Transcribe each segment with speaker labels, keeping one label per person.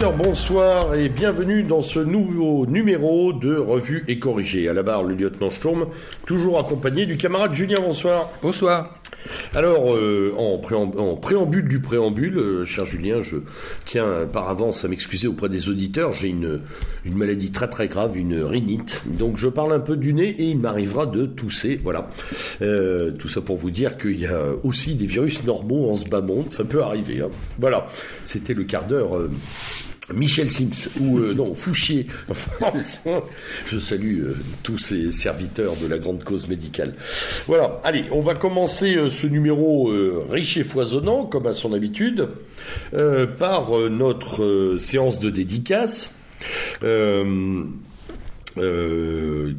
Speaker 1: Bonsoir et bienvenue dans ce nouveau numéro de Revue et Corrigé. À la barre, le lieutenant Sturm, toujours accompagné du camarade Julien, bonsoir.
Speaker 2: Bonsoir.
Speaker 1: Alors, euh, en, préambule, du préambule, euh, cher Julien, je tiens par avance à m'excuser auprès des auditeurs. J'ai une, maladie très très grave, une rhinite. Donc je parle un peu du nez et il m'arrivera de tousser. Voilà. Euh, tout ça pour vous dire qu'il y a aussi des virus normaux en ce bas monde. Ça peut arriver. Hein. Voilà. C'était le quart d'heure. Michel Sims, ou euh, non, Fouchier. Je salue euh, tous ces serviteurs de la grande cause médicale. Voilà, allez, on va commencer euh, ce numéro riche et foisonnant, comme à son habitude, par notre séance de dédicace.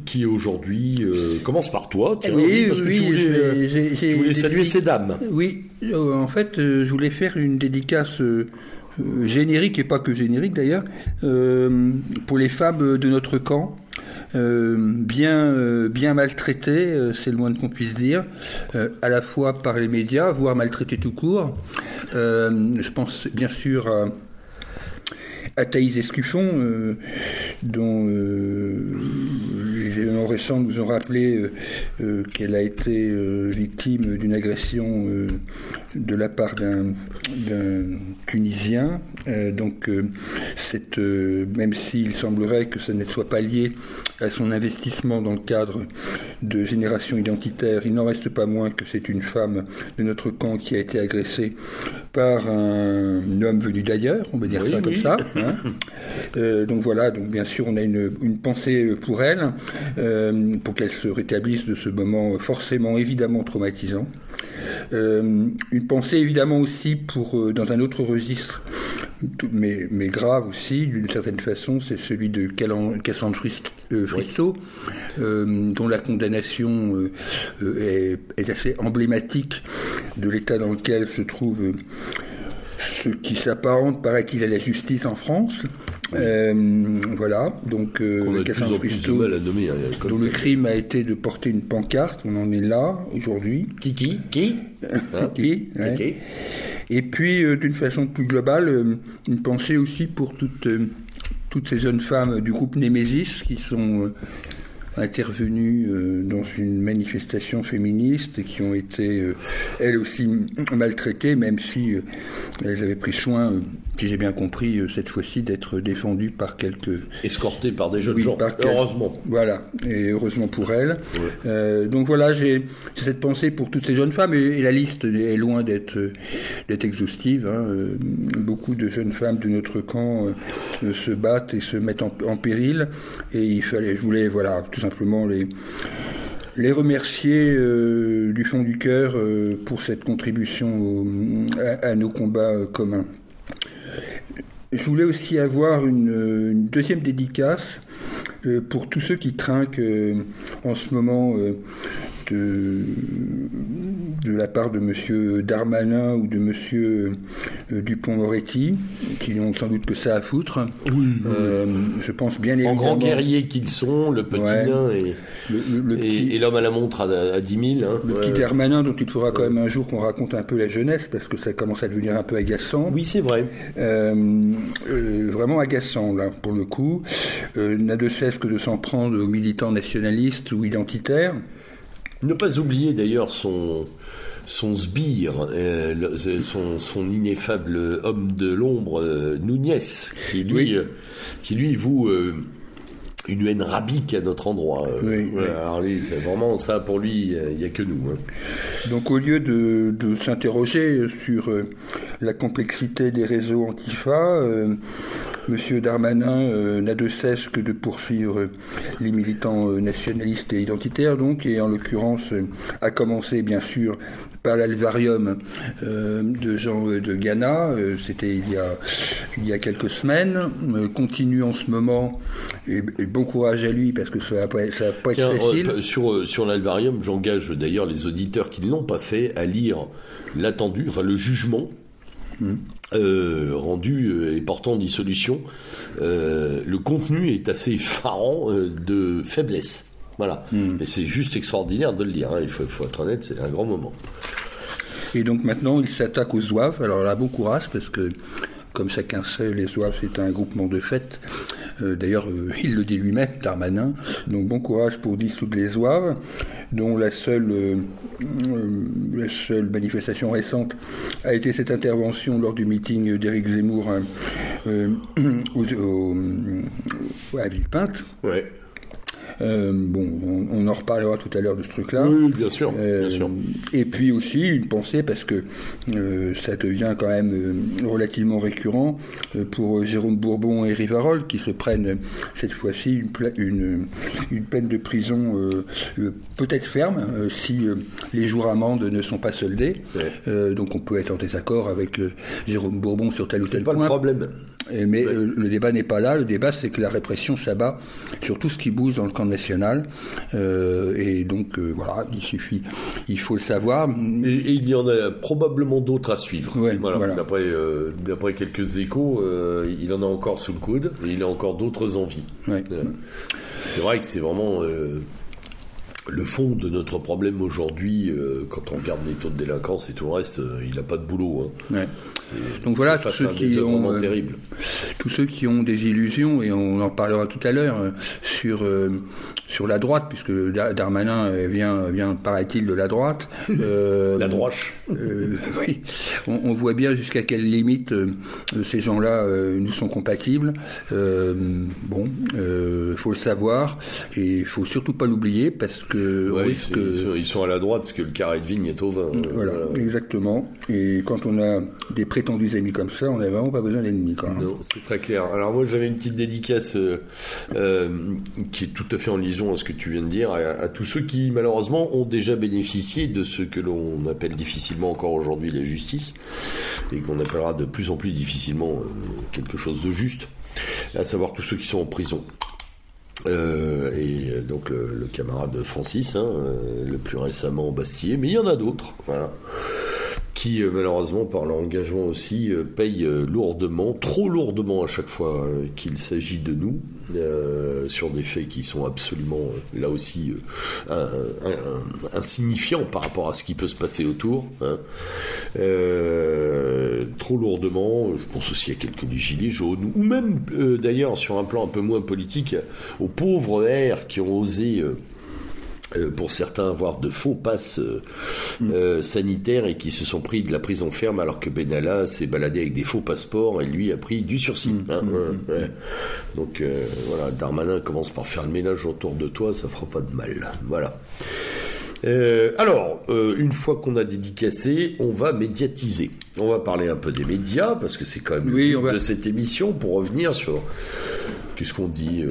Speaker 1: qui aujourd'hui commence par toi,
Speaker 2: tiens, oui,
Speaker 1: parce que tu voulais, tu voulais saluer ces dames.
Speaker 2: Oui, en fait, je voulais faire une dédicace euh, générique et pas que générique d'ailleurs, euh, pour les femmes de notre camp. Euh, bien bien maltraitées, c'est le moins qu'on puisse dire, à la fois par les médias, voire maltraitées tout court. je pense bien sûr à à Thaïs Escuffon, euh, dont euh, les événements récents nous ont rappelé euh, qu'elle a été victime d'une agression de la part d'un Tunisien. donc, cette, même s'il semblerait que ça ne soit pas lié à son investissement dans le cadre de génération identitaire, il n'en reste pas moins que c'est une femme de notre camp qui a été agressée par un, homme venu d'ailleurs, on va dire ça comme ça. Hein. Euh, donc voilà, donc bien sûr on a une, pensée pour elle, euh, pour qu'elle se rétablisse de ce moment forcément évidemment traumatisant. Euh, une pensée évidemment aussi pour dans un autre registre, mais, mais grave aussi d'une certaine façon, c'est celui de Cassandre Fristo, dont la condamnation est, est, assez emblématique de l'état dans lequel se trouve ce qui s'apparente, paraît-il, à la justice en France. Euh, voilà, donc
Speaker 1: euh, on a de plus en plus de mal à nommer,
Speaker 2: dont le crime a été de porter une pancarte, on en est là aujourd'hui.
Speaker 1: Qui qui qui,
Speaker 2: hein qui Et puis, euh, d'une façon plus globale, euh, une pensée aussi pour toutes toutes ces jeunes femmes du groupe Némésis qui sont intervenues euh, dans une manifestation féministe et qui ont été euh, elles aussi maltraitées, même si euh, elles avaient pris soin, si j'ai bien compris, cette fois-ci d'être défendues par quelques...
Speaker 1: Escortées par des jeunes gens, heureusement.
Speaker 2: Voilà, et heureusement pour elles. donc voilà, j'ai cette pensée pour toutes ces jeunes femmes, et, la liste est loin d'être exhaustive. Hein. beaucoup de jeunes femmes de notre camp se battent et se mettent en, en, péril, et il fallait, je voulais, voilà, tout simplement les, les remercier euh, du fond du cœur euh, pour cette contribution à, nos combats euh, communs. Je voulais aussi avoir une, deuxième dédicace pour tous ceux qui trinquent en ce moment de, de la part de M. Darmanin ou de M. Euh, Dupont-Moretti, qui n'ont sans doute que ça à foutre.
Speaker 1: Oui, euh,
Speaker 2: je pense bien évidemment.
Speaker 1: En grands guerriers qu'ils sont, le petit nain et, l'homme à la montre à, 10 000. Hein.
Speaker 2: Le petit Darmanin, dont il faudra quand même un jour qu'on raconte un peu la jeunesse, parce que ça commence à devenir un peu agaçant.
Speaker 1: Oui, c'est vrai.
Speaker 2: Euh, vraiment agaçant, là, pour le coup. n'a de cesse que de s'en prendre aux militants nationalistes ou identitaires.
Speaker 1: Ne pas oublier d'ailleurs son, son sbire, euh, son, son, ineffable homme de l'ombre, euh, qui lui, euh, qui lui vous euh, une haine rabique à notre endroit.
Speaker 2: Oui,
Speaker 1: Alors c'est vraiment ça pour lui, il n'y a que nous. Hein.
Speaker 2: Donc au lieu de, de s'interroger sur la complexité des réseaux antifa, Monsieur Darmanin euh, n'a de cesse que de poursuivre les militants euh, nationalistes et identitaires, donc, et en l'occurrence euh, a commencé bien sûr par l'alvarium de Jean de Ghana, c'était il, y a, il y a quelques semaines, continue en ce moment, et, bon courage à lui parce que ça va pas, ça va pas être facile.
Speaker 1: sur sur l'alvarium, j'engage d'ailleurs les auditeurs qui ne l'ont pas fait à lire l'attendu, enfin le jugement. Hum. Euh, rendu euh, et portant dissolution, euh, le contenu est assez effarant de faiblesse. Voilà. Hmm. Mais c'est juste extraordinaire de le lire. Hein. Il faut, faut, être honnête, c'est un grand moment.
Speaker 2: Et donc maintenant, il s'attaque aux zouaves. Alors là, bon courage, parce que comme chacun sait, les Zouaves, c'est un groupement de fête. D'ailleurs, il le dit lui-même, Darmanin. Donc bon courage pour dissoudre les Zouaves, dont la seule, la seule manifestation récente a été cette intervention lors du meeting d'Éric Zemmour à Villepinte. Euh, bon, on, en reparlera tout à l'heure de ce truc-là.
Speaker 1: Oui, bien sûr,
Speaker 2: Euh,
Speaker 1: bien sûr.
Speaker 2: Et puis aussi une pensée parce que euh, ça devient quand même relativement récurrent pour Jérôme Bourbon et Rivarol qui se prennent cette fois-ci une, pla- une, une peine de prison peut-être ferme si les jours amendes ne sont pas soldés.
Speaker 1: Ouais.
Speaker 2: Donc on peut être en désaccord avec Jérôme Bourbon sur tel ou
Speaker 1: C'est
Speaker 2: tel
Speaker 1: pas
Speaker 2: point.
Speaker 1: le problème.
Speaker 2: Mais
Speaker 1: Ouais.
Speaker 2: euh, le débat n'est pas là. Le débat, c'est que la répression s'abat sur tout ce qui bouge dans le camp national. Euh, et donc, euh, voilà, il suffit, il faut le savoir.
Speaker 1: Et, et il y en a probablement d'autres à suivre.
Speaker 2: Ouais,
Speaker 1: voilà.
Speaker 2: voilà.
Speaker 1: D'après, euh, d'après quelques échos, il en a encore sous le coude et il a encore d'autres envies.
Speaker 2: Ouais.
Speaker 1: C'est vrai que c'est vraiment le fond de notre problème aujourd'hui. euh, quand on regarde les taux de délinquance et tout le reste, euh, il n'a pas de boulot. hein.
Speaker 2: Ouais. Donc voilà, tous ceux qui ont, euh,
Speaker 1: terrible.
Speaker 2: Tous ceux qui ont des illusions, et on en parlera tout à l'heure, sur, sur la droite, puisque Dar- Darmanin vient, vient paraît-il, de la droite.
Speaker 1: La droche.
Speaker 2: Oui, on, on voit bien jusqu'à quelle limite ces gens-là nous sont compatibles. Bon, il faut le savoir et il faut surtout pas l'oublier parce que on
Speaker 1: Ouais,
Speaker 2: risque.
Speaker 1: sont, ils sont- à la droite parce que le carré de vigne est au vin.
Speaker 2: Voilà, exactement. Et quand on a des prétendus ennemis comme ça, on n'a vraiment pas besoin d'ennemis. Quoi.
Speaker 1: Non, c'est très clair. Alors moi j'avais une petite dédicace euh, euh, qui est tout à fait en liaison à ce que tu viens de dire, à, à tous ceux qui malheureusement ont déjà bénéficié de ce que l'on appelle difficilement encore aujourd'hui la justice, et qu'on appellera de plus en plus difficilement euh, quelque chose de juste, à savoir tous ceux qui sont en prison. Euh, et euh, donc le, le camarade Francis, hein, euh, le plus récemment Bastillé, mais il y en a d'autres, voilà, qui euh, malheureusement par leur engagement aussi euh, payent euh, lourdement, trop lourdement à chaque fois qu'il s'agit de nous, sur des faits qui sont absolument là aussi insignifiants par rapport à ce qui peut se passer autour. hein. Trop lourdement, je pense aussi à quelques gilets jaunes, ou même d'ailleurs sur un plan un peu moins politique, aux pauvres airs qui ont osé euh, pour certains avoir de faux passes euh, euh, sanitaires et qui se sont pris de la prison ferme alors que Benalla s'est baladé avec des faux passeports et lui a pris du sursis. hein, ouais, ouais. Donc euh, voilà, Darmanin commence par faire le ménage autour de toi, ça fera pas de mal. Voilà. Alors, une fois qu'on a dédicacé, on va médiatiser. On va parler un peu des médias, parce que c'est quand même
Speaker 2: Oui,
Speaker 1: le but
Speaker 2: va-
Speaker 1: de cette émission, pour revenir sur, qu'est-ce qu'on dit,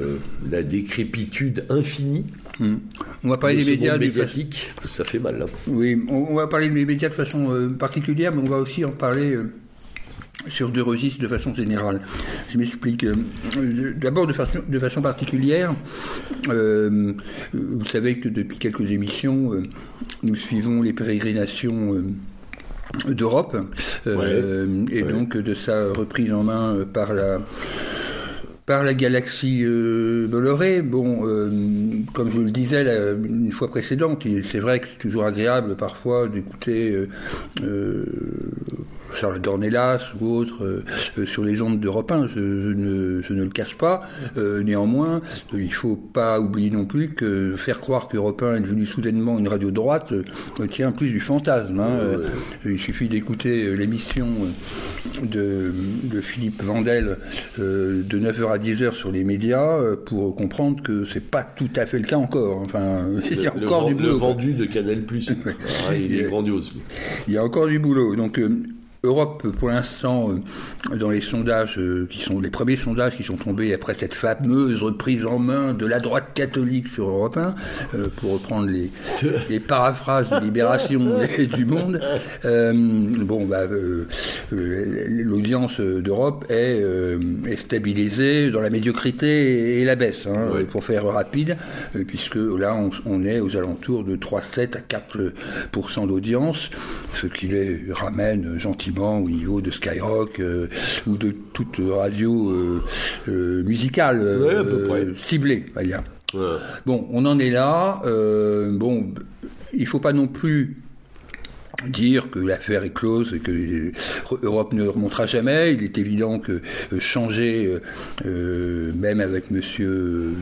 Speaker 1: la décrépitude infinie
Speaker 2: Hmm. On va parler
Speaker 1: de
Speaker 2: des médias
Speaker 1: monde
Speaker 2: de
Speaker 1: médiatique. Ça fait mal.
Speaker 2: Oui, on, on va parler des médias de façon euh, particulière, mais on va aussi en parler euh, sur deux registres de façon générale. Je m'explique. Euh, D'abord, de façon, de façon particulière, euh, vous savez que depuis quelques émissions, nous suivons les pérégrinations. d'Europe et
Speaker 1: Ouais.
Speaker 2: donc de sa reprise en main par la par la galaxie euh. Bon, euh, comme je le disais une fois précédente, c'est vrai que c'est toujours agréable parfois d'écouter euh, euh, Charles Dornelas ou autres euh, euh, sur les ondes d'Europe 1, je, je ne, je ne le cache pas. Euh, néanmoins, il faut pas oublier non plus que faire croire qu'Europe 1 est devenu soudainement une radio droite tient plus du fantasme. hein. Il suffit d'écouter l'émission de, de Philippe Vandel de 9h à 10h sur les médias pour comprendre que c'est pas tout à fait le cas encore. Enfin, il y a
Speaker 1: le
Speaker 2: encore du boulot.
Speaker 1: vendu de Canal Plus. Ah, il est grandiose.
Speaker 2: Il y a encore du boulot. Donc euh, Europe, pour l'instant, euh, dans les sondages euh, qui sont les premiers sondages qui sont tombés après cette fameuse reprise en main de la droite catholique sur Europe 1, euh, pour reprendre les, les paraphrases de Libération et du Monde, euh, bon, bah, euh, l'audience d'Europe est, euh, est stabilisée dans la médiocrité et la baisse, hein, pour faire rapide, puisque là, on, on est aux alentours de 3,7 à 4% d'audience, ce qui les ramène gentiment au niveau de Skyrock euh, ou de toute radio euh, euh, musicale
Speaker 1: Ouais, à peu près.
Speaker 2: ciblée, on va dire.
Speaker 1: Ouais.
Speaker 2: Bon, on en est là. bon, il faut pas non plus dire que l'affaire est close et que Europe ne remontera jamais. Il est évident que euh, changer, euh, euh, même avec Monsieur,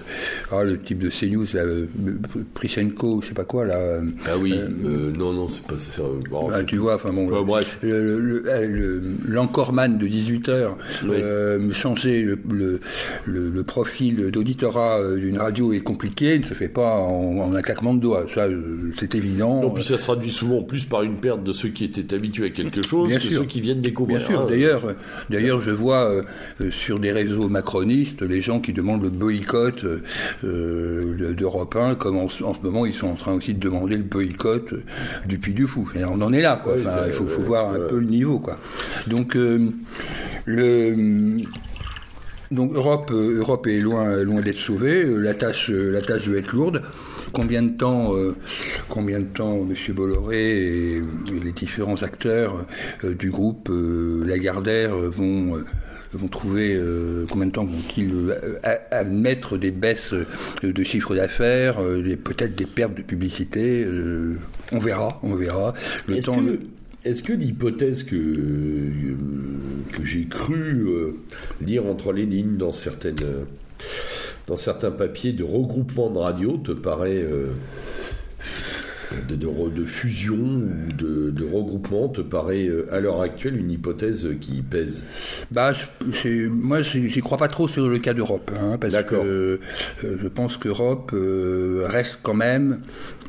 Speaker 2: ah, le type de CNews, là, Prishenko, je sais pas quoi là.
Speaker 1: Ah oui, non non, c'est pas ça.
Speaker 2: ah, tu vois, enfin bon,
Speaker 1: bref.
Speaker 2: l'encoreman de 18 heures, changer le, le, profil d'auditorat d'une radio est compliqué, ne se fait pas en, un claquement de doigts. Ça, c'est évident.
Speaker 1: Non, puis ça se traduit souvent plus par une de ceux qui étaient habitués à quelque chose que ceux qui viennent découvrir.
Speaker 2: Bien sûr. D'ailleurs, d'ailleurs, je vois euh, euh, sur des réseaux macronistes les gens qui demandent le boycott euh, d'Europe 1, comme en, ce moment ils sont en train aussi de demander le boycott du Puy du Fou. Et on en est là, quoi. il faut, voir un peu le niveau, quoi. Donc le donc Europe, Europe est loin, loin d'être sauvée. La tâche, la tâche doit être lourde. Combien de temps, euh, combien de temps M. Bolloré et, les différents acteurs euh, du groupe euh, Lagardère vont vont trouver combien de temps vont-ils admettre des baisses de chiffre d'affaires, peut-être des pertes de publicité. on verra, on verra.
Speaker 1: Le temps. Est-ce que l'hypothèse que, que j'ai cru lire entre les lignes dans certaines dans certains papiers de regroupement de radio te paraît euh, de, de, fusion ou de, regroupement te paraît euh, à l'heure actuelle une hypothèse qui pèse?
Speaker 2: Bah, je, Moi, j'y crois pas trop sur le cas d'Europe. Hein, parce que euh, je pense qu'Europe reste quand même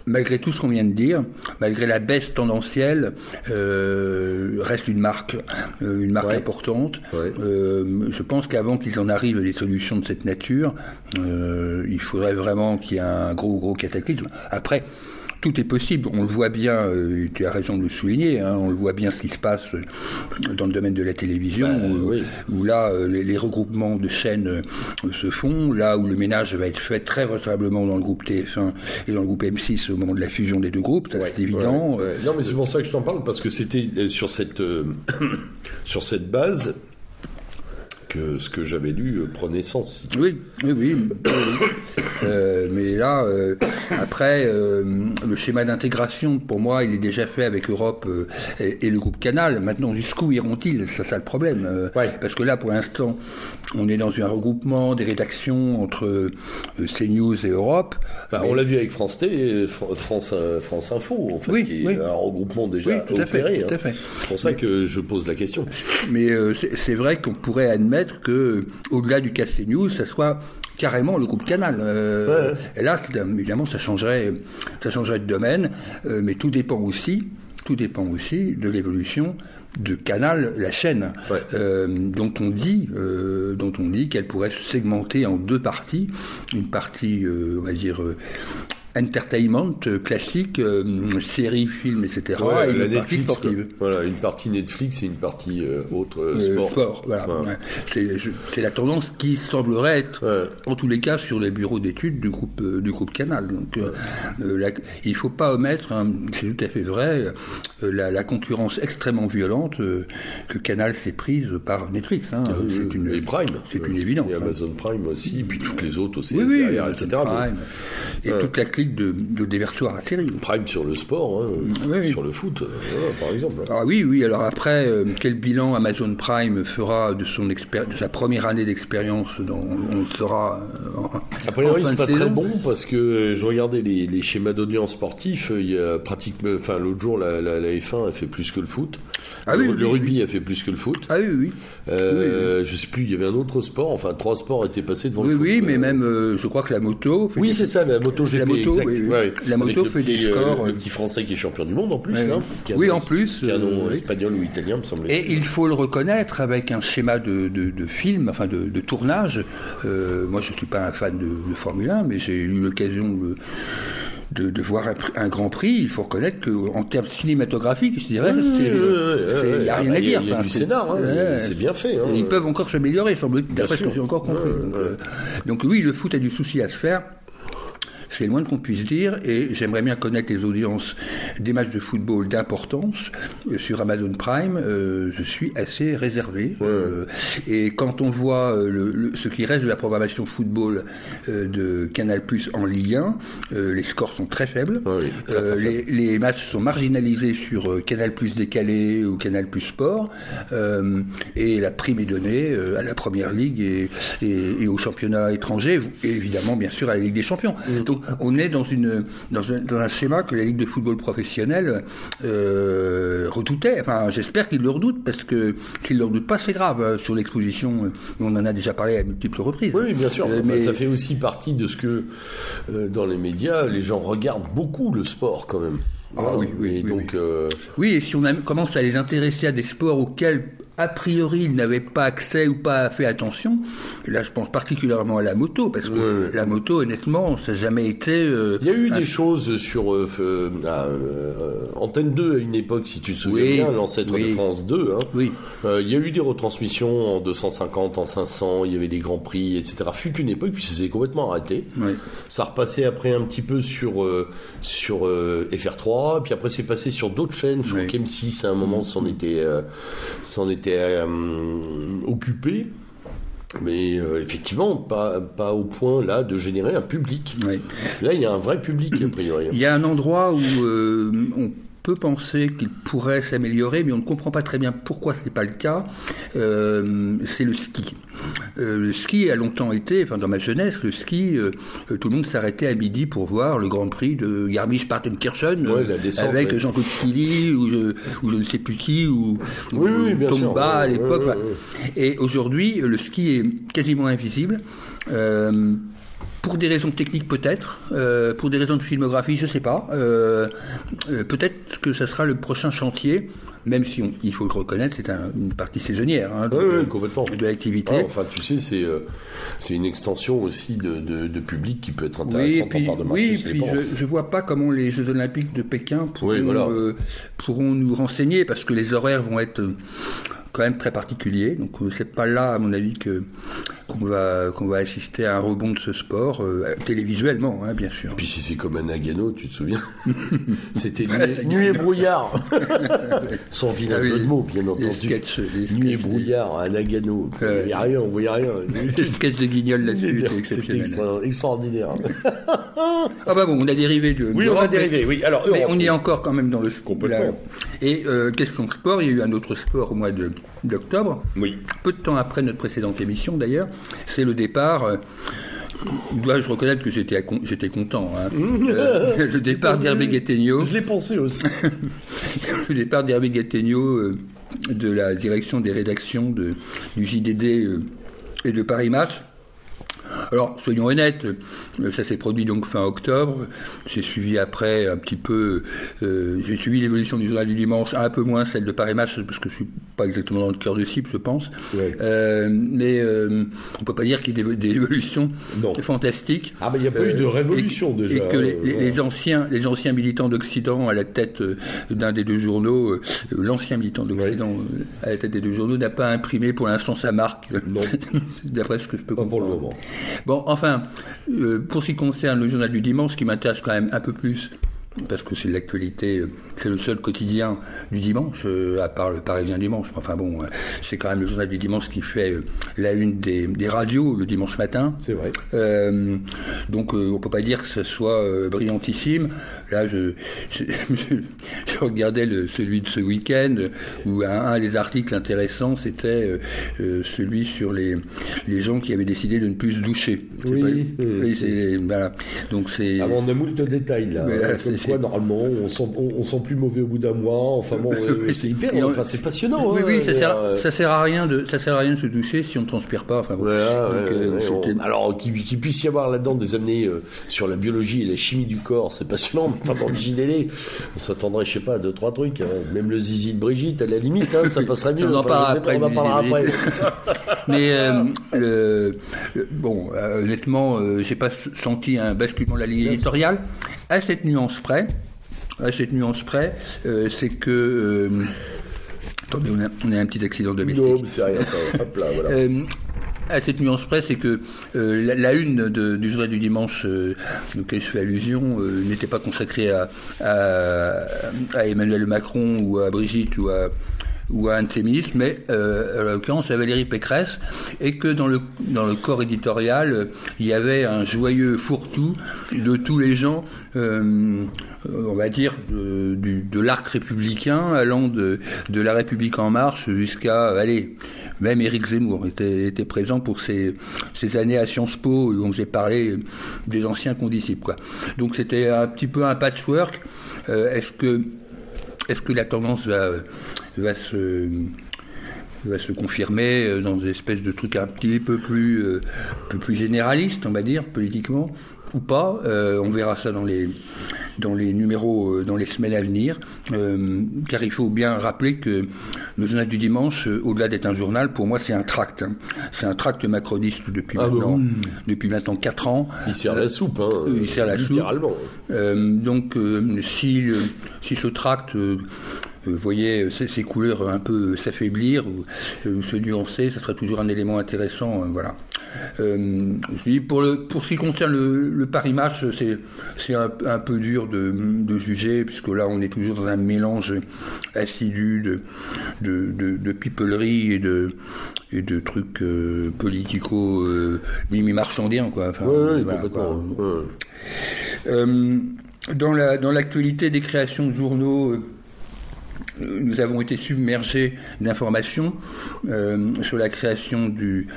Speaker 2: malgré tout ce qu'on vient de dire, malgré la baisse tendancielle, euh, reste une marque, euh, une marque importante. Euh, je pense qu'avant qu'ils en arrivent à des solutions de cette nature, il faudrait vraiment qu'il y ait un gros gros cataclysme. Après, tout est possible. On le voit bien, euh, tu as raison de le souligner, hein, on le voit bien ce qui se passe dans le domaine de la télévision, bah, où, là, euh, les, regroupements de chaînes euh, se font, là où le ménage va être fait très vraisemblablement dans le groupe TF1 et dans le groupe M6 au moment de la fusion des deux groupes, c'est évident.
Speaker 1: non, mais c'est pour ça que je t'en parle, parce que c'était sur cette, sur cette base que ce que j'avais lu euh, prenait sens.
Speaker 2: Oui, oui, oui. Euh, mais là, euh, après, le schéma d'intégration, pour moi, il est déjà fait avec Europe et, le groupe Canal. Maintenant, jusqu'où iront-ils? C'est ça le problème. Parce que là, pour l'instant, on est dans un regroupement des rédactions entre CNews et Europe.
Speaker 1: Bah, on l'a vu avec France T, France, France Info, en fait,
Speaker 2: oui,
Speaker 1: qui est un regroupement déjà
Speaker 2: tout
Speaker 1: opéré. Hein. C'est pour ça que je pose la question.
Speaker 2: Mais c'est vrai qu'on pourrait admettre que, au-delà du Casting News, ça soit carrément le groupe Canal. Euh, et là, évidemment, ça changerait, ça changerait de domaine, euh, mais tout dépend aussi, tout dépend aussi de l'évolution de Canal, la chaîne, euh, dont on dit, dont on dit qu'elle pourrait se segmenter en deux parties, une partie, on va dire entertainment euh, classique, euh, séries, films, etc.
Speaker 1: et une partie sportive. Voilà, une partie Netflix et une partie euh, autre sport.
Speaker 2: sport voilà. C'est la tendance qui semblerait être, en tous les cas, sur les bureaux d'études du groupe du groupe Canal. Donc, il ne faut pas omettre, hein, c'est tout à fait vrai, la, concurrence extrêmement violente que Canal s'est prise par Netflix. Hein.
Speaker 1: c'est une, et Prime.
Speaker 2: C'est une évidence.
Speaker 1: Et hein. Amazon Prime aussi, et puis toutes les autres aussi,
Speaker 2: oui, etc. Et toute la de, de déversoir à série.
Speaker 1: Prime sur le sport, hein, sur le foot, euh, par exemple.
Speaker 2: Ah oui, oui. Alors après, euh, quel bilan Amazon Prime fera de son de sa première année d'expérience On sera.
Speaker 1: Euh, a priori, c'est pas très bon parce que je regardais les, schémas d'audience sportifs. Il y a pratiquement, enfin l'autre jour, la, F1 a fait plus que le foot.
Speaker 2: Ah oui,
Speaker 1: le, rugby a fait plus que le foot.
Speaker 2: Ah oui, oui.
Speaker 1: Euh, Je sais plus, il y avait un autre sport. Enfin, trois sports étaient passés devant
Speaker 2: le
Speaker 1: foot.
Speaker 2: Oui, oui, mais même, je crois que la moto.
Speaker 1: Oui, c'est ça, la moto GP. La moto,
Speaker 2: la moto fait des euh, scores.
Speaker 1: le petit français qui est champion du monde en plus.
Speaker 2: oui, en plus.
Speaker 1: Qui a un nom euh, espagnol ou italien, me semble.
Speaker 2: Et il faut le reconnaître avec un schéma de, de, film, enfin de, tournage. Euh, moi, je ne suis pas un fan de, Formule 1, mais j'ai eu l'occasion de, de, voir un, grand prix, il faut reconnaître qu'en termes cinématographiques, je dirais, il n'y a rien à dire.
Speaker 1: Il y a, du scénar, hein, c'est bien fait. Hein.
Speaker 2: Ils peuvent encore s'améliorer, semble-t-il, d'après ce que j'ai encore compris. donc, oui, le foot a du souci à se faire. C'est le moins qu'on puisse dire, et j'aimerais bien connaître les audiences des matchs de football d'importance sur Amazon Prime. je suis assez réservé. et quand on voit le, ce qui reste de la programmation football de Canal Plus en Ligue 1, les scores sont très faibles. les, les, matchs sont marginalisés sur Canal Plus décalé ou Canal Plus Sport, et la prime est donnée à la Première Ligue et, et, au championnat étranger, et évidemment, bien sûr, à la Ligue des Champions. Mm. Donc, on est dans, une, dans, un, schéma que la Ligue de football professionnel euh, redoutait. Enfin, j'espère qu'il le redoute, parce que s'il ne le redoute pas, c'est grave. Hein, sur l'exposition, on en a déjà parlé à multiples reprises.
Speaker 1: Oui, bien sûr. Euh, mais ça fait aussi partie de ce que, euh, dans les médias, les gens regardent beaucoup le sport, quand même.
Speaker 2: Ah oui, oui, oui. Donc, oui. et si on commence à les intéresser à des sports auxquels a priori il n'avait pas accès ou pas fait attention. là, je pense particulièrement à la moto, parce que la moto, honnêtement, ça n'a jamais été.
Speaker 1: Euh, il y a eu des choses sur euh, euh, Antenne 2 à une époque, si tu te souviens bien, l'ancêtre de France 2. Hein.
Speaker 2: Oui.
Speaker 1: il y a eu des retransmissions en 250, en 500, il y avait des grands prix, etc. Fut une époque, puis ça s'est complètement arrêté. Ça repassait après un petit peu sur sur FR3, puis après c'est passé sur d'autres chaînes. Je crois qu'M6 à un moment s'en était s'en était euh, occupé. Mais euh, effectivement, pas, pas au point là de générer un public. Là, il y a un vrai public a priori.
Speaker 2: Il y a un endroit où euh, on peut penser qu'il pourrait s'améliorer, mais on ne comprend pas très bien pourquoi ce n'est pas le cas. c'est le ski. Euh, le ski a longtemps été, enfin dans ma jeunesse, le ski, euh, tout le monde s'arrêtait à midi pour voir le Grand Prix de Garmisch-Partenkirchen avec Jean-Claude Killy ou je, ne sais plus qui ou, Tomba à l'époque. Et aujourd'hui, le ski est quasiment invisible. Euh, pour des raisons techniques peut-être, pour des raisons de filmographie, je ne sais pas. peut-être que ce sera le prochain chantier même si il faut le reconnaître, c'est une partie saisonnière hein, de, l'activité.
Speaker 1: Ah, enfin, tu sais, c'est euh, c'est une extension aussi de, public qui peut être intéressante
Speaker 2: oui,
Speaker 1: en part de
Speaker 2: marché. Oui, puis je ne vois pas comment les Jeux Olympiques de Pékin pourront, euh, pourront nous renseigner, parce que les horaires vont être quand même très particulier. Donc euh, c'est pas là, à mon avis, que qu'on va qu'on va assister à un rebond de ce sport euh, télévisuellement, hein, bien sûr.
Speaker 1: Puis si c'est comme un Nagano, tu te souviens C'était nuit, et brouillard. Sans jeu de mots, bien entendu. nuit et brouillard à Nagano. Il n'y a rien, on voyait rien.
Speaker 2: Les sketch de Guignol là-dessus,
Speaker 1: c'était extraordinaire.
Speaker 2: ah bah bon, on a dérivé de.
Speaker 1: Oui, on a dérivé. Oui, alors
Speaker 2: mais on est encore quand même dans le complètement. Et euh, question sport, il y a eu un autre sport au mois de d'octobre.
Speaker 1: Oui.
Speaker 2: Peu de temps après notre précédente émission d'ailleurs, c'est le départ. Euh, dois-je reconnaître que j'étais, j'étais content. Hein. Euh, le départ d'Hervé Gattegno.
Speaker 1: Je l'ai pensé aussi.
Speaker 2: le départ d'Hervé Gattegno euh, de la direction des rédactions de, du JDD et de Paris Match. Alors, soyons honnêtes, euh, ça s'est produit donc fin octobre. J'ai suivi après un petit peu, euh, j'ai suivi l'évolution du journal du dimanche, un peu moins celle de Paris Match, parce que je suis pas exactement dans le cœur de cible, je pense. Euh, mais euh, on peut pas dire qu'il y ait des, évolutions fantastiques.
Speaker 1: Ah, mais il n'y a pas eu de révolution déjà.
Speaker 2: Et que les, anciens, les anciens militants d'Occident à la tête d'un des deux journaux, l'ancien militant d'Occident à la tête des deux journaux n'a pas imprimé pour l'instant sa marque. D'après ce que je peux comprendre.
Speaker 1: Pour le moment.
Speaker 2: Bon, enfin, euh, pour ce qui concerne le journal du dimanche, qui m'intéresse quand même un peu plus, parce que c'est l'actualité, euh, c'est le seul quotidien du dimanche, euh, à part le Parisien dimanche. Enfin bon, c'est quand même le journal du dimanche qui fait la une des, radios le dimanche matin.
Speaker 1: C'est vrai.
Speaker 2: donc on peut pas dire que ce soit brillantissime. Là, je, je, regardais le, celui de ce week-end où un, des articles intéressants, c'était celui sur les, les gens qui avaient décidé de ne plus se doucher.
Speaker 1: Oui,
Speaker 2: oui, c'est voilà. Donc c'est.
Speaker 1: Ah, on a moult de détails là. quoi, normalement, on sent, on, sent plus mauvais au bout d'un mois. Enfin bon, euh, c'est hyper. enfin, c'est passionnant.
Speaker 2: Oui,
Speaker 1: hein,
Speaker 2: oui, ça sert, euh, ça sert à rien de, ça sert à rien de se doucher si on ne transpire pas. Enfin,
Speaker 1: euh, alors qu'il puisse y avoir là-dedans des amenés sur la biologie et la chimie du corps, c'est passionnant. Enfin, dans le JDD, on s'attendrait, je sais pas, à deux trois trucs. Hein. Même le zizi de Brigitte, à la limite, hein, ça passerait mieux.
Speaker 2: on en parlera après. On en parlera après. Mais le, bon, honnêtement, j'ai pas senti un basculement de la ligne éditoriale. À cette nuance près, à cette nuance près, euh, c'est que. Euh, attendez, on a, un petit accident de
Speaker 1: Non, c'est rien, Hop là, voilà. Euh,
Speaker 2: à cette nuance près, c'est que euh, la, une du journal du dimanche euh, auquel je fais allusion euh, n'était pas consacrée à, à, Emmanuel Macron ou à Brigitte ou à ou à un de ses ministres, mais euh, à l'occurrence à Valérie Pécresse, et que dans le, dans le corps éditorial, il y avait un joyeux fourre-tout de tous les gens, on va dire, de, l'arc républicain, allant de, la République en marche jusqu'à, allez, même Éric Zemmour était, était présent pour ces, ces années à Sciences Po où j'ai parlé des anciens condisciples. Quoi. Donc c'était un petit peu un patchwork. Euh, est-ce que est-ce que la tendance va, va se va se confirmer euh, dans des espèces de trucs un petit peu plus, euh, peu plus généralistes, on va dire, politiquement, ou pas. Euh, on verra ça dans les, dans les numéros, dans les semaines à venir. car il faut bien rappeler que le journal du dimanche, au-delà d'être un journal, pour moi, c'est un tract. Hein. C'est un tract macroniste depuis, ah maintenant, depuis maintenant 4 ans.
Speaker 1: Il sert la soupe, hein,
Speaker 2: Il sert la
Speaker 1: littéralement.
Speaker 2: soupe. donc, si, si ce tract vous voyez euh, ces, couleurs un peu s'affaiblir ou, se nuancer, ça sera toujours un élément intéressant. Euh, voilà. Euh, pour, le, pour ce qui concerne le, Paris Match, c'est un, un, peu dur de, de, juger, puisque là, on est toujours dans un mélange assidu de, de, de, de pipelerie et de, et de trucs euh, politico euh, mimi-marchandiens. Quoi.
Speaker 1: Enfin, oui, voilà, quoi.
Speaker 2: Euh, dans l'actualité la, dans des créations de journaux nous avons été submergés d'informations euh, sur la création du,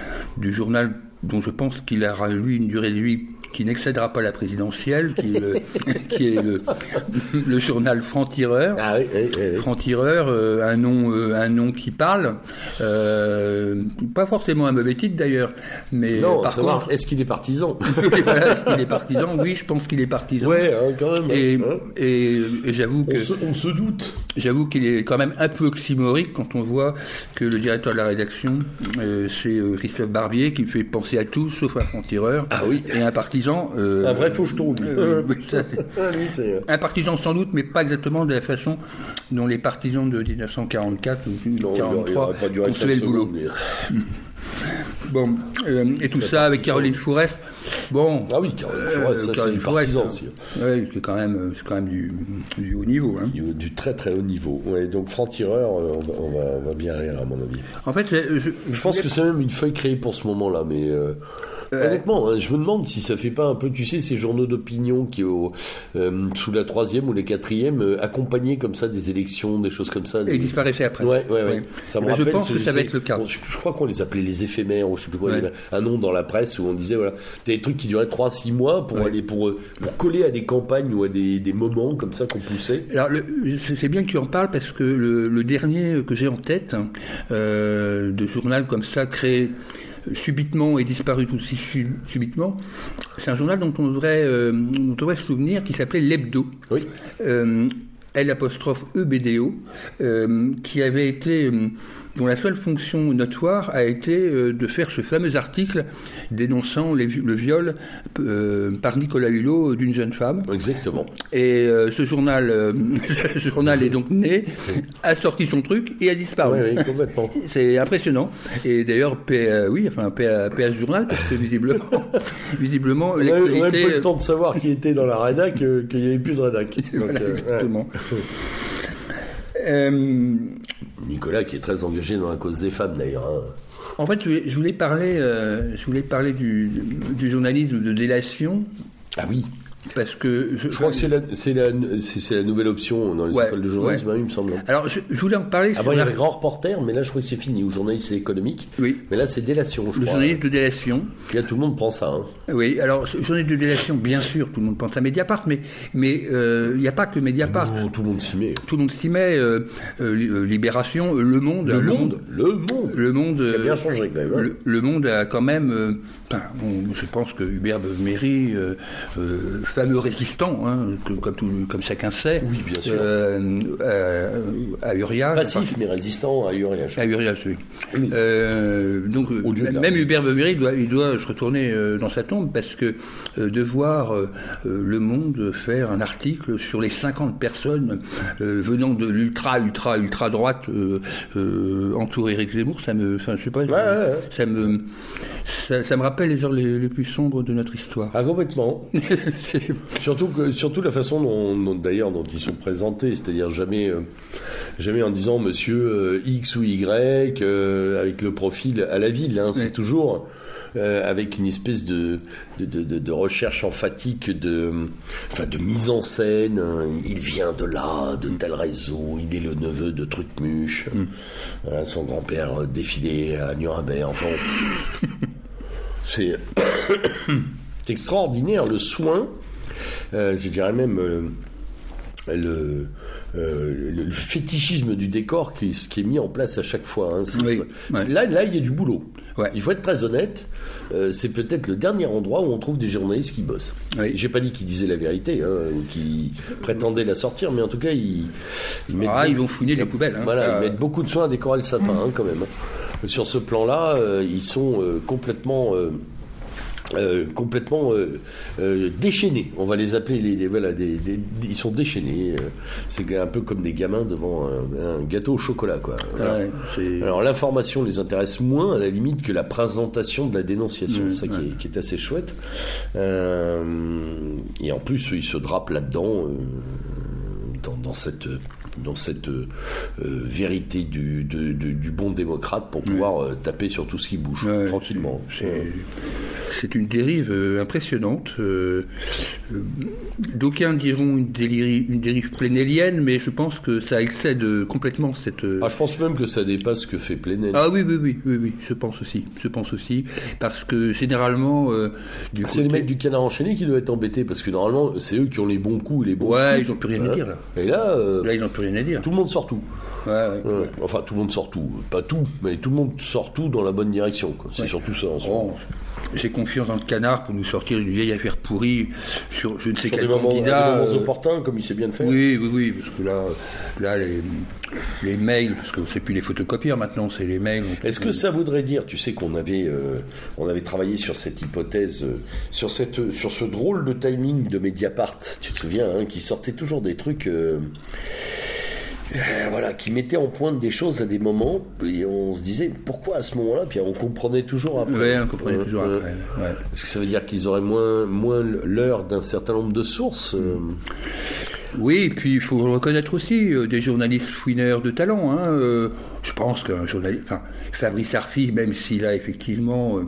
Speaker 2: journal dont je pense qu'il aura lui une durée de vie qui n'excédera pas la présidentielle, qui est le, qui est le, journal Franc-Tireur.
Speaker 1: Ah
Speaker 2: Franc-Tireur, euh, un, nom, euh, un nom qui parle. Euh, pas forcément un mauvais titre d'ailleurs. Mais
Speaker 1: non, par contre. Est-ce qu'il est partisan
Speaker 2: Est-ce qu'il est partisan? Oui, je pense qu'il est partisan.
Speaker 1: Ouais, hein, quand même.
Speaker 2: Et, hein. et, j'avoue que.
Speaker 1: On se, doute.
Speaker 2: J'avoue qu'il est quand même un peu oxymorique quand on voit que le directeur de la rédaction, c'est Christophe Barbier, qui fait penser à tout sauf à Franc-Tireur.
Speaker 1: Ah oui.
Speaker 2: Et un partisan
Speaker 1: euh, un vrai faucheton,
Speaker 2: euh, un partisan sans doute, mais pas exactement de la façon dont les partisans de 1944 ou 1943 concevaient le boulot. Bon, euh, et tout ça avec Caroline Fourest. Bon.
Speaker 1: Ah oui, Fourest, ça c'est partisan aussi.
Speaker 2: Oui, c'est quand même, c'est quand même du, du haut niveau. Hein.
Speaker 1: Du, très très haut niveau. Ouais, donc franc-tireur, on, va, on, va, bien rire à mon avis.
Speaker 2: En fait, je,
Speaker 1: je pense que c'est même une feuille créée pour ce moment-là, mais. Honnêtement, hein, je me demande si ça fait pas un peu, tu sais, ces journaux d'opinion qui, au, euh, sous la troisième ou les quatrième, euh, accompagnaient comme ça des élections, des choses comme ça.
Speaker 2: Et disparaissaient après.
Speaker 1: Ouais, ouais, ouais.
Speaker 2: Ça me rappelle, je pense que ça va être le cas.
Speaker 1: je, crois qu'on les appelait les éphémères, ou je sais plus quoi, un nom dans la presse où on disait, voilà, des trucs qui duraient 3-6 mois pour aller, pour, euh, pour coller à des campagnes ou à des, des moments comme ça qu'on poussait.
Speaker 2: Alors, c'est bien que tu en parles parce que le, le dernier que j'ai en tête, euh, de journal comme ça, créé subitement et disparu aussi subitement. C'est un journal dont on devrait, euh, on devrait se souvenir qui s'appelait l'Hebdo.
Speaker 1: Oui.
Speaker 2: Euh, L apostrophe EBDO, euh, qui avait été dont la seule fonction notoire a été euh, de faire ce fameux article dénonçant le viol euh, par Nicolas Hulot d'une jeune femme.
Speaker 1: Exactement.
Speaker 2: Et euh, ce journal, ce journal est donc né, a sorti son truc et a disparu.
Speaker 1: Oui, oui complètement.
Speaker 2: C'est impressionnant. Et d'ailleurs, oui, enfin, à, journal, parce que visiblement, visiblement.
Speaker 1: On n'a pas eu le temps de savoir qui était dans la rédac, qu'il n'y avait plus de rédac.
Speaker 2: exactement.
Speaker 1: Nicolas qui est très engagé dans la cause des femmes d'ailleurs. Hein.
Speaker 2: En fait, je voulais parler, euh, je voulais parler du, du journalisme de délation.
Speaker 1: Ah oui.
Speaker 2: Parce que
Speaker 1: je, crois que c'est la, nouvelle option dans les écoles de journalisme, hein, il me semble.
Speaker 2: Alors, je, voulais en parler.
Speaker 1: Avant, il y avait grand reporter, mais là, je crois que c'est fini. Ou journaliste économique.
Speaker 2: Oui.
Speaker 1: Mais là, c'est délation, je
Speaker 2: le
Speaker 1: crois.
Speaker 2: journaliste de délation.
Speaker 1: Là, tout le monde ça. Hein.
Speaker 2: Oui. Alors, journaliste de délation, bien sûr, tout le monde pense à Mediapart, mais mais euh, il n'y a pas que Mediapart.
Speaker 1: Non, tout le monde s'y met.
Speaker 2: Tout le monde s'y met. Euh, euh, Libération, Le Monde.
Speaker 1: Le, monde, Le Monde.
Speaker 2: Le Monde.
Speaker 1: Ça a bien changé quand même.
Speaker 2: Hein. Le, Monde a quand même. Je pense que Hubert Méry fameux résistant, hein, comme, comme, chacun sait.
Speaker 1: Oui, bien sûr.
Speaker 2: à Uriage.
Speaker 1: Passif, mais résistant à Uriage.
Speaker 2: À Uriage, oui. donc, même Hubert il doit, il doit se retourner dans sa tombe parce que de voir Le Monde faire un article sur les 50 personnes venant de l'ultra, ultra, ultra droite entourée Éric Zemmour, ça me, je sais pas, ça me, ça, me rappelle les heures les, plus sombres de notre histoire.
Speaker 1: Ah, complètement. surtout, que, surtout la façon dont, d'ailleurs, dont ils sont présentés, c'est-à-dire jamais, euh, jamais en disant monsieur euh, X ou Y, euh, avec le profil à la ville, hein, c'est toujours. avec une espèce de de, de, recherche emphatique de, enfin, de mise en scène. Hein. Il vient de là, de tel réseau, il est le neveu de Trucmuche. Mm. son grand-père défilé à Nuremberg. Enfin, C'est extraordinaire le soin, euh, je dirais même euh, euh, le, fétichisme du décor qui, qui, est mis en place à chaque fois. Hein. Là, là, il y a du boulot. Il faut être très honnête. c'est peut-être le dernier endroit où on trouve des journalistes qui bossent. J'ai pas dit qu'ils disaient la vérité hein, ou qu'ils prétendaient la sortir, mais en tout cas, ils,
Speaker 2: ils, ah, ils vont fouiner les poubelles. Hein.
Speaker 1: Voilà, ils mettent beaucoup de soin à décorer le sapin, quand même sur ce plan-là, euh, ils sont euh, complètement euh, complètement déchaînés. On va les appeler les, voilà, des, ils sont déchaînés. c'est un peu comme des gamins devant un, gâteau au chocolat, quoi. Alors l'information les intéresse moins à la limite que la présentation de la dénonciation. c'est ça qui, est, assez chouette. et en plus, ils se drapent là-dedans dans, cette dans cette euh, vérité du, du, bon démocrate pour pouvoir euh, taper sur tout ce qui bouge tranquillement.
Speaker 2: C'est une dérive euh, impressionnante. D'aucuns diront une, dérive, une dérive plénélienne, mais je pense que ça excède complètement cette.
Speaker 1: Ah, je pense même que ça dépasse ce que fait Plénel.
Speaker 2: Ah oui, oui, oui, oui, oui, je pense aussi. Je pense aussi. Parce que généralement.
Speaker 1: c'est les mecs du canard enchaîné qui doivent être embêtés, parce que normalement, c'est eux qui ont les bons coups et les bons.
Speaker 2: Ouais, ils n'ont plus rien à dire là.
Speaker 1: Et là.
Speaker 2: là, ils n'ont plus rien à dire.
Speaker 1: Tout le monde sort tout. Enfin, tout le monde sort tout. Pas tout, mais tout le monde sort tout dans la bonne direction. C'est surtout ça. En
Speaker 2: j'ai confiance dans le canard pour nous sortir une vieille affaire pourrie sur je ne sais quel candidat.
Speaker 1: Moments, euh, opportuns, comme il sait bien le faire.
Speaker 2: Oui, oui, oui, parce que là, là les, les mails, parce que c'est plus les photocopieurs maintenant, c'est les mails.
Speaker 1: Est-ce que ça voudrait dire, tu sais qu'on avait, euh, on avait travaillé sur cette hypothèse, euh, sur, cette, sur ce drôle de timing de Mediapart, tu te souviens, hein, qui sortait toujours des trucs. Euh, voilà, qui mettait en pointe des choses à des moments, et on se disait pourquoi à ce moment-là, puis on comprenait toujours après.
Speaker 2: Oui, on comprenait toujours après.
Speaker 1: Est-ce que ça veut dire qu'ils auraient moins, moins l'heure d'un certain nombre de sources euh
Speaker 2: Oui, et puis il faut reconnaître aussi euh, des journalistes fouineurs de talent. Hein, je pense qu'un journaliste, enfin, Fabrice Arfi, même s'il a effectivement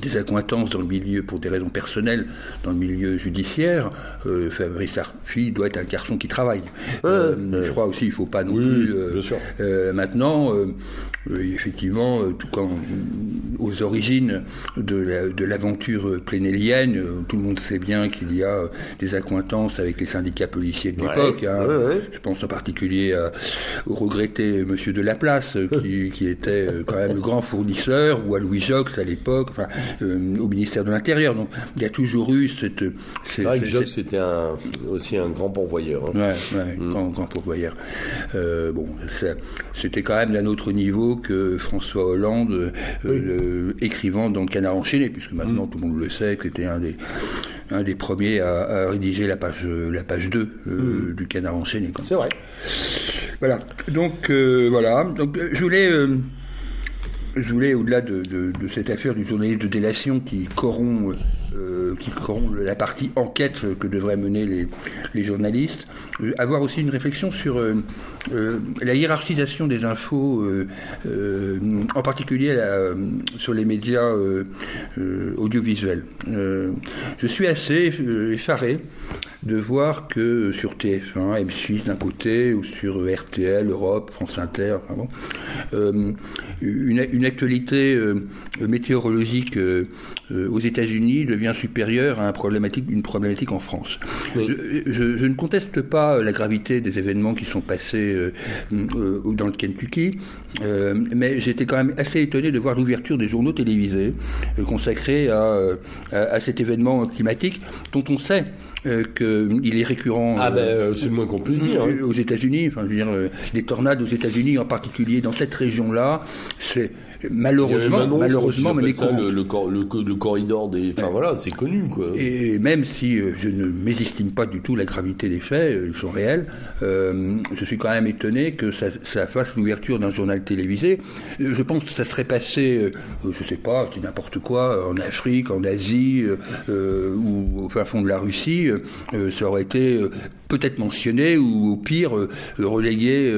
Speaker 2: des accointances dans le milieu pour des raisons personnelles dans le milieu judiciaire, euh, Fabrice Arfi doit être un garçon qui travaille. Euh, je crois aussi il faut pas non plus. Euh, maintenant, effectivement, tout quand aux origines de l'aventure plénélienne, tout le monde sait bien qu'il y a des accointances avec les syndicats policiers de l'époque. Hein. Je pense en particulier au regretté Monsieur de Laplace, qui, qui était quand même le grand fournisseur, ou à Louis Jox à l'époque. Enfin, euh, au ministère de l'Intérieur. Donc il y a toujours eu cette.
Speaker 1: C'est vrai que Job c'était aussi un grand pourvoyeur.
Speaker 2: Hein. Ouais, mm. grand, grand, pourvoyeur. Euh, bon, c'était quand même d'un autre niveau que François Hollande, euh, écrivant dans le Canard enchaîné, puisque maintenant mm. tout le monde le sait, que c'était un des un des premiers à, rédiger la page, la page 2 mm. du canard enchaîné.
Speaker 1: C'est vrai.
Speaker 2: Voilà. Donc, voilà. Donc, je voulais je voulais, au-delà de, cette affaire du journaliste de délation qui corrompt, euh, qui corrompt la partie enquête que devraient mener les, journalistes, euh, avoir aussi une réflexion sur euh, la hiérarchisation des infos, en particulier sur les médias audiovisuels. je suis assez effaré de voir que sur TF1, M6 d'un côté, ou sur RTL, Europe, France Inter, enfin bon, euh, une, une, actualité euh, météorologique euh, aux États-Unis devient supérieure à un problématique, une problématique en France. Je, je, je, ne conteste pas la gravité des événements qui sont passés dans le Kentucky, mais j'étais quand même assez étonné de voir l'ouverture des journaux télévisés consacrés à, à, à cet événement climatique dont on sait euh, qu'il est récurrent.
Speaker 1: Ah ben, euh, c'est le moins qu'on puisse dire. Hein.
Speaker 2: Aux États-Unis, enfin, je veux dire, euh, des tornades aux États-Unis, en particulier dans cette région-là, c'est malheureusement, malheureusement,
Speaker 1: mais le, le, le, corridor des, enfin voilà, c'est connu quoi.
Speaker 2: Et même si euh, je ne mésestime pas du tout la gravité des faits, euh, ils sont réels, euh, je suis quand même étonné que ça, ça fasse l'ouverture d'un journal télévisé. Je pense que ça serait passé, je sais pas, je dis n'importe quoi, en Afrique, en Asie ou au fin fond de la Russie, ça aurait été peut-être mentionné ou au pire relégué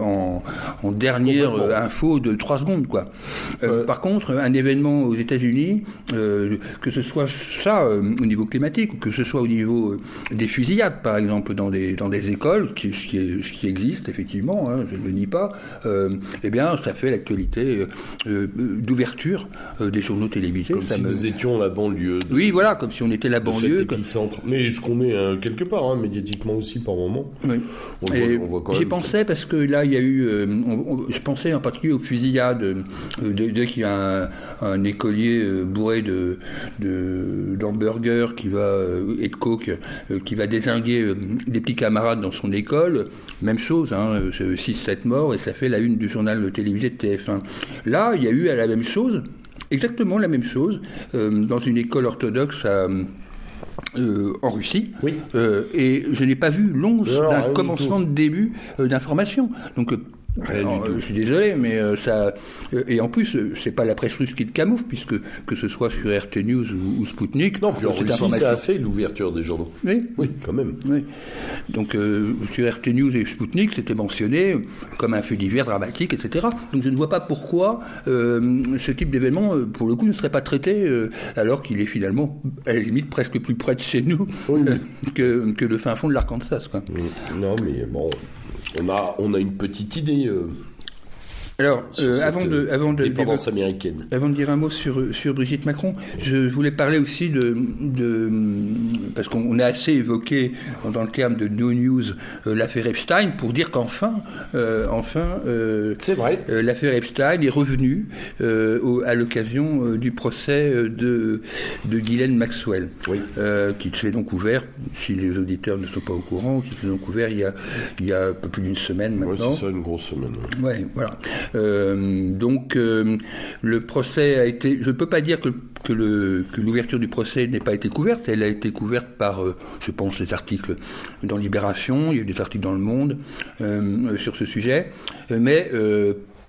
Speaker 2: en, en dernière info de trois secondes quoi. Euh, par contre, un événement aux États-Unis, euh, que ce soit ça euh, au niveau climatique, ou que ce soit au niveau des fusillades, par exemple, dans des, dans des écoles, ce qui, ce qui, existe effectivement, hein, je ne le nie pas, eh bien, ça fait l'actualité d'ouverture des journaux télévisés.
Speaker 1: Comme si nous étions la banlieue.
Speaker 2: oui, voilà, comme si on était la banlieue.
Speaker 1: Mais je connais quelque part, hein, médiatiquement aussi, par moment.
Speaker 2: Oui. J'y pensais parce que là, il y a eu. je pensais en particulier aux fusillades euh, dès, qu'il y a un, écolier euh, bourré de, d'hamburgers qui va euh, et de coke qui va désinguer des petits camarades dans son école, même chose, hein, 6-7 morts et ça fait la une du journal télévisé de TF1. Là, il y a eu à la même chose, exactement la même chose, dans une école orthodoxe en Russie.
Speaker 1: Oui.
Speaker 2: et je n'ai pas vu l'once d'un commencement de début d'information. Donc je suis désolé, mais euh, ça. Euh, et en plus, euh, c'est pas la presse russe qui te camoufle, puisque que ce soit sur RT News ou, Sputnik.
Speaker 1: Non, puis en Russie, ça a fait l'ouverture des journaux.
Speaker 2: Oui,
Speaker 1: oui, quand même.
Speaker 2: Oui. Donc sur RT News et Sputnik, c'était mentionné comme un fait divers dramatique, etc. Donc je ne vois pas pourquoi ce type d'événement, pour le coup, ne serait pas traité, alors qu'il est finalement, à la limite, presque plus près de chez nous que, que le fin fond de l'Arkansas.
Speaker 1: Non, mais bon. On a, on a une petite idée. Euh,
Speaker 2: alors, euh, avant de, avant de
Speaker 1: dépendance américaine.
Speaker 2: Avant de dire un mot sur, sur Brigitte Macron, je voulais parler aussi de, de parce qu'on a assez évoqué dans le terme de no news euh, l'affaire Epstein pour dire qu'enfin, euh, enfin,
Speaker 1: c'est vrai,
Speaker 2: l'affaire Epstein est revenue à l'occasion du procès de de Ghislaine Maxwell,
Speaker 1: oui.
Speaker 2: qui s'est donc ouvert, si les auditeurs ne sont pas au courant, qui s'est donc ouvert il y a il y a un peu plus d'une semaine maintenant.
Speaker 1: Oui, c'est ça, une grosse semaine.
Speaker 2: Ouais, voilà. Euh, donc euh, le procès a été, je ne peux pas dire que, l'ouverture du procès n'ait pas été couverte, elle a été couverte par, euh, je pense, des articles dans Libération, il y a eu des articles dans Le Monde sur ce sujet, mais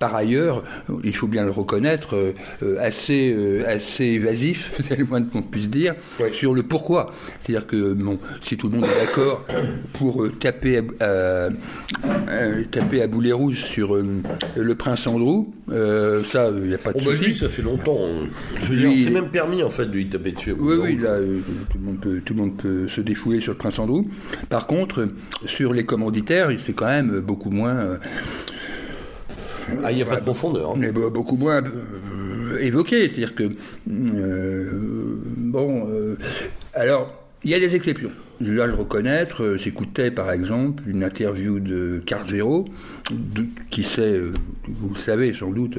Speaker 2: par ailleurs, il faut bien le reconnaître, euh, euh, assez, euh, assez évasif, c'est le moins qu'on puisse dire, sur le pourquoi. C'est-à-dire que bon, si tout le monde est d'accord pour taper, à, taper à boulet rouge sur le prince Andrew, ça, il n'y a pas de
Speaker 1: oh bah lui, ça fait longtemps. Hein. Je veux c'est même permis en fait de lui taper dessus.
Speaker 2: Oui, oui, là, tout, le monde peut, tout le monde peut se défouler sur le prince Andrew. Par contre, sur les commanditaires, c'est quand même beaucoup moins
Speaker 1: ah, il n'y a pas de profondeur.
Speaker 2: Mais beaucoup moins euh, évoqué. C'est-à-dire que, euh, bon, euh, alors, il y a des exceptions. Je dois le reconnaître. J'écoutais par exemple une interview de Carl Zero, qui s'est, vous le savez sans doute,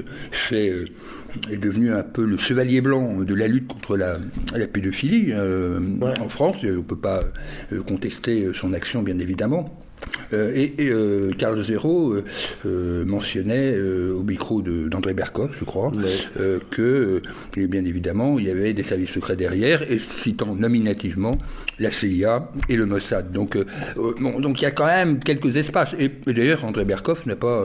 Speaker 2: est, est devenu un peu le chevalier blanc de la lutte contre la, la pédophilie en France. On ne peut pas contester son action, bien évidemment. Euh, et, euh, Carl Zero euh, mentionnait au micro d'André Berkoff, je crois, que bien évidemment il y avait des services secrets derrière, et citant nominativement la CIA et le Mossad. Donc, bon, donc il y a quand même quelques espaces. Et, d'ailleurs, André Berkoff n'a pas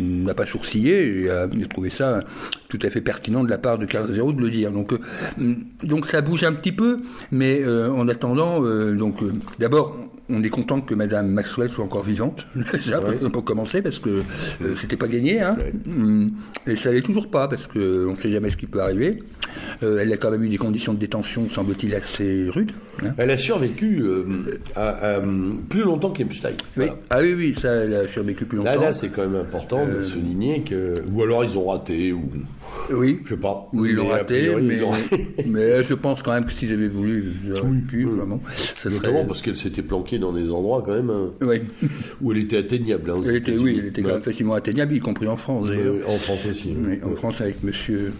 Speaker 2: n'a pas sourcillé et a, trouvé ça tout à fait pertinent de la part de Carl Zero de le dire. Donc, donc ça bouge un petit peu, mais en attendant, donc d'abord on est content que Madame Maxwell soit encore vivante. Déjà, pour commencer, parce que euh, c'était pas gagné. Hein. Mm. Et ça l'est toujours pas, parce qu'on ne sait jamais ce qui peut arriver. Euh, elle a quand même eu des conditions de détention, semble-t-il, assez rudes. Hein?
Speaker 1: Elle a survécu euh, à- à, plus longtemps qu'Epstein.
Speaker 2: Oui. Ah oui, oui, ça, elle a survécu plus longtemps.
Speaker 1: Là, là, c'est quand même important
Speaker 2: Euh,
Speaker 1: de souligner que. Ou alors ils ont raté, ou.
Speaker 2: oui.
Speaker 1: Je sais pas.
Speaker 2: Oui, ils l'ont raté,
Speaker 1: priori, ils
Speaker 2: mais,
Speaker 1: l'ont-
Speaker 2: mais je pense quand même que s'ils avaient voulu, ils auraient pu, vraiment. Ça
Speaker 1: Notamment
Speaker 2: serait...
Speaker 1: parce qu'elle s'était planquée dans des endroits quand même hein,
Speaker 2: Oui,
Speaker 1: où elle était atteignable. hein,
Speaker 2: elle était, oui, elle était quand même facilement atteignable, y compris en France.
Speaker 1: Euh, en France aussi.
Speaker 2: Oui, en France avec monsieur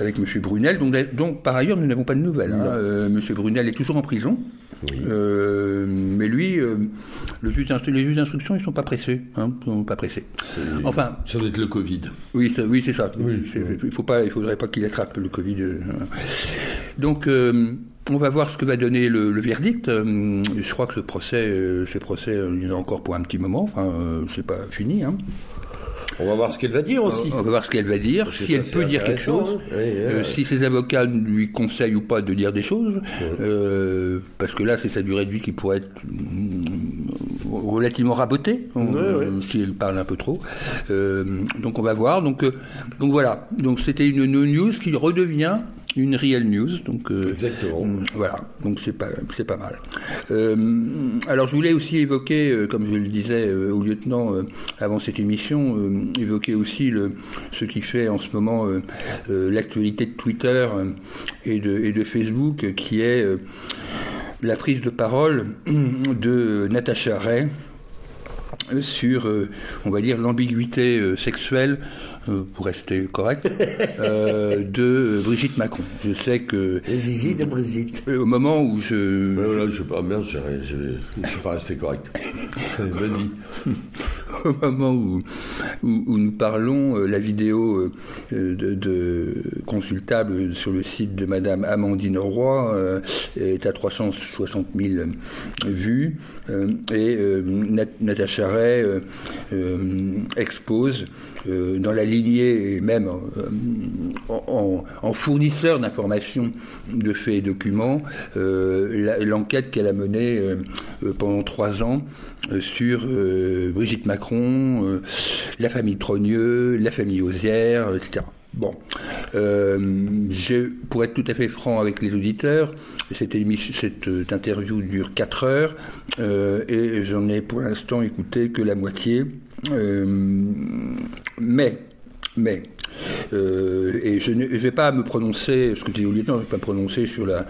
Speaker 2: avec monsieur Brunel. Donc, donc par ailleurs, nous n'avons pas de nouvelles. Hein. Euh, monsieur Brunel est toujours en prison.
Speaker 1: Oui.
Speaker 2: Euh, mais lui, euh, le juge d'instru- les juges d'instruction, ils sont pas pressés. Hein, sont pas pressés. Enfin,
Speaker 1: Ça doit être le Covid.
Speaker 2: oui, ça- oui, c'est ça.
Speaker 1: Oui,
Speaker 2: il faut pas, il faudrait pas qu'il attrape le Covid. voilà. Donc, euh, on va voir ce que va donner le, le verdict. Je crois que ce procès, ce procès, il y en a encore pour un petit moment. Enfin, c'est pas fini. Hein.
Speaker 1: On va voir ce qu'elle va dire aussi.
Speaker 2: On va voir ce qu'elle va dire,
Speaker 1: Parce
Speaker 2: si elle peut dire quelque chose,
Speaker 1: hein.
Speaker 2: Euh, si ses avocats lui conseillent ou pas de dire des choses, euh, parce que là, c'est sa durée de vie qui pourrait être mm, relativement rabotée, on-
Speaker 1: ouais.
Speaker 2: si elle parle un peu trop. Euh, donc on va voir. Donc, donc voilà. Donc c'était une no- news qui redevient une real news. Donc euh,
Speaker 1: Exactement.
Speaker 2: Mm, Voilà, donc c'est pas, c'est pas mal. Euh, alors je voulais aussi évoquer, euh, comme je le disais au lieutenant avant cette émission, évoquer aussi le, ce qui fait en ce moment l'actualité de Twitter et, de, et de Facebook, qui est la prise de parole de Natacha Ray sur, on va dire, l'ambiguïté sexuelle, pour rester correct, euh, de euh, Brigitte Macron. Je sais que
Speaker 1: Zizi de Brigitte.
Speaker 2: euh, au moment où je,
Speaker 1: voilà, je sais pas, merde, je ne suis pas resté correct. Vas-y.
Speaker 2: au moment où, où, où nous parlons, euh, la vidéo euh, de, de- consultable sur le site de Madame Amandine Roy euh, est à 360 000 vues euh, et euh, Nat- Natacha Ray euh, euh, expose euh, dans la et même euh, en, fournisseur d'informations, de faits et documents, euh, l'enquête qu'elle a menée euh, pendant trois ans sur Brigitte Macron, la famille Trogneux, la famille Osière, etc. Bon, je, pour être tout à fait franc avec les auditeurs, cette, interview dure 4 heures et j'en ai pour l'instant écouté que la moitié. Mais, mais, euh, et je ne je vais pas me prononcer, ce que je dis au lieutenant, je ne vais pas me prononcer sur la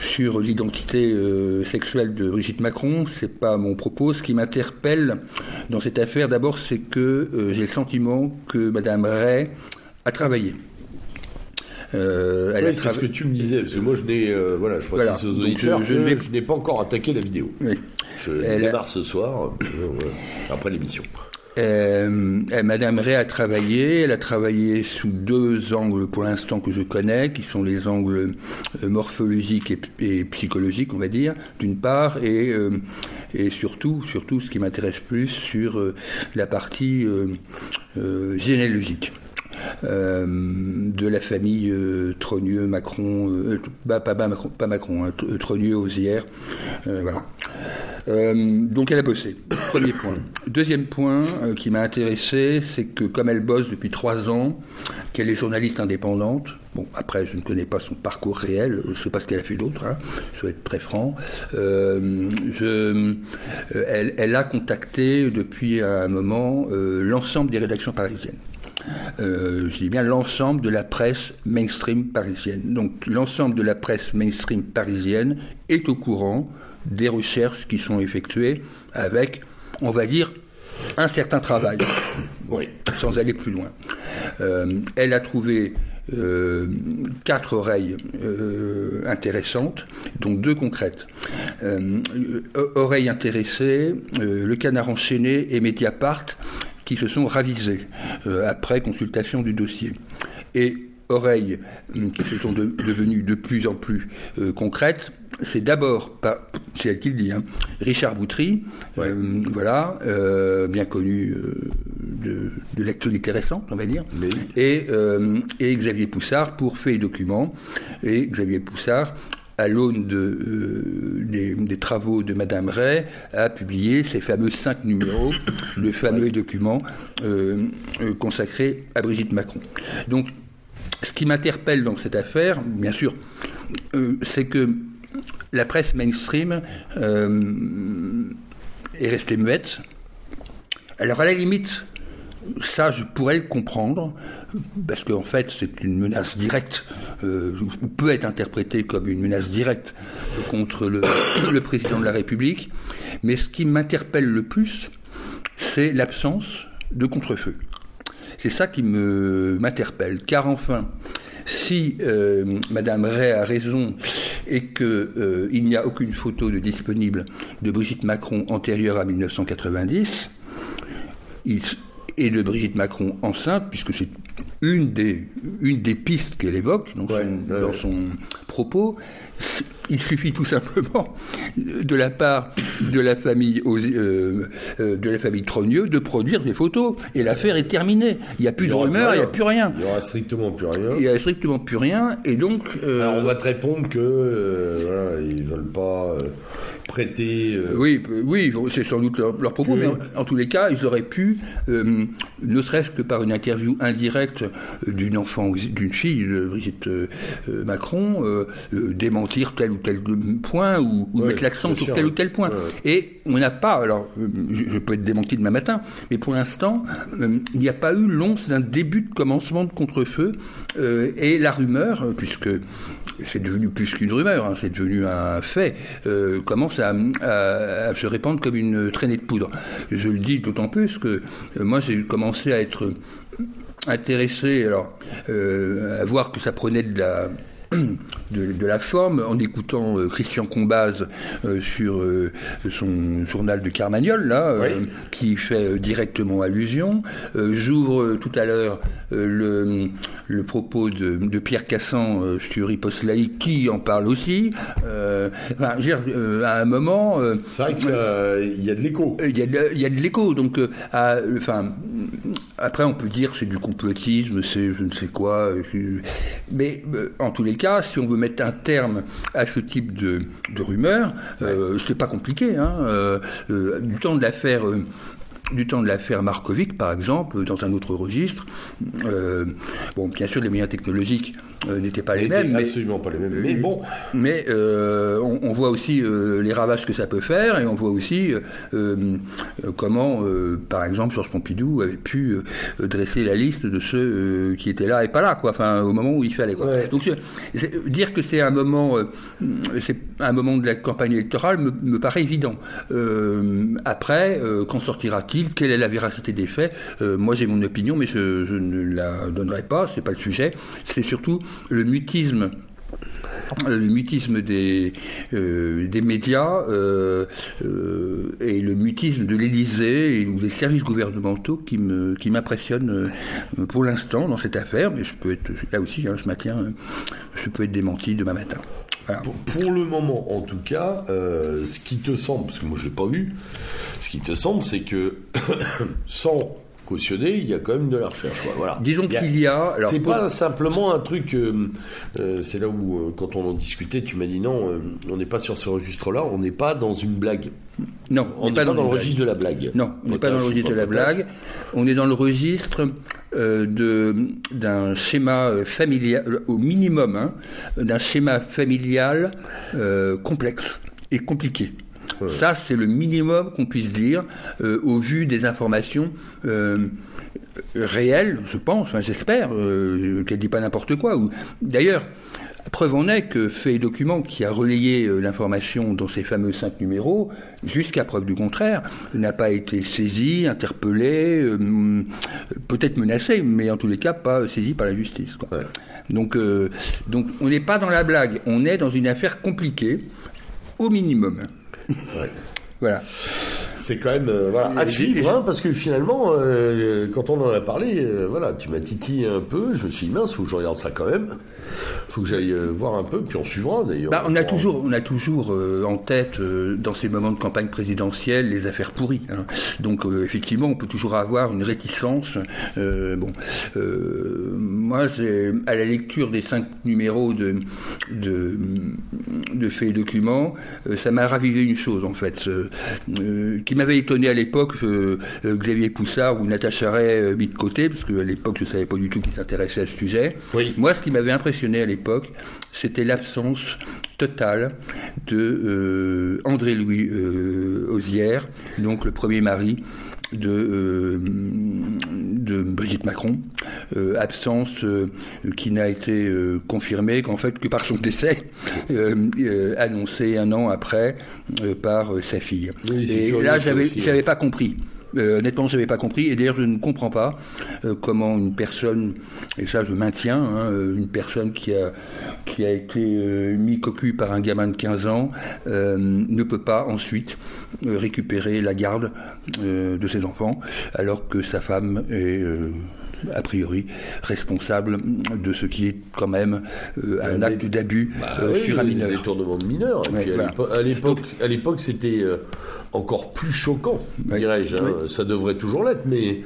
Speaker 2: sur l'identité euh, sexuelle de Brigitte Macron, c'est pas mon propos. Ce qui m'interpelle dans cette affaire, d'abord, c'est que euh, j'ai le sentiment que Madame Ray a travaillé. Euh,
Speaker 1: Oui, c'est ce que tu me disais, parce que moi je n'ai, euh, voilà, je
Speaker 2: Voilà.
Speaker 1: aux
Speaker 2: Donc, je-
Speaker 1: n'ai pas encore attaqué la vidéo.
Speaker 2: Oui.
Speaker 1: Je
Speaker 2: Elle a-
Speaker 1: démarre ce soir, après l'émission.
Speaker 2: Euh, euh, Madame Ray a travaillé, elle a travaillé sous deux angles pour l'instant que je connais, qui sont les angles euh, morphologiques et, psychologiques, on va dire, d'une part, et, surtout, surtout, ce qui m'intéresse plus, sur la partie généalogique. Euh, de la famille euh, Trogneux, Macron, euh, bah, pas, Macron, pas Macron, hein, euh, voilà. Donc elle a bossé. Premier point. Deuxième point qui m'a intéressé, c'est que comme elle bosse depuis trois ans, qu'elle est journaliste indépendante. Bon, après, je ne connais pas son parcours réel, je ne sais pas ce qu'elle a fait d'autre, hein, je être très franc. Elle, a contacté depuis un moment l'ensemble des rédactions parisiennes. Euh, je dis bien l'ensemble de la presse mainstream parisienne. Donc l'ensemble de la presse mainstream parisienne est au courant des recherches qui sont effectuées avec, on va dire, un certain travail,
Speaker 1: Oui.
Speaker 2: sans aller plus loin. Euh, elle a trouvé euh, quatre oreilles euh, intéressantes, dont deux concrètes. Oreilles intéressées, le canard enchaîné et Mediapart, qui se sont ravisés euh, après consultation du dossier. Et oreilles hum, qui se sont de- devenues de plus en plus euh, concrètes, c'est d'abord, c'est elle qui le dit, hein, Richard Boutry, euh, voilà, euh, bien connu de, de l'actualité récente, on va dire, et, et Xavier Poussard pour Faits et Documents. Et Xavier Poussard, à l'aune de, euh, des, des travaux de Madame Ray, a publié ces fameux cinq numéros, le fameux document euh, euh, consacré à Brigitte Macron. Donc, ce qui m'interpelle dans cette affaire, bien sûr, euh, c'est que la presse mainstream est restée muette. Alors à la limite, ça, je pourrais le comprendre, parce qu'en fait, c'est une menace directe, euh, ou peut être interprétée comme une menace directe contre le, président de la République. Mais ce qui m'interpelle le plus, c'est l'absence de contre-feu. C'est ça qui m'interpelle, car enfin, si euh, Madame Ray a raison et qu'il euh, n'y a aucune photo de disponible de Brigitte Macron antérieure à 1990, il, et de Brigitte Macron enceinte, puisque c'est une des, une des pistes qu'elle évoque dans, son, dans son propos, il suffit tout simplement de la part de la famille euh, euh, de la famille Trogneux de produire des photos et l'affaire est terminée. Il n'y a plus de rumeurs, il n'y a plus rien.
Speaker 1: Il n'y aura strictement plus rien.
Speaker 2: Il n'y a strictement plus rien et donc.
Speaker 1: Euh, Alors on va te répondre que voilà, ils veulent pas prêter.
Speaker 2: Euh, oui, oui, c'est sans doute leur, propos, mais en, tous les cas, ils auraient pu, euh, ne serait-ce que par une interview indirecte euh, d'une enfant ou d'une fille, Brigitte Macron, démentir tel ou tel point ou, mettre l'accent sur tel ou tel point. Et on n'a pas, alors je, peux être démenti demain matin, mais pour l'instant, il n'y a pas eu l'once d'un début de commencement de contre-feu et la rumeur, puisque c'est devenu plus qu'une rumeur, hein, c'est devenu un fait, commence à, se répandre comme une traînée de poudre. Je le dis d'autant plus que euh, moi j'ai commencé à être intéressé alors euh, à voir que ça prenait de la de, la forme en écoutant euh, Christian Combaz euh, sur euh, son journal de Carmagnol, là, qui fait directement allusion. J'ouvre tout à l'heure le, le, propos de, Pierre Cassan sur Hippos qui en parle aussi. Enfin, à un moment.
Speaker 1: C'est vrai qu'il y a de l'écho.
Speaker 2: Il y a de, l'écho. Donc, enfin, après, on peut dire c'est du complotisme, c'est je ne sais quoi. Mais en tous les cas, si on veut mettre un terme à ce type de, rumeurs, euh, c'est pas compliqué. Hein. Euh, euh, du temps de l'affaire du temps de l'affaire Markovic, par exemple, dans un autre registre. bon, bien sûr, les moyens technologiques euh, n'étaient pas les mêmes.
Speaker 1: Absolument pas les mêmes. Mais bon.
Speaker 2: Mais euh, on, voit aussi euh, les ravages que ça peut faire et on voit aussi comment, par exemple, Georges Pompidou avait pu dresser la liste de ceux qui étaient là et pas là, quoi. Enfin, au moment où il fallait. Quoi. Donc, dire que c'est un moment, c'est un moment de la campagne électorale me, me paraît évident. après, qu'en sortira-t-il? Quelle est la véracité des faits? Moi, j'ai mon opinion, mais je, je ne la donnerai pas. C'est pas le sujet. C'est surtout le mutisme le mutisme des, euh, des médias euh, euh, et le mutisme de l'Élysée ou des services gouvernementaux qui me qui m'impressionnent pour l'instant dans cette affaire, mais je peux être là aussi, hein, je je peux être démenti demain matin.
Speaker 1: Pour, le moment, en tout cas, ce qui te semble, parce que moi je l'ai pas vu, ce qui te semble, c'est que sans cautionné, il y a quand même de la recherche. Voilà.
Speaker 2: Disons qu'il y a.
Speaker 1: C'est pas simplement un truc. Euh, euh, c'est là où, euh, quand on en discutait, tu m'as dit non, on n'est pas sur ce registre-là, on n'est pas dans une blague.
Speaker 2: Non,
Speaker 1: on n'est pas, dans, le registre de la blague.
Speaker 2: Non, on n'est pas dans le registre de la blague. On est dans le registre de d'un schéma familial, au minimum, hein, d'un schéma familial complexe et compliqué. Ça, c'est le minimum qu'on puisse dire euh, au vu des informations euh, réelles, je pense, j'espère, euh, qu'elle ne dit pas n'importe quoi. D'ailleurs, Preuve en est que Fait Document, qui a relayé l'information dans ces fameux cinq numéros, jusqu'à preuve du contraire, n'a pas été saisi, interpellé, peut-être menacé, mais en tous les cas pas saisi par la justice. Donc, donc on n'est pas dans la blague, on est dans une affaire compliquée, au minimum. Voilà.
Speaker 1: C'est quand même euh, voilà, à suivre, hein, parce que finalement, euh, quand on en a parlé, euh, voilà, tu m'as titillé un peu, je me suis dit, mince, faut que je regarde ça quand même. faut que j'aille voir un peu, puis on suivra d'ailleurs.
Speaker 2: Bah, on, a toujours, on a toujours en tête, dans ces moments de campagne présidentielle, les affaires pourries. Hein. Donc, effectivement, on peut toujours avoir une réticence. bon, moi, à la lecture des cinq numéros de, de, de faits et documents, ça m'a ravivé une chose en fait, qui m'avait étonné à l'époque, Xavier Poussard ou Natacha Ray mis de côté, parce qu'à l'époque je savais pas du tout qu'ils s'intéressaient à ce sujet. Moi, ce qui m'avait impressionné à l'époque, c'était l'absence totale de André-Louis Osière, donc le premier mari de, euh, de Brigitte Macron, euh, absence euh, qui n'a été confirmée qu'en fait que par son décès, annoncé un an après par sa fille. et là, j'avais, j'avais pas compris. Euh, honnêtement, je n'avais pas compris. Et d'ailleurs, je ne comprends pas euh, comment une personne, et ça je maintiens, hein, euh, une personne qui a, qui a été mis cocu par un gamin de 15 ans ne peut pas ensuite récupérer la garde de ses enfants, alors que sa femme est a priori responsable de ce qui est quand même un acte d'abus bah sur un mineur.
Speaker 1: Détournement de mineur. L'époque, à l'époque, c'était encore plus choquant, dirais-je. Hein. Ça devrait toujours l'être, mais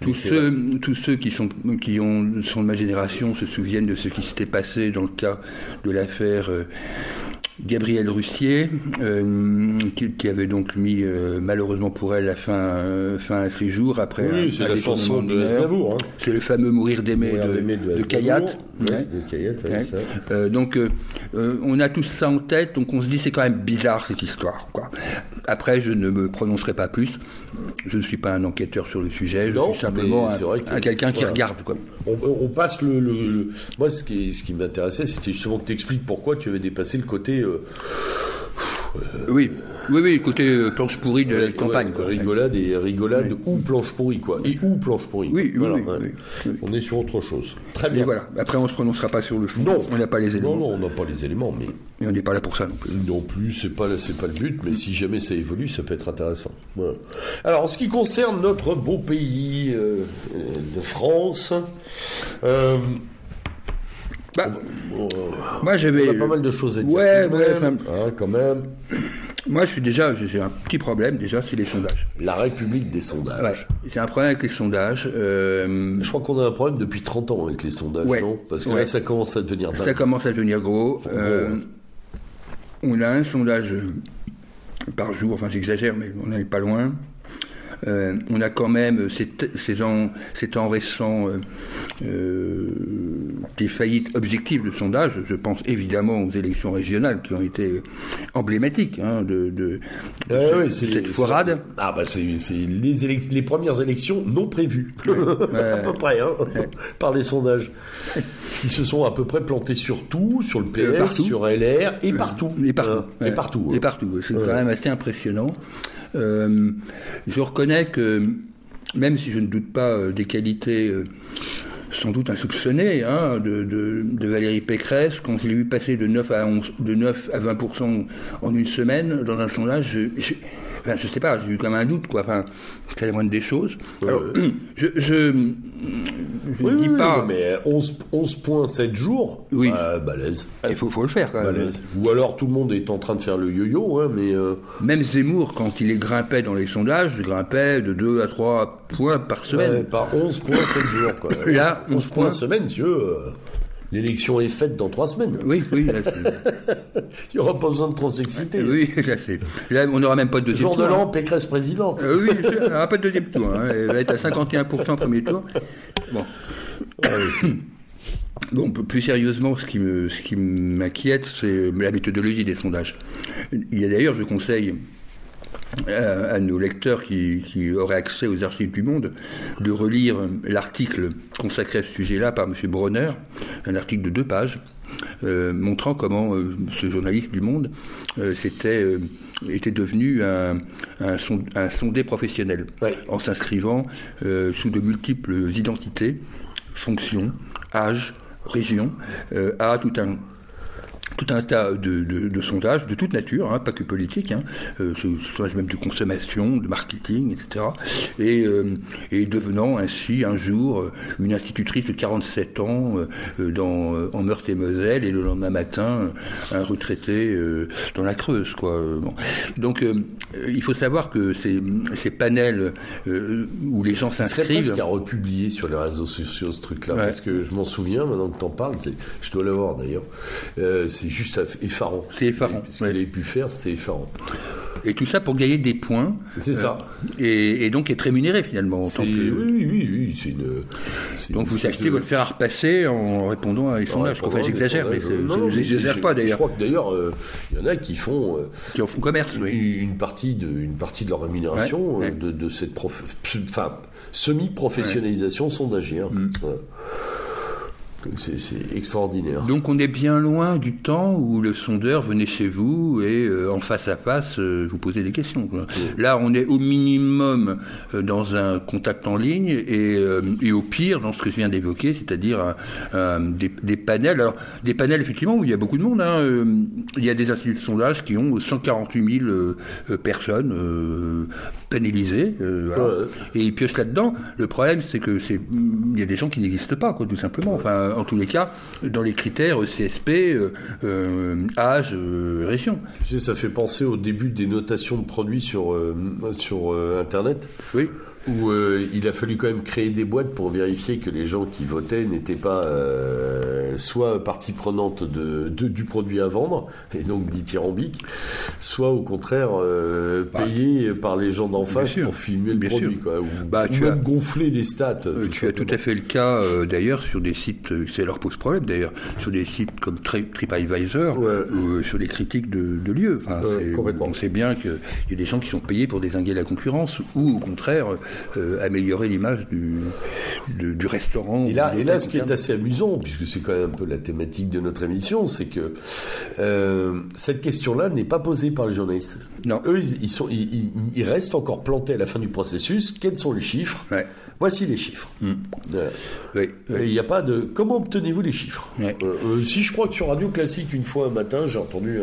Speaker 2: tous ceux, tous ceux qui sont qui ont sont de ma génération se souviennent de ce qui s'était passé dans le cas de l'affaire. Euh, Gabrielle Russier, euh, qui, avait donc mis euh, malheureusement pour elle la fin, euh, fin à ses jours après
Speaker 1: oui, c'est la chanson de
Speaker 2: hein. C'est le fameux Mourir d'aimer de, de, Kayat. donc on a tous ça en tête, donc on se dit c'est quand même bizarre cette histoire. Quoi. Après, je ne me prononcerai pas plus. Je ne suis pas un enquêteur sur le sujet, je suis simplement un, quelqu'un qui regarde. Quoi.
Speaker 1: On, passe le, Moi, ce qui, ce qui m'intéressait, c'était justement que tu expliques pourquoi tu avais dépassé le côté
Speaker 2: euh, oui, oui, oui, côté euh, planche pourrie de la campagne. Quoi.
Speaker 1: Rigolade et rigolade ou planche pourrie, quoi. Et ou planche pourrie.
Speaker 2: Oui, oui,
Speaker 1: On est sur autre chose. Très bien.
Speaker 2: voilà. Après, on ne se prononcera pas sur le fond.
Speaker 1: Non,
Speaker 2: on n'a pas les éléments.
Speaker 1: Non, non, on n'a pas les éléments, mais.
Speaker 2: Et on n'est pas là pour ça non plus.
Speaker 1: Non plus, c'est pas, c'est pas le but, mais si jamais ça évolue, ça peut être intéressant. Alors, en ce qui concerne notre beau pays euh, de France, euh,
Speaker 2: bah, moi j'avais.
Speaker 1: On a pas mal de choses à dire.
Speaker 2: Ouais, quand ouais,
Speaker 1: même. Hein, quand même.
Speaker 2: Moi, je suis déjà, j'ai un petit problème déjà, c'est les sondages.
Speaker 1: La République des sondages.
Speaker 2: Ouais, j'ai un problème avec les sondages. Euh...
Speaker 1: Je crois qu'on a un problème depuis 30 ans avec les sondages, non? Parce que là, ça commence à devenir.
Speaker 2: Ça commence à devenir gros. Euh, on a un sondage par jour, enfin j'exagère, mais on n'est pas loin. Euh, on a quand même ces, ans, récents euh, euh, des faillites objectives de sondage. Je pense évidemment aux élections régionales qui ont été emblématiques hein, de,
Speaker 1: cette foirade. Ah bah c'est les, les, premières élections non prévues, à peu près, hein, par les sondages, qui se sont à peu près plantés sur tout, sur le PS, sur LR et partout.
Speaker 2: Et partout.
Speaker 1: et partout.
Speaker 2: Et partout. C'est quand même assez impressionnant. Euh, je reconnais que, même si je ne doute pas euh, des qualités euh, sans doute insoupçonnées hein, de, de, Valérie Pécresse, quand je l'ai vu passer de 9 à, 11, de 9 à 20% en une semaine dans un sondage, je, Enfin, je sais pas, j'ai eu comme un doute, quoi. Enfin, c'est la moindre des choses. Alors, je, je,
Speaker 1: ne dis pas. mais 11, 11 points 7 jours, oui. Bah, balèze.
Speaker 2: Il faut, faut, le faire, quand même.
Speaker 1: Ou alors tout le monde est en train de faire le yo-yo, hein, mais. Euh,
Speaker 2: même Zemmour, quand il est grimpait dans les sondages, grimpait de 2 à 3 points par semaine.
Speaker 1: par 11 points 7 jours, quoi.
Speaker 2: Là, 11, 11 points
Speaker 1: semaine, si veux. L'élection est faite dans trois semaines.
Speaker 2: Oui, oui.
Speaker 1: Il n'y aura pas besoin de trop s'exciter.
Speaker 2: Oui, là, on n'aura même pas de deuxième
Speaker 1: Jour
Speaker 2: tour.
Speaker 1: de l'an, hein. Pécresse présidente.
Speaker 2: Euh, oui, on n'aura pas de deuxième tour. Hein. Elle va être à 51% premier tour. Bon. Bon, plus sérieusement, ce qui me, ce qui m'inquiète, c'est la méthodologie des sondages. Il y a d'ailleurs, je conseille à, nos lecteurs qui, auraient accès aux archives du Monde de relire l'article consacré à ce sujet-là par M. Bronner, un article de deux pages, euh, montrant comment euh, ce journaliste du Monde euh, était devenu un, sondé professionnel en s'inscrivant sous de multiples identités, fonctions, âge, région, à tout un tout un tas de, de, sondages de toute nature, hein, pas que politique, hein, euh, sondages même de consommation, de marketing, etc. Et, euh, et devenant ainsi un jour euh, une institutrice de 47 ans euh, dans, en Meurthe-et-Moselle et le lendemain matin un retraité dans la Creuse. Quoi. Bon. Donc il faut savoir que ces, ces panels où les gens s'inscrivent...
Speaker 1: C'est a republié sur les réseaux sociaux ce truc-là, parce que je m'en souviens maintenant que tu en parles, je dois l'avoir d'ailleurs c'est juste effarant.
Speaker 2: C'est effarant.
Speaker 1: Ce qu'il avait pu faire, c'était effarant.
Speaker 2: Et tout ça pour gagner des points.
Speaker 1: C'est ça.
Speaker 2: Et, donc être rémunéré finalement. En tant que...
Speaker 1: Oui, oui, oui. C'est une,
Speaker 2: donc vous achetez votre fer à repasser en répondant à les sondages. Enfin, j'exagère, mais non, j'exagère pas d'ailleurs.
Speaker 1: Je crois que d'ailleurs, il y en a qui font.
Speaker 2: qui en font commerce, oui.
Speaker 1: Une partie de, une partie de leur rémunération De, de, cette prof... enfin, semi-professionnalisation sondagère. Mm. C'est extraordinaire.
Speaker 2: Donc on est bien loin du temps où le sondeur venait chez vous et euh, en face à face euh, vous posait des questions. Là on est au minimum euh, dans un contact en ligne et, et, au pire dans ce que je viens d'évoquer, c'est-à-dire des, des, panels. Alors des panels effectivement où il y a beaucoup de monde. Hein, il y a des instituts de sondage qui ont 148 000 personnes panélisées et ils piochent là-dedans. Le problème c'est que c'est il y a des gens qui n'existent pas quoi, tout simplement. Enfin en tous les cas, dans les critères CSP, euh, euh, âge, euh, région.
Speaker 1: Tu sais, ça fait penser au début des notations de produits sur, sur Internet.
Speaker 2: Oui
Speaker 1: où euh, il a fallu quand même créer des boîtes pour vérifier que les gens qui votaient n'étaient pas euh, soit partie prenante de, du produit à vendre, et donc dithyrambique, soit au contraire euh, bah, payés par les gens d'en face pour filmer le produit, quoi, ou, bah, tu as, gonfler les stats.
Speaker 2: tu as tout à fait le cas d'ailleurs sur des sites, ça leur pose problème d'ailleurs, sur des sites comme TripAdvisor, ou sur les critiques de, de lieux. Enfin, on sait bien qu'il y a des gens qui sont payés pour désinguer la concurrence, ou au contraire euh, améliorer l'image du, du, restaurant.
Speaker 1: Et là, et là ce qui est assez amusant, puisque c'est quand même un peu la thématique de notre émission, c'est que euh, cette question-là n'est pas posée par les journalistes.
Speaker 2: Non.
Speaker 1: Eux, ils, sont, ils, ils, restent encore plantés à la fin du processus. Quels sont les chiffres?
Speaker 2: Ouais.
Speaker 1: Voici les chiffres.
Speaker 2: Hmm.
Speaker 1: oui, il n'y a pas de. Comment obtenez-vous les chiffres? Euh, Si je crois que sur Radio Classique, une fois un matin, j'ai entendu.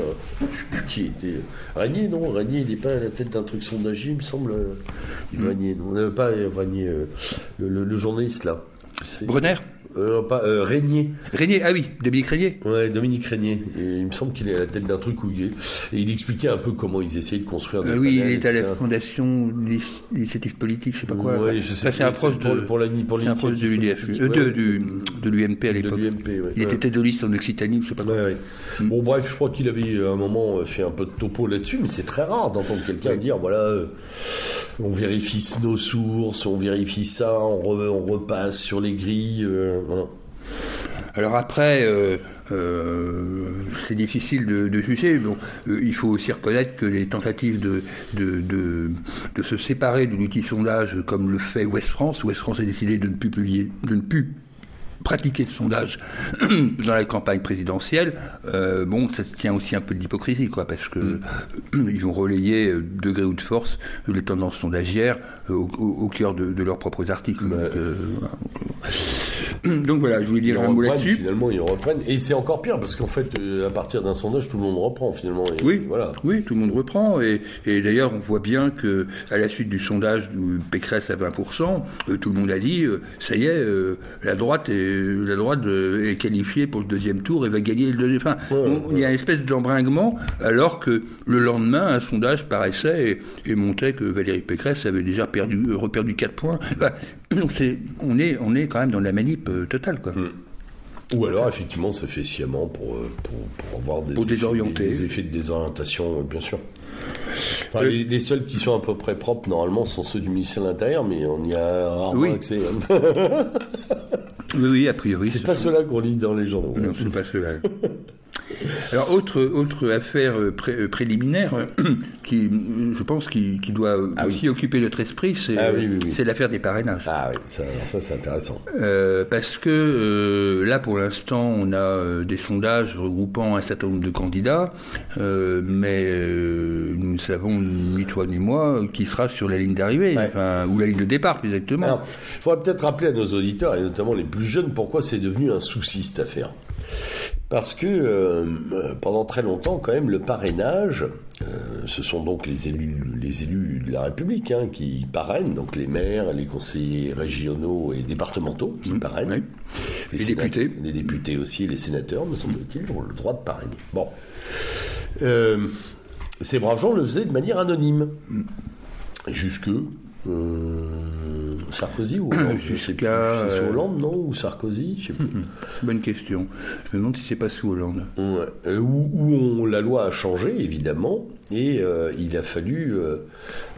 Speaker 1: plus qui était. Régnier, non? Régnier, il n'est pas à la tête d'un truc sondagier, il me semble. Yves mm. Régnier, non pas Régnier, le, le, journaliste là.
Speaker 2: Brunner?
Speaker 1: Euh, pas, euh, Régnier.
Speaker 2: Régnier, ah oui, Dominique Régnier.
Speaker 1: Ouais, Dominique Régnier. Et il me semble qu'il est à la tête d'un truc où il est. Et il expliquait un peu comment ils essayaient de construire
Speaker 2: des euh, Oui, il est à la fondation d'initiative politique, je sais pas quoi.
Speaker 1: Ouais, je sais c'est un proche de, pour, la,
Speaker 2: euh, de, de l'UMP à l'époque. Il était tête de liste en Occitanie, je sais pas quoi.
Speaker 1: Mm. Bon, bref, je crois qu'il avait à un moment fait un peu de topo là-dessus, mais c'est très rare d'entendre quelqu'un dire voilà, on vérifie nos sources, on vérifie ça, on, repasse sur les grilles.
Speaker 2: Alors après, euh, euh, c'est difficile de, juger. Bon, euh, il faut aussi reconnaître que les tentatives de, de, se séparer de l'outil sondage, comme le fait Ouest France, Ouest France a décidé de ne plus publier, de ne plus pratiquer de sondage dans la campagne présidentielle, euh, bon, ça tient aussi un peu d'hypocrisie, quoi, parce que mm. ils ont relayé euh, de gré ou de force les tendances sondagières euh, au, cœur de, leurs propres articles. Donc, voilà, je voulais dire un mot là-dessus.
Speaker 1: Finalement, ils reprennent, et c'est encore pire parce qu'en fait, à partir d'un sondage, tout le monde reprend finalement.
Speaker 2: oui, voilà. Oui, tout le monde reprend, et, d'ailleurs, on voit bien que à la suite du sondage de Pécresse à 20%, tout le monde a dit, ça y est, la droite est la droite est qualifiée pour le deuxième tour et va gagner le deuxième. Enfin, il y a une espèce d'embringement, alors que le lendemain, un sondage paraissait et, montrait que Valérie Pécresse avait déjà perdu, reperdu 4 points. donc on est, on est quand même dans la manip euh, totale, quoi.
Speaker 1: Ou alors, effectivement, ça fait sciemment pour, euh, pour, avoir des, effets, de désorientation, euh, bien sûr. les, seuls qui sont à peu près propres, normalement, sont ceux du ministère de l'Intérieur, mais on y a rarement accès.
Speaker 2: Oui, oui, a priori.
Speaker 1: C'est pas cela qu'on lit dans les journaux.
Speaker 2: Non, c'est pas cela. Alors, autre, autre affaire euh, euh, préliminaire euh, qui, je pense, qui, qui doit ah aussi occuper notre esprit, c'est ah c'est l'affaire des parrainages.
Speaker 1: Ah oui, ça, ça c'est intéressant.
Speaker 2: parce que là, pour l'instant, on a des sondages regroupant un certain nombre de candidats, mais nous ne savons ni toi ni moi qui sera sur la ligne d'arrivée, ou la ligne de départ, plus exactement.
Speaker 1: Il faudrait peut-être rappeler à nos auditeurs, et notamment les plus jeunes, pourquoi c'est devenu un souci cette affaire. Parce que euh, pendant très longtemps, quand même, le parrainage, euh, ce sont donc les élus, les élus de la République hein, qui parrainent, donc les maires, les conseillers régionaux et départementaux qui mmh, parrainent.
Speaker 2: Les, députés.
Speaker 1: Les députés aussi, les sénateurs, me semble-t-il, ont le droit de parrainer. Bon. Euh, ces braves gens le faisaient de manière anonyme. Jusque Sarkozy ou Hollande Je sais plus.
Speaker 2: Jusqu'à,
Speaker 1: C'est sous
Speaker 2: euh,
Speaker 1: Hollande, non Ou Sarkozy Je sais plus.
Speaker 2: Bonne question. Je me demande si c'est pas sous Hollande.
Speaker 1: Ouais. Euh, où où on- la loi a changé, évidemment, et euh, il, a fallu, euh,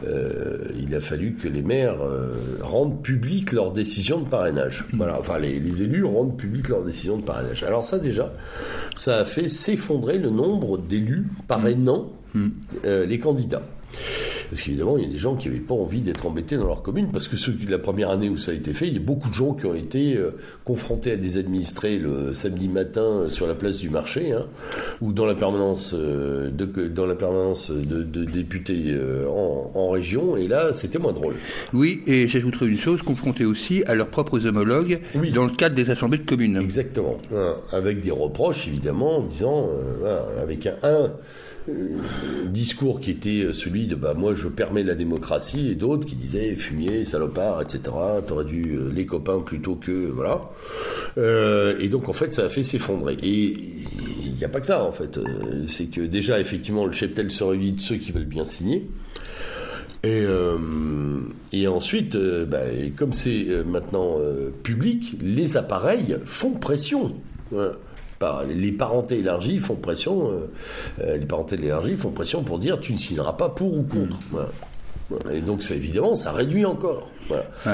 Speaker 1: euh, il a fallu que les maires euh, rendent publiques leurs décisions de parrainage. Voilà, enfin, les, les élus rendent publiques leurs décisions de parrainage. Alors ça, déjà, ça a fait s'effondrer le nombre d'élus parrainant euh, les candidats. Parce qu'évidemment, il y a des gens qui n'avaient pas envie d'être embêtés dans leur commune, parce que ceux qui, la première année où ça a été fait, il y a beaucoup de gens qui ont été euh, confrontés à des administrés le samedi matin euh, sur la place du marché, hein, ou dans la permanence, euh, de, dans la permanence de, de députés en, en région, et là, c'était moins drôle.
Speaker 2: Oui, et j'ajouterai une chose, confrontés aussi à leurs propres homologues
Speaker 1: Oui.
Speaker 2: dans le cadre des assemblées de communes.
Speaker 1: Exactement. Hein, avec des reproches, évidemment, en disant, euh, voilà, avec un, un, euh, discours qui était celui de bah, moi je permets la démocratie et d'autres qui disaient fumier, salopard, etc. T'aurais dû euh, les copains plutôt que. Voilà. Euh, et donc en fait ça a fait s'effondrer. Et il n'y a pas que ça en fait. Euh, C'est que déjà effectivement le cheptel se réunit de ceux qui veulent bien signer. Et, euh, ensuite, euh, bah, comme c'est euh, maintenant euh, public, les appareils font pression. Par- les parentés élargies font pression. euh, euh, les parentés élargies font pression pour dire tu ne signeras pas pour ou contre. Voilà. Voilà. Et donc, ça, évidemment, ça réduit encore. Voilà.
Speaker 2: Ouais.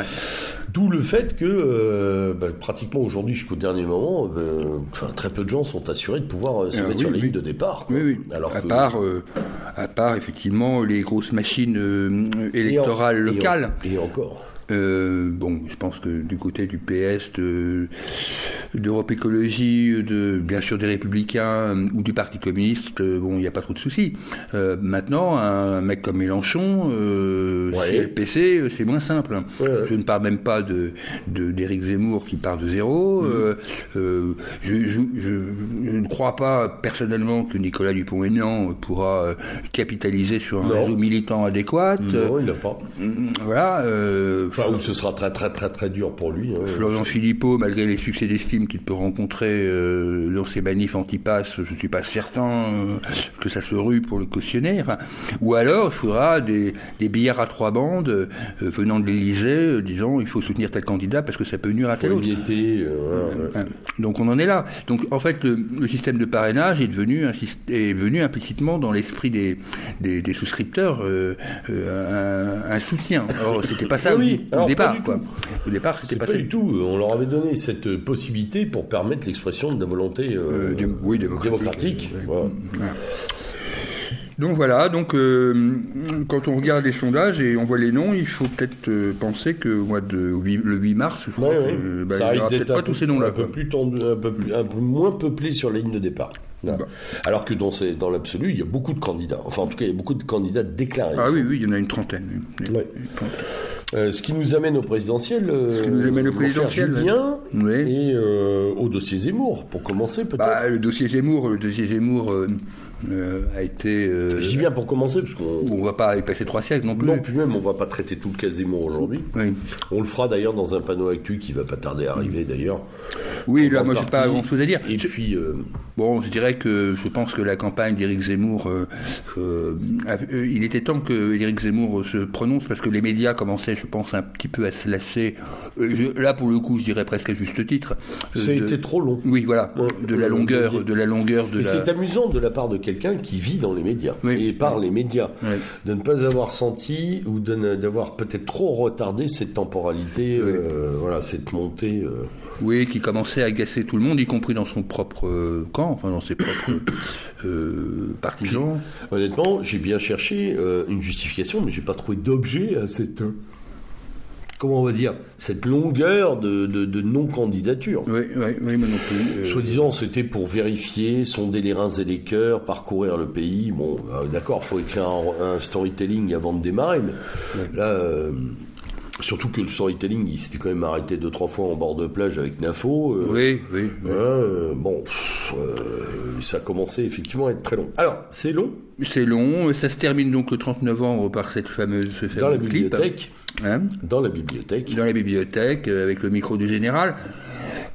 Speaker 1: D'où le fait que euh, bah, pratiquement aujourd'hui jusqu'au dernier moment, euh, enfin, très peu de gens sont assurés de pouvoir euh, se mettre
Speaker 2: oui,
Speaker 1: sur la
Speaker 2: oui.
Speaker 1: ligne de départ. quoi.
Speaker 2: Oui, oui.
Speaker 1: Alors
Speaker 2: à,
Speaker 1: que-
Speaker 2: part, à part, effectivement, les grosses machines électorales
Speaker 1: et en-
Speaker 2: locales.
Speaker 1: Et, encore.
Speaker 2: Euh, bon, je pense que du côté du PS, de- d'Europe Écologie, de bien sûr des Républicains euh, ou du Parti communiste, euh, bon, il n'y a pas trop de soucis. Euh, maintenant, un mec comme Mélenchon, euh,
Speaker 1: Ouais.
Speaker 2: Euh, c'est moins simple.
Speaker 1: Ouais, ouais.
Speaker 2: Je ne parle même pas de d'Éric Zemmour qui part de zéro. Euh, euh, je, je, je- je ne crois pas personnellement que Nicolas Dupont-Aignan pourra capitaliser sur un
Speaker 1: Non.
Speaker 2: réseau militant adéquat.
Speaker 1: Non, il n'a pas.
Speaker 2: voilà. Euh,
Speaker 1: Enfin, ou ce sera très très très très dur pour lui. hein.
Speaker 2: Florian Philippot, malgré les succès d'estime qu'il peut rencontrer euh, dans ses manifs anti-pass, je suis pas certain euh, que ça se rue pour le cautionner. Enfin, ou alors, il faudra des, des billards à trois bandes euh, venant de l'Élysée, disant il faut soutenir tel candidat parce que ça peut nuire à tel autre.
Speaker 1: euh, ouais.
Speaker 2: Hein. Donc on en est là. Donc en fait, le, le système de parrainage est devenu, un, syst- est venu implicitement dans l'esprit des, des, des souscripteurs euh, euh, un, un soutien. Alors c'était pas ça
Speaker 1: Ah
Speaker 2: au,
Speaker 1: pas
Speaker 2: départ.
Speaker 1: du
Speaker 2: Quoi.
Speaker 1: tout.
Speaker 2: Au départ, c'était pas,
Speaker 1: pas du tout. On leur avait donné cette possibilité pour permettre l'expression de la volonté euh,
Speaker 2: Euh, dé- oui, démocratique.
Speaker 1: démocratique.
Speaker 2: Ouais.
Speaker 1: Voilà.
Speaker 2: Donc voilà, donc euh, quand on regarde les sondages et on voit les noms, il faut peut-être euh, penser que au mois de le 8 mars, je crois,
Speaker 1: Ouais, ouais.
Speaker 2: euh, bah,
Speaker 1: ça
Speaker 2: il
Speaker 1: risque d'être
Speaker 2: pas
Speaker 1: un,
Speaker 2: tous
Speaker 1: peu-
Speaker 2: ces noms-là.
Speaker 1: un peu
Speaker 2: quoi.
Speaker 1: plus tendu, un peu, plus- un peu moins peuplé sur la ligne de départ.
Speaker 2: Bah.
Speaker 1: Alors que dans, ces- dans l'absolu, il y a beaucoup de candidats. Enfin, en tout cas, il y a beaucoup de candidats déclarés.
Speaker 2: Ah oui, oui, il y en a une trentaine. oui.
Speaker 1: Ouais. Euh, ce qui nous amène au présidentiel. euh,
Speaker 2: qui nous amène au présidentiel,
Speaker 1: Julien,
Speaker 2: Oui.
Speaker 1: et euh, au dossier Zemmour, pour commencer peut-être.
Speaker 2: Bah, le dossier Zemmour, le dossier Zemmour euh, a été. euh,
Speaker 1: Je dis bien pour commencer, parce qu'on.
Speaker 2: on va pas y passer trois siècles non plus.
Speaker 1: Non, puis même, on va pas traiter tout le cas Zemmour aujourd'hui.
Speaker 2: Oui,
Speaker 1: On le fera d'ailleurs dans un panneau actu qui va pas tarder à arriver d'ailleurs.
Speaker 2: oui là, moi, j'ai pas
Speaker 1: partie.
Speaker 2: grand chose à dire.
Speaker 1: Et puis, euh,
Speaker 2: Bon, je dirais que je pense que la campagne d'Éric Zemmour, euh, euh, a- il était temps que Éric Zemmour se prononce parce que les médias commençaient, je pense, un petit peu à se lasser. Je- là, pour le coup, je dirais presque à juste titre.
Speaker 1: ça a
Speaker 2: de-
Speaker 1: été trop long.
Speaker 2: Oui, voilà,
Speaker 1: Ouais.
Speaker 2: de la longueur, de la longueur de
Speaker 1: Et
Speaker 2: la.
Speaker 1: c'est amusant de la part de quelqu'un qui vit dans les médias
Speaker 2: Oui.
Speaker 1: et par les médias,
Speaker 2: Oui.
Speaker 1: de ne pas avoir senti ou d'avoir peut-être trop retardé cette temporalité,
Speaker 2: Oui.
Speaker 1: euh, voilà, cette montée. euh.
Speaker 2: Oui, qui commençait à agacer tout le monde, y compris dans son propre euh, camp, enfin dans ses propres euh, partisans.
Speaker 1: Honnêtement, j'ai bien cherché une justification, mais j'ai pas trouvé d'objet à cette. Comment on va dire Cette longueur de, de- de non-candidature.
Speaker 2: Oui, oui, oui, moi non plus. euh,
Speaker 1: Soi-disant, c'était pour vérifier, sonder les reins et les cœurs, parcourir le pays. Bon, euh, d'accord, faut écrire un, un storytelling avant de démarrer, mais là, euh, surtout que le storytelling, il s'était quand même arrêté deux trois fois en bord de plage avec Nafo. euh,
Speaker 2: Oui, oui. oui.
Speaker 1: voilà, euh, bon, pff, euh, ça a commencé effectivement à être très long. Alors, c'est long
Speaker 2: C'est long, ça se termine donc le 30 novembre par cette fameuse ce
Speaker 1: dans la
Speaker 2: clip.
Speaker 1: bibliothèque.
Speaker 2: Hein?
Speaker 1: Dans la bibliothèque.
Speaker 2: dans la bibliothèque avec le micro du général.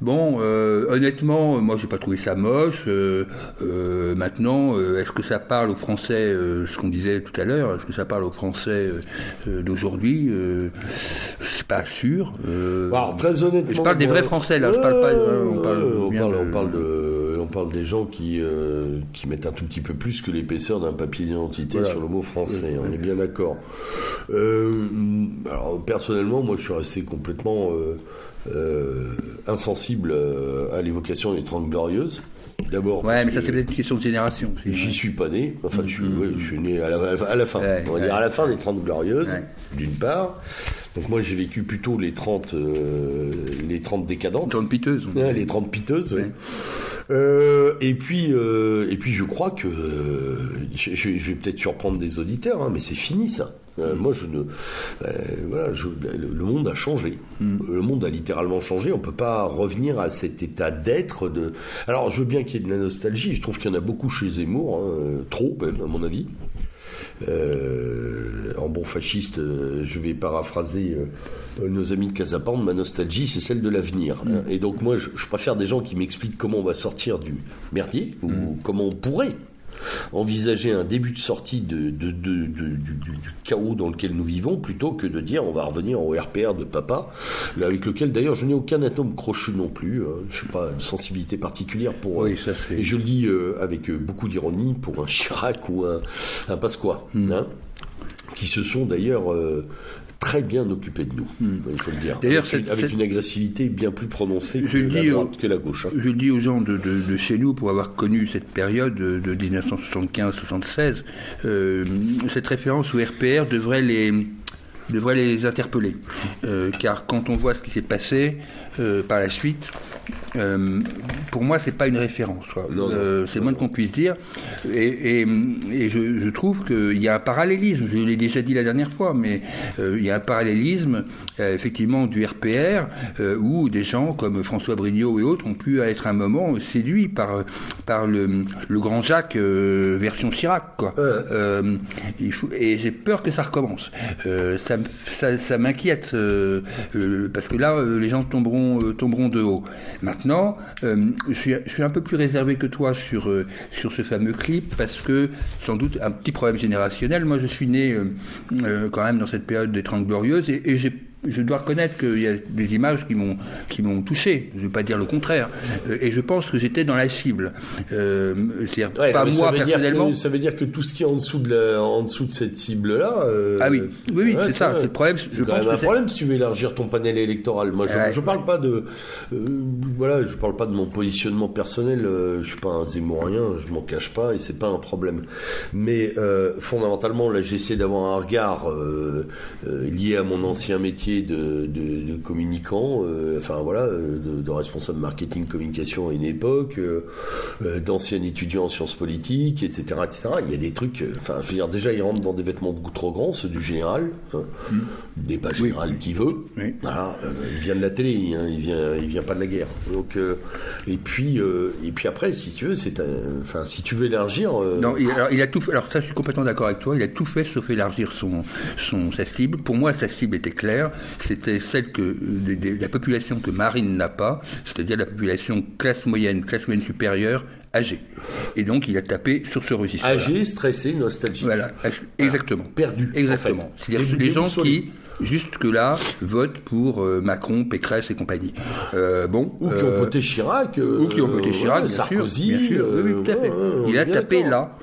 Speaker 2: Bon, euh, honnêtement, moi, j'ai pas trouvé ça moche. Euh, euh, maintenant, est-ce que ça parle aux Français, ce qu'on disait tout à l'heure, est-ce que ça parle aux Français d'aujourd'hui C'est pas sûr.
Speaker 1: Alors, très honnêtement,
Speaker 2: je parle des vrais Français là. je parle pas.
Speaker 1: on parle, on parle de on parle des gens qui, euh, qui mettent un tout petit peu plus que l'épaisseur d'un papier d'identité sur le mot français. On est bien d'accord. Euh, alors, personnellement, moi, je suis resté complètement euh, insensible à l'évocation des Trente Glorieuses.
Speaker 2: D'abord. Ouais, mais ça c'est peut-être une question de génération.
Speaker 1: J'y suis pas né. Enfin, je, suis, mm-hmm. je suis né à la, fin. on va dire à la fin des Trente Glorieuses, d'une part. Donc moi j'ai vécu plutôt les 30 les 30 décadentes.
Speaker 2: 30 piteuses.
Speaker 1: les 30 piteuses, oui. Euh, et puis, euh, et puis, je crois que je, vais peut-être surprendre des auditeurs, hein, mais c'est fini ça. Euh, moi, je ne, voilà, le, monde a changé. Mm. Le monde a littéralement changé. On peut pas revenir à cet état d'être. De, alors, je veux bien qu'il y ait de la nostalgie. Je trouve qu'il y en a beaucoup chez Zemmour, hein, trop même à mon avis. Euh, en bon fasciste, euh, je vais paraphraser euh, nos amis de Casapande, ma nostalgie, c'est celle de l'avenir. Mm. Et donc moi, je, préfère des gens qui m'expliquent comment on va sortir du merdier, ou mm. comment on pourrait envisager un début de sortie de, du, chaos dans lequel nous vivons plutôt que de dire on va revenir au RPR de papa, avec lequel d'ailleurs je n'ai aucun atome crochu non plus. Hein. je n'ai pas de sensibilité particulière pour.
Speaker 2: Oui, ça
Speaker 1: et je le dis euh, avec euh, beaucoup d'ironie pour un Chirac ou un, un Pasqua. Hmm. Hein, qui se sont d'ailleurs euh, très bien occupé de nous, hmm. il faut le dire. D'ailleurs, avec, une agressivité bien plus prononcée que, la droite, que la gauche. Hein.
Speaker 2: Je le dis aux gens de, chez nous, pour avoir connu cette période de 1975-76, euh, cette référence au RPR devrait les devrait les interpeller. Euh, car quand on voit ce qui s'est passé euh, par la suite, euh, pour moi, c'est pas une référence. c'est moins qu'on puisse dire. Et, je, trouve qu'il y a un parallélisme. Je l'ai déjà dit la dernière fois, mais il y a un parallélisme, effectivement, du RPR, où des gens comme François Brignot et autres ont pu être un moment séduits par, par le, grand Jacques version Chirac. Quoi. Il faut, et j'ai peur que ça recommence. ça ça, m'inquiète euh, euh, parce que là, euh, les gens tomberont, tomberont de haut. Maintenant, je suis, je, suis, un peu plus réservé que toi sur, sur ce fameux clip parce que sans doute un petit problème générationnel. Moi, je suis né quand même dans cette période des Trente Glorieuses et j'ai je dois reconnaître qu'il y a des images qui m'ont qui m'ont touché. Je ne veux pas dire le contraire. Euh, et je pense que j'étais dans la cible. Euh,
Speaker 1: c'est pas moi personnellement. ça veut dire que tout ce qui est en dessous de la, en dessous de cette cible là.
Speaker 2: Euh, ah oui, oui, oui, c'est ça. C'est le problème.
Speaker 1: C'est quand même un problème si tu veux élargir ton panel électoral. Moi, je, ne parle pas de, voilà, je parle pas de mon positionnement personnel. je suis pas un zémourien, je m'en cache pas et c'est pas un problème. Mais fondamentalement, là, j'essaie d'avoir un regard lié à mon ancien métier de, de, communicants, euh, enfin voilà, de, de responsables marketing communication à une époque, euh, euh, d'anciens étudiants en sciences politiques, etc., etc. Il y a des trucs, enfin, je veux dire, déjà, ils rentrent dans des vêtements beaucoup trop grands, ceux du général, hein, mm. débat général qui veut. Voilà, il vient de la télé, hein, il vient, il vient pas de la guerre. Donc, et puis, et puis après, si tu veux, c'est, enfin, si tu veux élargir.
Speaker 2: Non, il, alors, il a tout. Fait, alors ça, je suis complètement d'accord avec toi. Il a tout fait sauf élargir son, son sa cible. Pour moi, sa cible était claire c'était celle que de, la population que Marine n'a pas, c'est-à-dire la population classe moyenne, classe moyenne supérieure, âgée. Et donc il a tapé sur ce registre.
Speaker 1: Âgé, stressé, nostalgique.
Speaker 2: Voilà, exactement.
Speaker 1: Perdu.
Speaker 2: Exactement. C'est-à-dire les gens qui jusque-là votent pour euh, Macron, Pécresse et compagnie.
Speaker 1: Euh, bon, ou qui ont euh, voté Chirac.
Speaker 2: ou qui ont voté Chirac, bien Sarkozy. Sûr, bien sûr. Oui, tout à fait. il a tapé là.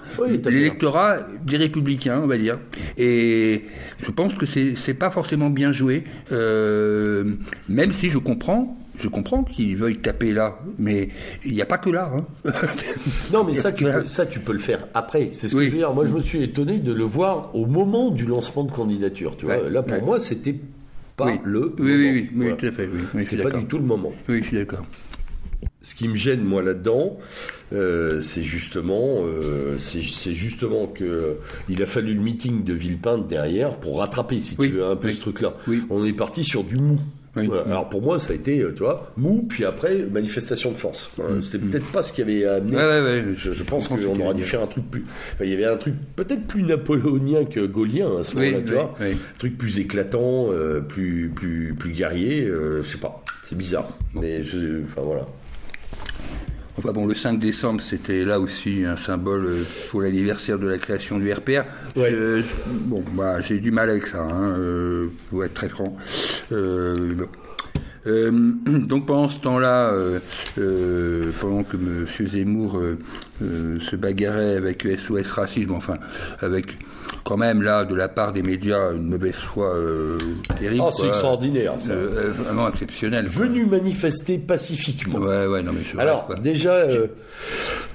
Speaker 2: L'électorat des républicains, on va dire. Et je pense que c'est pas forcément bien joué, même si je comprends je comprends qu'ils veuillent taper là, mais il n'y a pas que là. Hein.
Speaker 1: non, mais ça tu, peux, ça, tu peux le faire après. C'est ce que je veux dire. Moi, je me suis étonné de le voir au moment du lancement de candidature. Tu vois, là, pour moi, c'était pas le.
Speaker 2: Oui, oui, oui, tout à fait.
Speaker 1: Oui, c'était pas du tout le moment.
Speaker 2: Oui, je suis d'accord.
Speaker 1: Ce qui me gêne moi là-dedans, euh, c'est justement, euh, c'est justement que il a fallu le meeting de Villepinte derrière pour rattraper, si tu veux, un peu ce truc-là. On est parti sur du mou. Alors pour moi, ça a été, euh, tu vois, mou, puis après, manifestation de force. Mm. C'était peut-être pas ce qui avait amené. je, pense qu'on aurait dû faire un truc plus. il y avait un truc peut-être plus napoléonien que gaulien à ce moment-là, tu vois. Un truc plus éclatant, euh, plus, plus, plus guerrier, euh, je sais pas. C'est bizarre. Mais je, enfin voilà.
Speaker 2: Enfin bon, le 5 décembre, c'était là aussi un symbole euh, pour l'anniversaire de la création du RPR.
Speaker 1: Ouais.
Speaker 2: Euh, bon, bah, j'ai du mal avec ça, hein, euh, pour être très franc. Euh, bon. Euh, donc pendant ce temps-là, euh, euh, pendant que M. Zemmour se bagarrait avec SOS Racisme, enfin avec quand même là de la part des médias une mauvaise foi terrible.
Speaker 1: Oh, c'est extraordinaire, ça.
Speaker 2: Vraiment exceptionnel.
Speaker 1: Venu manifester pacifiquement.
Speaker 2: Ouais, ouais, non mais c'est vrai,
Speaker 1: Alors
Speaker 2: quoi.
Speaker 1: déjà,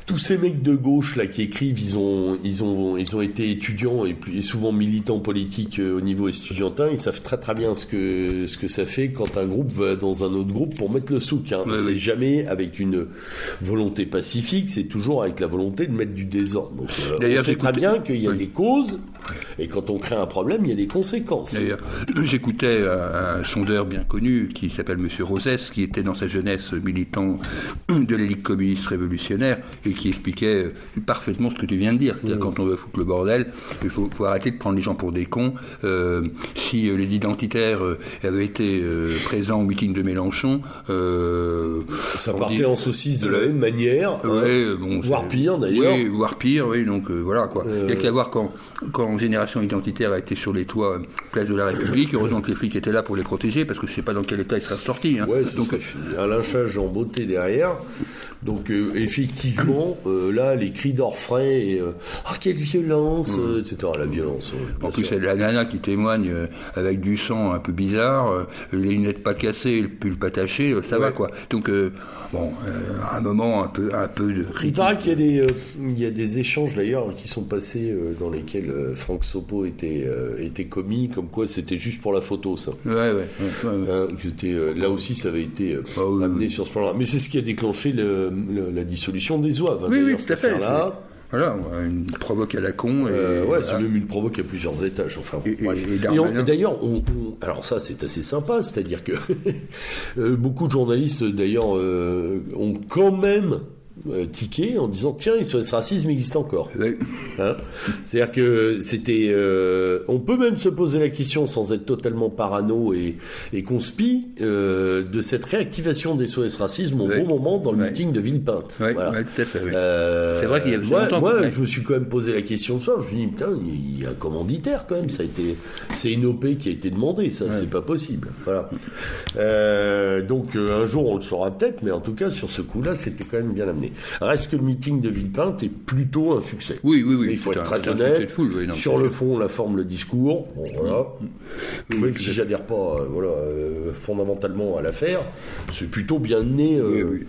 Speaker 1: tous ces mecs de gauche là qui écrivent, ils ont, ils ont, ils ont été étudiants et, plus- et souvent militants politiques euh, au niveau estudiantin. Ils savent très très bien ce que ce que ça fait quand un groupe va dans un autre groupe pour mettre le souk. Hein.
Speaker 2: Ouais,
Speaker 1: c'est
Speaker 2: oui.
Speaker 1: jamais avec une volonté pacifique, c'est toujours avec la volonté de mettre du désordre. Donc, euh, on sait très bien qu'il y a
Speaker 2: oui.
Speaker 1: des causes et quand on crée un problème, il y a des conséquences.
Speaker 2: D'ailleurs, j'écoutais un, un sondeur bien connu qui s'appelle Monsieur Rosès, qui était dans sa jeunesse militant de l'élite communiste révolutionnaire et qui expliquait euh, parfaitement ce que tu viens de dire. C'est-à-dire quand on veut foutre le bordel, il faut, faut arrêter de prendre les gens pour des cons. Euh, si euh, les identitaires avaient été présents au meeting de Mélenchon, euh,
Speaker 1: Ça partait
Speaker 2: dit-
Speaker 1: en saucisse de la même manière. hein.
Speaker 2: Ouais, bon,
Speaker 1: Voire pire, d'ailleurs.
Speaker 2: Oui, voire pire, oui. Donc euh, voilà quoi. Il y a qu'à voir quand, quand Génération Identitaire a été sur les toits, place de la République. Heureusement que les flics étaient là pour les protéger parce que je sais pas dans quel état ils seraient sortis. Hein.
Speaker 1: Ouais,
Speaker 2: Donc
Speaker 1: un lynchage en beauté derrière. Donc euh, effectivement, euh, là, les cris d'orfraie et euh, ah quelle violence, euh, etc. La violence.
Speaker 2: en plus, il a la nana qui témoigne avec du sang un peu bizarre, les lunettes pas cassées, le pull pas taché, ça va quoi. Donc bon, un moment un peu, un peu de
Speaker 1: Il
Speaker 2: critique.
Speaker 1: paraît qu'il y a des, il y a des échanges d'ailleurs qui sont passés dans lesquels Franck Sopo était, était commis, comme quoi c'était juste pour la photo, ça.
Speaker 2: Ouais, ouais, ouais.
Speaker 1: Hein, là aussi, ça avait été
Speaker 2: Ah oui,
Speaker 1: amené sur ce plan-là. Mais c'est ce qui a déclenché le- le- la dissolution des hein,
Speaker 2: Oui, oui, tout à fait. Voilà, une provoque à la con. Et,
Speaker 1: Euh, ouais, c'est même une provoque à plusieurs étages. Enfin,
Speaker 2: Et-
Speaker 1: D'ailleurs, on, on- alors ça, c'est assez sympa, c'est-à-dire que euh, beaucoup de journalistes, d'ailleurs, euh, ont quand même euh, tiqué en disant tiens, ce racisme existe encore. Hein? C'est-à-dire que c'était, euh, on peut même se poser la question sans être totalement parano et, et conspi euh, de cette réactivation des SOS racisme au
Speaker 2: Ouais.
Speaker 1: bon moment dans le meeting de Villepinte. Voilà.
Speaker 2: ouais, tout à fait. oui.
Speaker 1: Euh,
Speaker 2: C'est vrai qu'il y a
Speaker 1: moi,
Speaker 2: longtemps
Speaker 1: moi, je me suis quand même posé la question de ça. Je me suis dit, putain, il y a un commanditaire quand même. Ça a été, c'est une OP qui a été demandée. Ça, c'est pas possible. Voilà. Donc, un jour, on le saura peut-être, mais en tout cas, sur ce coup-là, c'était quand même bien amené. Reste que le meeting de Villepinte est plutôt un succès.
Speaker 2: Oui, oui, oui.
Speaker 1: Mais il faut être très honnête.
Speaker 2: succès de foule, oui, non,
Speaker 1: sur le fond, la forme, le discours. Bon, voilà.
Speaker 2: Oui,
Speaker 1: Même si j'adhère pas, euh, voilà, euh, fondamentalement à l'affaire, c'est plutôt bien né. euh,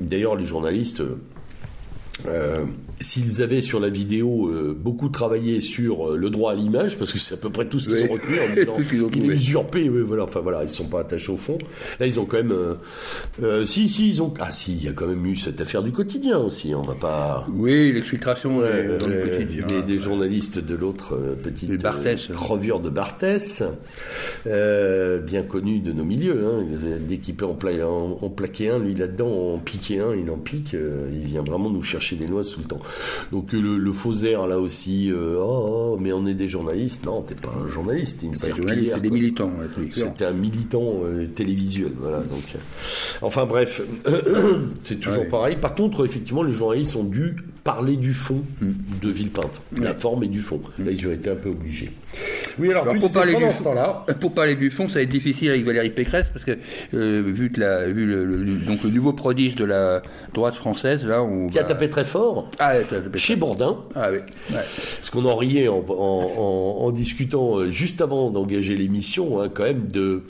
Speaker 1: D'ailleurs, les journalistes, euh, s'ils avaient sur la vidéo euh, beaucoup travaillé sur euh, le droit à l'image, parce que c'est à peu près tout ce qu'ils
Speaker 2: Oui.
Speaker 1: ont retenu en disant
Speaker 2: qu'ils ont
Speaker 1: il est usurpé, oui, voilà, enfin voilà, ils sont pas attachés au fond. Là, ils ont quand même, si, si, ils ont, ah si, il y a quand même eu cette affaire du quotidien aussi. On va pas.
Speaker 2: Oui, l'exfiltration
Speaker 1: Ouais,
Speaker 2: dans le quotidien.
Speaker 1: des, des journalistes de l'autre petite
Speaker 2: Barthès.
Speaker 1: crevure de Barthès, bien connu de nos milieux. Hein. Dès qu'il peut en, pla- en- en plaquer un, lui là-dedans, en piquer un, il en pique. il vient vraiment nous chercher des noix tout le temps. Donc euh, le, le faux air là aussi, euh, oh, oh, mais on est des journalistes. Non, t'es pas un journaliste, t'es une
Speaker 2: C'est des militants.
Speaker 1: C'était un militant euh, télévisuel, voilà. Donc, enfin bref, c'est toujours
Speaker 2: Ouais.
Speaker 1: pareil. Par contre, effectivement, les journalistes ont dû parler du fond
Speaker 2: Hmm.
Speaker 1: de Villepinte, la forme et du fond. Là, ils ont été un peu obligés. Oui, alors,
Speaker 2: pour parler, du
Speaker 1: ce
Speaker 2: fond,
Speaker 1: temps-là,
Speaker 2: pour parler du fond, ça va être difficile avec Valérie Pécresse parce que euh, vu, que la, vu le, le- donc le nouveau prodige de la droite française, là, on
Speaker 1: qui a tapé très fort
Speaker 2: Ah, ouais, tapé
Speaker 1: chez Bourdin.
Speaker 2: Ah oui. Ouais.
Speaker 1: Parce qu'on en riait en, en- en- en discutant euh, juste avant d'engager l'émission, hein, quand même de.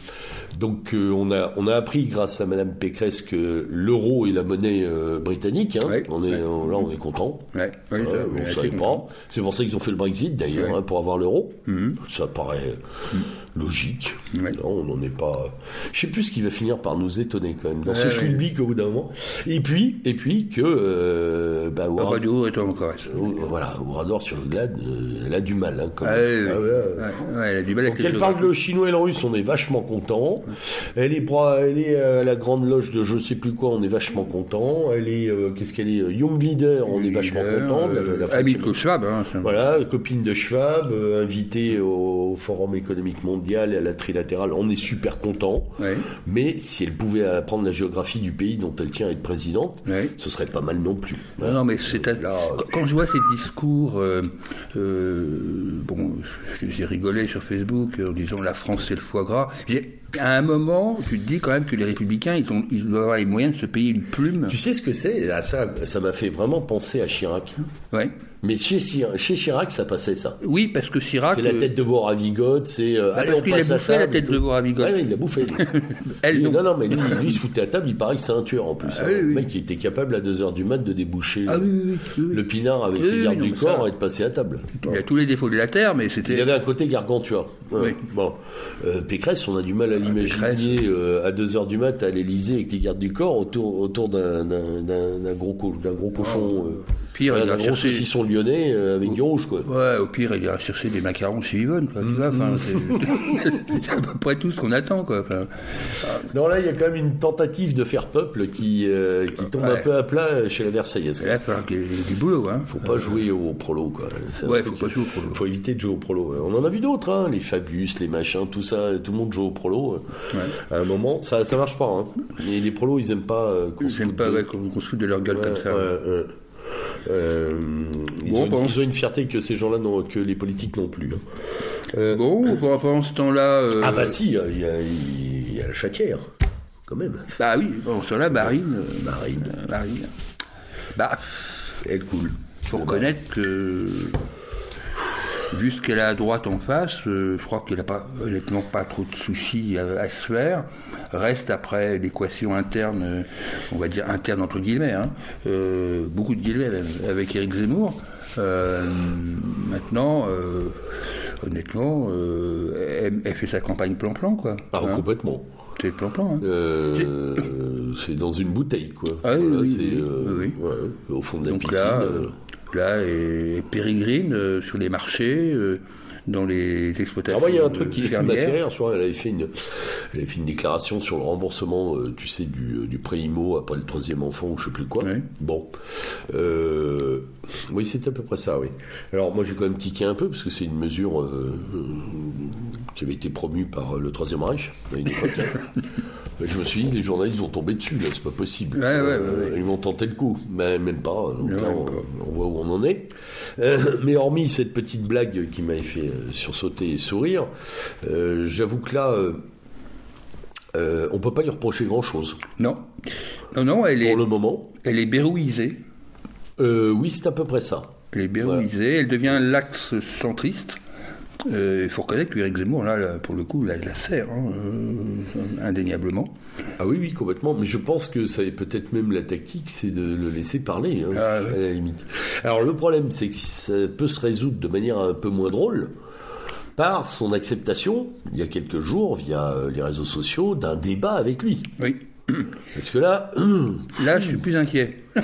Speaker 1: Donc euh, on a on a appris grâce à Madame Pécresse que l'euro est la monnaie euh, britannique. Hein.
Speaker 2: Ouais,
Speaker 1: on est
Speaker 2: ouais.
Speaker 1: on- là on est content.
Speaker 2: Ouais, ouais,
Speaker 1: Ouais,
Speaker 2: ça,
Speaker 1: on savait pas. C'est pour ça qu'ils ont fait le Brexit d'ailleurs, hein, pour avoir l'euro. Ça paraît logique.
Speaker 2: Ouais.
Speaker 1: Non, on n'en est pas. Je sais plus ce qui va finir par nous étonner quand même dans ce
Speaker 2: Ouais,
Speaker 1: schmilblick au bout d'un moment. Et puis et puis que euh, bah,
Speaker 2: Radio et Tom
Speaker 1: voilà, Ourador sur le glade, euh, elle a du mal. Hein, quand
Speaker 2: Ah,
Speaker 1: même. Ah, ouais, ouais,
Speaker 2: elle a du mal
Speaker 1: Donc elle parle le chinois et le russe, on est vachement content. Elle est, elle est à la grande loge de je sais plus quoi, on est vachement content. Elle est, euh, qu'est-ce qu'elle est, euh, young leader, on est vachement content. La, la fête
Speaker 2: Ami
Speaker 1: chez-
Speaker 2: de Schwab. Hein.
Speaker 1: Voilà, copine de Schwab, euh, invitée au Forum économique mondial et à la trilatérale. On est super content.
Speaker 2: Ouais.
Speaker 1: Mais si elle pouvait apprendre la géographie du pays dont elle tient à être présidente,
Speaker 2: Ouais.
Speaker 1: ce serait pas mal non plus.
Speaker 2: Non, non, mais c'est un-
Speaker 1: Là,
Speaker 2: quand- quand je vois ces discours, euh, euh, bon, j'ai rigolé sur Facebook en disant la France c'est le foie gras. J'ai- À un moment, tu te dis quand même que les Républicains, ils, ont, ils doivent avoir les moyens de se payer une plume.
Speaker 1: Tu sais ce que c'est? Ah, Ça, ça m'a fait vraiment penser à Chirac.
Speaker 2: Ouais.
Speaker 1: Mais chez, Chir- chez Chirac, ça passait ça.
Speaker 2: Oui, parce que Chirac,
Speaker 1: C'est la
Speaker 2: euh,
Speaker 1: tête de veau ravigote, c'est. euh, allez,
Speaker 2: parce qu'il a bouffé la tête de
Speaker 1: tout.
Speaker 2: veau ravigote.
Speaker 1: Ouais, il l'a bouffé.
Speaker 2: Elle, non.
Speaker 1: non, non, mais lui, lui, il se foutait à table, il paraît que c'était un tueur en plus.
Speaker 2: Ah
Speaker 1: hein.
Speaker 2: oui,
Speaker 1: le
Speaker 2: oui.
Speaker 1: mec, il était capable à 2h du mat de déboucher
Speaker 2: Ah
Speaker 1: le,
Speaker 2: oui, oui, oui, oui, oui.
Speaker 1: le pinard avec
Speaker 2: Oui,
Speaker 1: ses
Speaker 2: oui,
Speaker 1: gardes
Speaker 2: non,
Speaker 1: du corps
Speaker 2: ça-
Speaker 1: et de passer à table.
Speaker 2: il a tous les défauts de la terre, mais c'était.
Speaker 1: Il avait un côté gargantua. Ouais.
Speaker 2: Oui.
Speaker 1: Bon, Euh, Pécresse, on a du mal à l'imaginer euh, à 2 heures du mat à l'Elysée avec les gardes du corps autour, autour d'un, gros, co- d'un gros cochon. euh,
Speaker 2: Pire,
Speaker 1: voilà,
Speaker 2: il
Speaker 1: d'un
Speaker 2: a
Speaker 1: gros
Speaker 2: cherché-
Speaker 1: saucisson lyonnais euh, avec du rouge, quoi.
Speaker 2: Ouais, au pire, il ira chercher des macarons chez Yvonne, quoi. Tu vois, enfin, c'est c'est à peu près tout ce qu'on attend, quoi. Enfin,
Speaker 1: Non, là, il y a quand même une tentative de faire peuple qui, euh, qui tombe un
Speaker 2: Ouais.
Speaker 1: peu à plat chez la Versaillaise.
Speaker 2: là, il y ait du boulot, hein.
Speaker 1: Faut pas jouer au prolo, quoi. Un
Speaker 2: Ouais, faut pas jouer au prolo.
Speaker 1: Faut éviter de jouer au prolo. On en a vu d'autres, hein, les Fabius, les machins, tout ça. Tout le monde joue au prolo. À un moment, ça, ça marche pas. Hein. Les, les prolos, ils aiment pas euh, qu'on se foute
Speaker 2: pas
Speaker 1: de-
Speaker 2: ouais, qu'on se foute de leur gueule
Speaker 1: Ouais,
Speaker 2: comme ça.
Speaker 1: ouais, ouais. Euh, ils,
Speaker 2: Bon,
Speaker 1: ont une,
Speaker 2: bon.
Speaker 1: ils ont une fierté que ces gens-là n'ont, que les politiques non plus. hein. Euh,
Speaker 2: Bon, pendant ce temps-là. euh,
Speaker 1: Ah bah si, il y a, il y a- la chatière, quand même.
Speaker 2: bah oui, bon, ce temps-là, Marine. euh,
Speaker 1: Marine,
Speaker 2: euh, Marine. Bah,
Speaker 1: elle coule.
Speaker 2: faut reconnaître que. Vu ce qu'elle a à droite en face, euh, je crois qu'elle n'a pas, honnêtement pas trop de soucis à, à se faire. Reste après l'équation interne, euh, on va dire interne entre guillemets, hein, euh, beaucoup de guillemets même, avec Éric Zemmour. Euh, maintenant, honnêtement, elle, elle fait sa campagne plan-plan, quoi.
Speaker 1: Ah,
Speaker 2: Hein.
Speaker 1: complètement.
Speaker 2: C'est plan-plan. Hein.
Speaker 1: Euh, c'est dans une bouteille, quoi.
Speaker 2: Ah oui, oui, oui,
Speaker 1: euh, ouais, au fond de la
Speaker 2: Donc
Speaker 1: piscine.
Speaker 2: là,
Speaker 1: euh.
Speaker 2: Euh, là, et pérégrine euh, sur les marchés, euh, dans les exploitations.
Speaker 1: Alors moi, il y a un
Speaker 2: euh,
Speaker 1: truc qui m'a fait rire. Elle avait fait une, elle avait fait une déclaration sur le remboursement, euh, tu sais, du, euh, du prêt IMO après le troisième enfant ou je sais plus quoi.
Speaker 2: Oui.
Speaker 1: Bon, Euh, oui, c'est à peu près ça, oui. Alors moi, j'ai quand même tiqué un peu parce que c'est une mesure euh, euh, qui avait été promue par euh, le troisième Reich à une époque. hein. Mais Je me suis dit, les journalistes vont tomber dessus, là, c'est pas possible.
Speaker 2: Ouais, ouais, ouais,
Speaker 1: Ils vont tenter le coup, mais même pas. Donc là, on, voit où on en est. Euh, mais hormis cette petite blague qui m'avait fait euh, sursauter et sourire, euh, j'avoue que là, on peut pas lui reprocher grand-chose.
Speaker 2: Non, non, non, elle est,
Speaker 1: Pour le moment,
Speaker 2: elle est berrouisée.
Speaker 1: euh, oui, c'est à peu près ça.
Speaker 2: Elle est berrouisée. Elle devient l'axe centriste. Euh, Il faut reconnaître qu'Éric Zemmour, là, là, pour le coup, là, il la sert, hein, euh, indéniablement.
Speaker 1: Ah oui, oui, complètement. Mais je pense que ça est peut-être même la tactique, c'est de le laisser parler, hein,
Speaker 2: Ah
Speaker 1: à la limite. Alors le problème, c'est que ça peut se résoudre de manière un peu moins drôle par son acceptation, il y a quelques jours, via euh, les réseaux sociaux, d'un débat avec lui.
Speaker 2: Oui.
Speaker 1: Parce que là,
Speaker 2: Là, je suis plus inquiet.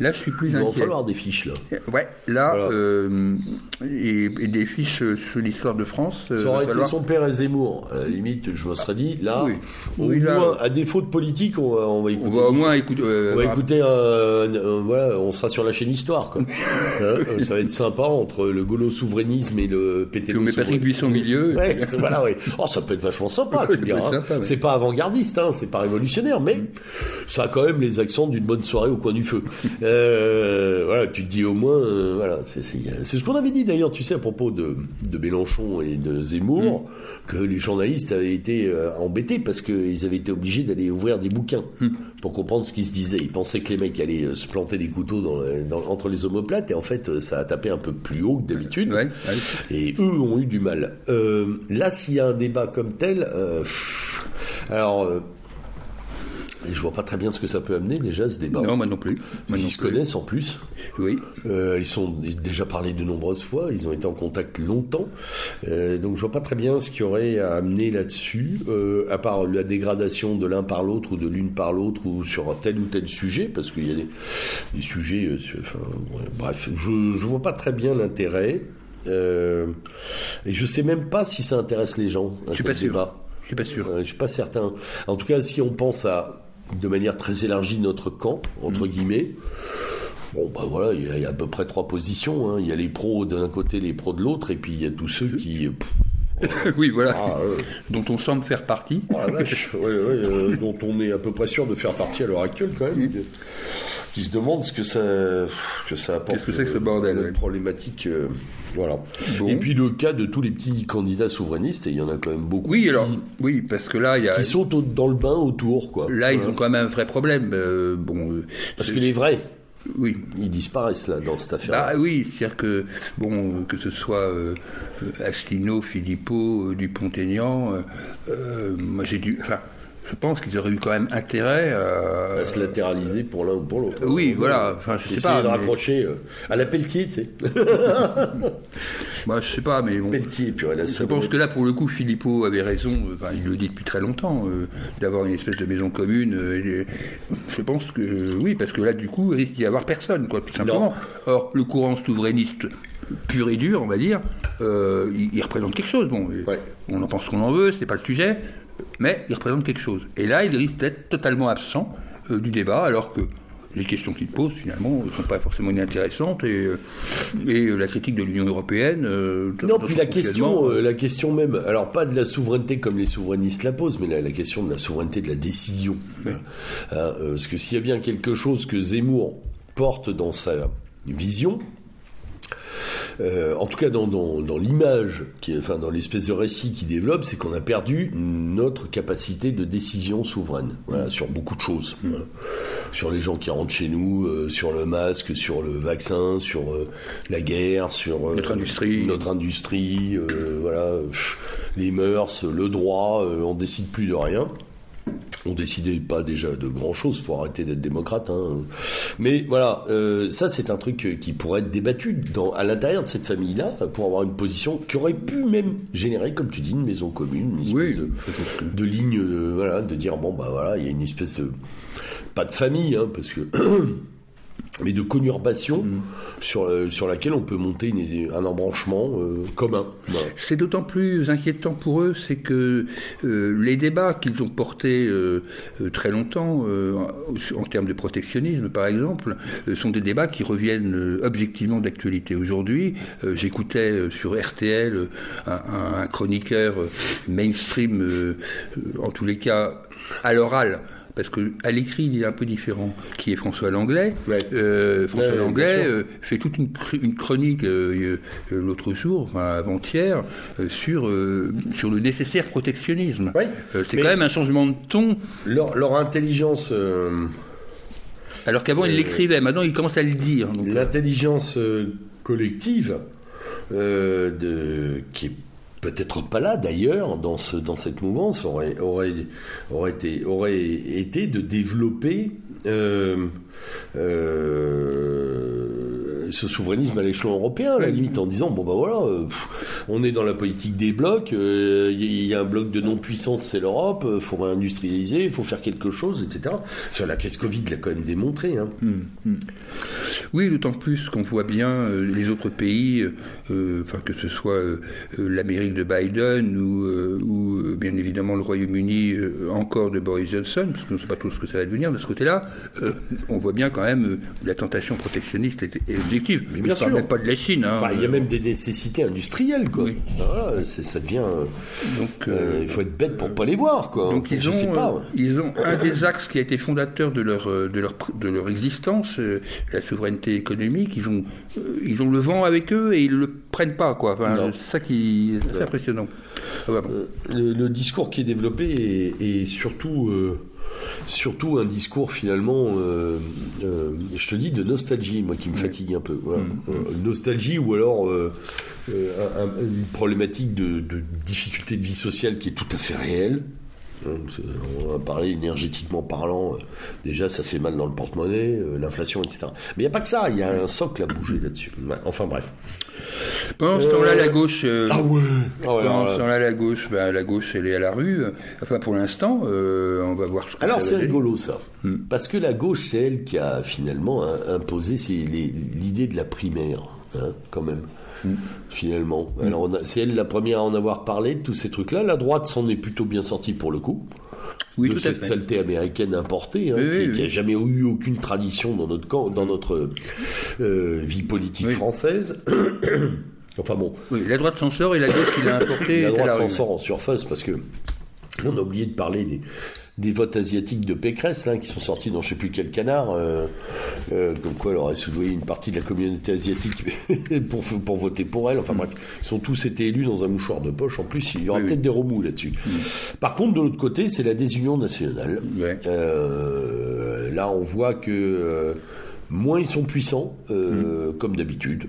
Speaker 2: là, je suis plus
Speaker 1: il va en
Speaker 2: inquiet.
Speaker 1: falloir des fiches, là.
Speaker 2: Ouais, là,
Speaker 1: Voilà.
Speaker 2: euh, et, et des fiches euh, sur l'histoire de France. euh,
Speaker 1: Ça
Speaker 2: va
Speaker 1: aurait été son père et Zemmour. À la limite, je me serais dit, là,
Speaker 2: Oui.
Speaker 1: au
Speaker 2: Oui, là-
Speaker 1: moins, à défaut de politique, on va, on va
Speaker 2: On
Speaker 1: écouter.
Speaker 2: va au moins écouter. euh,
Speaker 1: On va écouter un, un- voilà, on sera sur la chaîne Histoire, quoi. Hein, ça va être sympa entre le gaulo-souverainisme et le pétélo
Speaker 2: on met Patrick Buisson au milieu.
Speaker 1: Ouais, voilà, ouais. Oh, ça peut être vachement sympa, tu hein.
Speaker 2: ouais.
Speaker 1: C'est pas avant-gardiste, hein, c'est pas révolutionnaire, mais ça a quand même les accents d'une bonne soirée au coin du feu. Euh, voilà, tu te dis au moins, euh, voilà, c'est ce qu'on avait dit d'ailleurs, tu sais, à propos de, de Mélenchon et de Zemmour,
Speaker 2: Mm.
Speaker 1: que les journalistes avaient été euh, embêtés parce qu'ils avaient été obligés d'aller ouvrir des bouquins
Speaker 2: Mm.
Speaker 1: pour comprendre ce qui se disait. Ils pensaient que les mecs allaient euh, se planter des couteaux dans, dans- entre les omoplates et en fait, ça a tapé un peu plus haut que d'habitude.
Speaker 2: Ouais, ouais.
Speaker 1: Et eux ont eu du mal. Euh, là, s'il y a un débat comme tel, euh, alors, euh, je vois pas très bien ce que ça peut amener déjà ce débat.
Speaker 2: Non, moi non plus. Moi non
Speaker 1: ils se
Speaker 2: plus.
Speaker 1: connaissent en plus.
Speaker 2: Oui.
Speaker 1: Euh, ils sont déjà parlé de nombreuses fois. Ils ont été en contact longtemps. Euh, donc je vois pas très bien ce qu'il y aurait à amener là-dessus, euh, à part la dégradation de l'un par l'autre ou de l'une par l'autre ou sur un tel ou tel sujet, parce qu'il y a des, des sujets. sur- enfin, ouais, bref, je je vois pas très bien l'intérêt. Et je sais même pas si ça intéresse les gens. un
Speaker 2: Je suis pas sûr. Je suis pas sûr.
Speaker 1: Euh, je suis pas certain. En tout cas, si on pense à de manière très élargie notre camp, entre guillemets. Bon, bah voilà, il y, a- il y a à peu près trois positions. hein. Il y a les pros d'un côté, les pros de l'autre, et puis il y a tous ceux qui. pff,
Speaker 2: oui, voilà.
Speaker 1: ah, euh,
Speaker 2: Dont on semble faire partie.
Speaker 1: oh la vache, ouais, ouais, euh, dont on est à peu près sûr de faire partie à l'heure actuelle quand même, de- qui se demandent ce que ça, que ça apporte.
Speaker 2: Qu'est-ce que c'est que ce
Speaker 1: euh,
Speaker 2: bordel, ouais.
Speaker 1: problématique, euh, voilà.
Speaker 2: Bon.
Speaker 1: Et puis le cas de tous les petits candidats souverainistes, et il y en a quand même beaucoup.
Speaker 2: Oui,
Speaker 1: qui-
Speaker 2: alors, oui, parce que là, il y a.
Speaker 1: qui sont dans le bain autour, quoi.
Speaker 2: Là, ils
Speaker 1: Voilà.
Speaker 2: ont quand même un vrai problème. bon,
Speaker 1: Parce que les vrais,
Speaker 2: oui.
Speaker 1: ils disparaissent là dans cette affaire.
Speaker 2: Bah oui, c'est-à-dire que bon, que ce soit euh, euh, Asselineau, Philippot, euh, Dupont-Aignan, euh, euh, moi j'ai dû, enfin, je pense qu'ils auraient eu quand même intérêt à,
Speaker 1: à se latéraliser pour l'un ou pour l'autre.
Speaker 2: Oui, voilà, enfin, je sais pas,
Speaker 1: de
Speaker 2: mais-
Speaker 1: raccrocher euh, à la Pelletier, tu sais.
Speaker 2: moi je sais pas, mais bon.
Speaker 1: Pelletier, puis
Speaker 2: Je pense que là, pour le coup, Philippot avait raison, euh, enfin, il le dit depuis très longtemps, euh, d'avoir une espèce de maison commune. euh, et je pense que euh, oui, parce que là, du coup, il risque d'y avoir personne, quoi, tout simplement. Or, le courant souverainiste pur et dur, on va dire, euh, il, il représente quelque chose. Bon,
Speaker 1: Ouais.
Speaker 2: on en pense qu'on en veut, c'est pas le sujet, mais il représente quelque chose. Et là, il risque d'être totalement absent euh, du débat, alors que les questions qu'il pose, finalement, ne sont pas forcément inintéressantes, et, euh, et euh, la critique de l'Union européenne... euh,
Speaker 1: Non, puis la question, euh, la question même, alors pas de la souveraineté comme les souverainistes la posent, mais la, la question de la souveraineté de la décision. Hein, parce que s'il y a bien quelque chose que Zemmour porte dans sa vision, euh, en tout cas dans, dans, dans l'image, qui enfin dans l'espèce de récit qu'il développe, c'est qu'on a perdu notre capacité de décision souveraine voilà, sur beaucoup de choses. Voilà. Sur les gens qui rentrent chez nous, euh, sur le masque, sur le vaccin, sur euh, la guerre, sur
Speaker 2: Notre industrie.
Speaker 1: notre industrie, voilà, pff, les mœurs, le droit, on décide plus de rien. On décidait pas déjà de grand chose, faut arrêter d'être démocrate. Hein. Mais voilà, euh, ça c'est un truc qui pourrait être débattu dans, à l'intérieur de cette famille-là pour avoir une position qui aurait pu même générer, comme tu dis, une maison commune, une espèce
Speaker 2: Oui,
Speaker 1: de, de ligne, euh, voilà, de dire bon bah voilà, il y a une espèce de pas de famille, hein, parce que mais de conurbation sur, euh, sur laquelle on peut monter une- un embranchement euh, commun. Voilà.
Speaker 2: C'est d'autant plus inquiétant pour eux, c'est que euh, les débats qu'ils ont portés euh, très longtemps, en, en termes de protectionnisme par exemple, sont des débats qui reviennent objectivement d'actualité. Aujourd'hui, j'écoutais sur RTL un, un- un chroniqueur mainstream, en tous les cas à l'oral, parce que à l'écrit il est un peu différent, qui est François Langlais.
Speaker 1: Ouais.
Speaker 2: Euh, François
Speaker 1: Ouais,
Speaker 2: Langlais euh, fait toute une, chronique euh, l'autre jour, enfin avant-hier, sur, sur le nécessaire protectionnisme.
Speaker 1: Ouais.
Speaker 2: C'est quand même un changement de ton,
Speaker 1: Leur, leur intelligence,
Speaker 2: alors qu'avant il l'écrivait, maintenant il commence à le dire.
Speaker 1: l'intelligence collective, euh, de, qui est peut-être pas là d'ailleurs dans, ce, dans cette mouvance, aurait, été, aurait été de développer euh, euh, ce souverainisme à l'échelon européen, à la limite, en disant bon bah voilà, euh, pff, on est dans la politique des blocs, euh, il y, a un bloc de non-puissance, c'est l'Europe, il faut réindustrialiser, il faut faire quelque chose, etc. Sur la crise Covid l'a quand même démontré. Hein.
Speaker 2: Oui, d'autant plus qu'on voit bien euh, les autres pays, euh, euh, enfin que ce soit euh, euh, l'Amérique de Biden ou, euh, ou, euh, bien évidemment le Royaume-Uni euh, encore de Boris Johnson, parce qu'on ne sait pas trop ce que ça va devenir de ce côté-là, euh, on voit bien quand même euh, la tentation protectionniste est, est objective.
Speaker 1: Mais bien sûr.
Speaker 2: même pas de la Chine. hein.
Speaker 1: Enfin, il y a même des nécessités industrielles, quoi.
Speaker 2: Oui.
Speaker 1: Voilà, c'est- ça devient.
Speaker 2: Donc,
Speaker 1: il faut être bête pour pas les voir, quoi.
Speaker 2: Donc ils
Speaker 1: Je
Speaker 2: ont,
Speaker 1: sais pas.
Speaker 2: ils ont un des axes qui a été fondateur de leur de leur de leur existence, la souveraineté économique. Ils ont ils ont le vent avec eux et ils le prennent pas quoi. Enfin, c'est ça qui assez impressionnant. Bon.
Speaker 1: Euh, le, le discours qui est développé est, est surtout, euh, surtout un discours finalement, euh, je te dis, de nostalgie, moi qui me fatigue un peu. Voilà. Euh, nostalgie ou alors un- un- une problématique de, de difficulté de vie sociale qui est tout à fait réelle. C'est- On va parler énergétiquement parlant, euh, déjà ça fait mal dans le porte-monnaie, euh, l'inflation, etc. Mais il n'y a pas que ça, il y a un socle à bouger là-dessus. Enfin bref.
Speaker 2: Pendant ce temps-là, la gauche. euh,
Speaker 1: Ah ouais
Speaker 2: Pendant
Speaker 1: alors,
Speaker 2: ce
Speaker 1: là-
Speaker 2: temps-là, la gauche, ben, la gauche, elle est à la rue. Enfin, pour l'instant, euh, on va voir. Ce que
Speaker 1: Alors c'est rigolo ça, parce que la gauche c'est elle qui a finalement hein, imposé l'idée de la primaire, hein, quand même. Finalement, alors on a- c'est elle la première à en avoir parlé de tous ces trucs-là. La droite s'en est plutôt bien sortie pour le coup. oui, de cette saleté américaine importée, hein, qui, n'a jamais eu aucune tradition dans notre camp, dans notre euh, vie politique française. enfin bon.
Speaker 2: Oui, la droite s'en sort et la gauche qui l'a importée.
Speaker 1: la droite s'en sort en surface parce que on a oublié de parler des, des votes asiatiques de Pécresse, hein, qui sont sortis dans je sais plus quel canard, euh, euh, comme quoi elle aurait soudoyé une partie de la communauté asiatique pour, pour voter pour elle. Enfin bref, ils sont tous été élus dans un mouchoir de poche. En plus, il y aura peut-être des remous là-dessus. Par contre, de l'autre côté, c'est la désunion nationale. Euh, là, on voit que moins ils sont puissants, mm. comme d'habitude,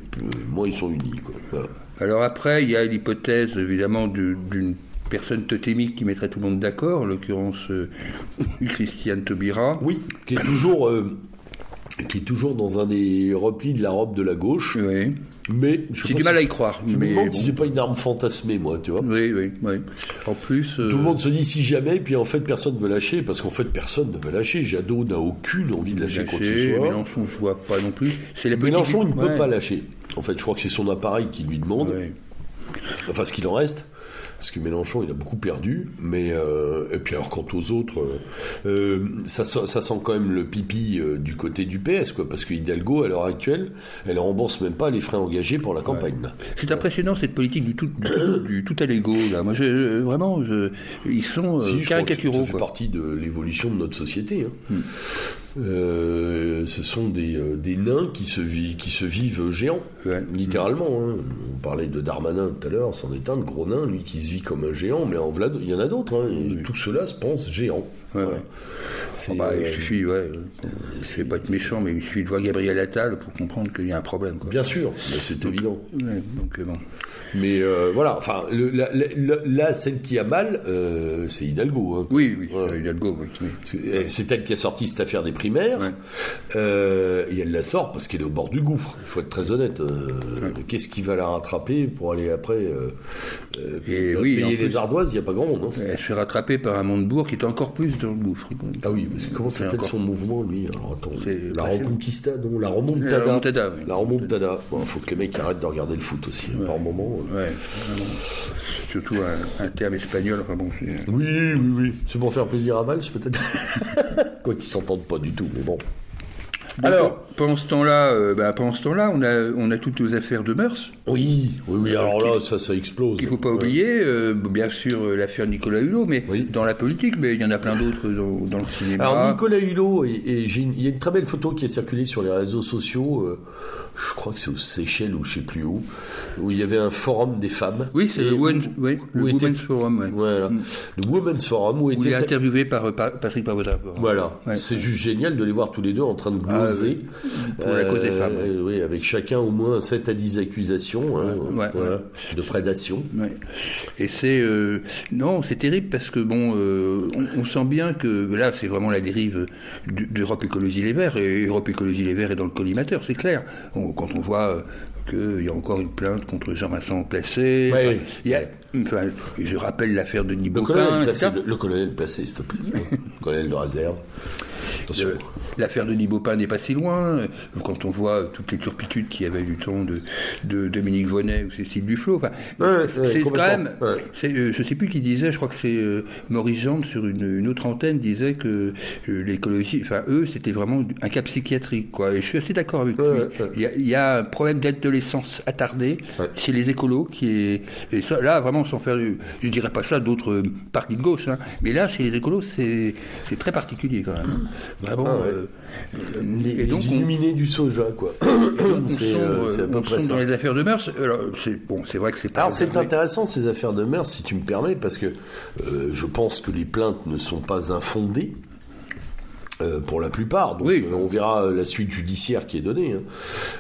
Speaker 1: moins ils sont unis. Quoi.
Speaker 2: Alors après, il y a l'hypothèse évidemment d'une personne totémique qui mettrait tout le monde d'accord, en l'occurrence euh, Christiane Taubira.
Speaker 1: Oui, qui est toujours, euh, qui est toujours dans un des replis de la robe de la gauche.
Speaker 2: Oui.
Speaker 1: Mais
Speaker 2: j'ai du mal à y croire.
Speaker 1: Je me demande si c'est pas une arme fantasmée, moi, tu vois.
Speaker 2: Oui, oui, oui. En plus,
Speaker 1: euh, tout le monde se dit si jamais, puis en fait personne ne veut lâcher, parce qu'en fait personne ne veut lâcher. Jadot n'a aucune envie de lâcher, quoi que ce soit.
Speaker 2: Mélenchon, je vois pas non plus.
Speaker 1: C'est Mélenchon, il ne peut pas lâcher. En fait, je crois que c'est son appareil qui lui demande. Enfin, ce qu'il en reste parce que Mélenchon, il a beaucoup perdu. Mais euh, et puis alors quant aux autres, euh, euh, ça, ça, sent quand même le pipi du côté du PS, quoi, parce que Hidalgo, à l'heure actuelle, elle rembourse même pas les frais engagés pour la campagne.
Speaker 2: C'est impressionnant cette politique du tout, du, tout à l'ego. Là, moi, je, vraiment, je, ils sont si, caricaturaux.
Speaker 1: ça fait partie de l'évolution de notre société. Hein. Hmm. Ce sont des, des, nains qui se, vivent, qui se vivent géants, littéralement. Hein. On parlait de Darmanin tout à l'heure, c'en est un de gros nain, lui qui se vit comme un géant, mais en il y en a d'autres. Hein, Tout cela se pense géant.
Speaker 2: Ah bah, il euh, suffit, ouais, c'est pas être méchant, mais il suffit de voir Gabriel Attal pour comprendre qu'il y a un problème.
Speaker 1: Bien sûr, c'est évident.
Speaker 2: donc, bon.
Speaker 1: Mais euh, voilà, enfin, le, là, celle qui a mal, euh, c'est Hidalgo. Hein.
Speaker 2: Oui, oui, Hidalgo, oui.
Speaker 1: C'est elle qui a sorti cette affaire des primaires. Euh, et elle la sort parce qu'elle est au bord du gouffre. Il faut être très honnête. Qu'est-ce qui va la rattraper pour aller après et oui, payer les ardoises Il n'y a pas grand monde.
Speaker 2: Hein. Elle se fait rattraper par un Montebourg qui est encore plus dans le gouffre.
Speaker 1: Ah oui, parce que comment s'appelle son mouvement, lui Alors, attends, La Reconquista, non, La remontada. La remontada, La remontada. Bon, il faut que les mecs arrêtent de regarder le foot aussi, hein, par moment.
Speaker 2: Ouais, surtout un, terme espagnol. Enfin bon,
Speaker 1: oui, oui, oui. C'est pour faire plaisir à Valls, peut-être. Quoi qu'ils s'entendent pas du tout, mais bon.
Speaker 2: Alors, pendant ce temps-là, euh, bah, pendant ce temps-là, on a, on a toutes nos affaires de mœurs.
Speaker 1: Oui, oui, oui. Alors là, ça, ça explose.
Speaker 2: Il ne faut pas oublier, euh, bien sûr, euh, l'affaire Nicolas Hulot, mais dans la politique, mais il y en a plein d'autres dans, le cinéma.
Speaker 1: Alors Nicolas Hulot, et, il y a une très belle photo qui est circulée sur les réseaux sociaux je crois que c'est aux Seychelles ou je sais plus où, où il y avait un forum des femmes.
Speaker 2: Oui, c'est le, Women's Forum.
Speaker 1: Voilà. Mm. Le Women's Forum où,
Speaker 2: il est interviewé par, Patrick Pavota.
Speaker 1: Voilà. c'est juste génial de les voir tous les deux en train de ah, gloser.
Speaker 2: Pour la cause des femmes.
Speaker 1: Euh, oui, avec chacun au moins 7 à 10 accusations hein, de prédation.
Speaker 2: Et c'est euh, non, c'est terrible parce que bon, euh, on, sent bien que là, c'est vraiment la dérive d'Europe Écologie Les Verts et Europe Écologie Les Verts est dans le collimateur, c'est clair quand on voit euh, qu'il y a encore une plainte contre Jean-Vincent Placé. Je rappelle l'affaire de Nibopin.
Speaker 1: Le, colonel Placé, s'il te plaît. le colonel de réserve. Attention.
Speaker 2: L'affaire de Nibopin n'est pas si loin. Quand on voit toutes les turpitudes qu'il y avait du temps de, de Dominique Vonnet ou Cécile Duflo. Enfin, c'est quand même. Euh, je ne sais plus qui disait, je crois que c'est euh, Maurice sur une, autre antenne disait que euh, l'écologie, enfin eux, c'était vraiment un cas psychiatrique. Quoi. Et je suis assez d'accord avec lui. Il y, a, un problème d'adolescence attardée chez les écolos qui est. Et ça, là, vraiment, sans faire. Je dirais pas ça d'autres partis de gauche, hein, mais là, chez les écolos, c'est très particulier quand même. Vraiment. Ah
Speaker 1: les, et donc, illuminés du soja, quoi.
Speaker 2: c'est euh, à peu près ça. dans les affaires de mœurs. C'est bon, c'est vrai que c'est pas.
Speaker 1: Alors c'est intéressant ces affaires de mœurs, si tu me permets, parce que euh, je pense que les plaintes ne sont pas infondées. Euh, pour la plupart. Donc,
Speaker 2: oui.
Speaker 1: Euh, on verra la suite judiciaire qui est donnée. Hein.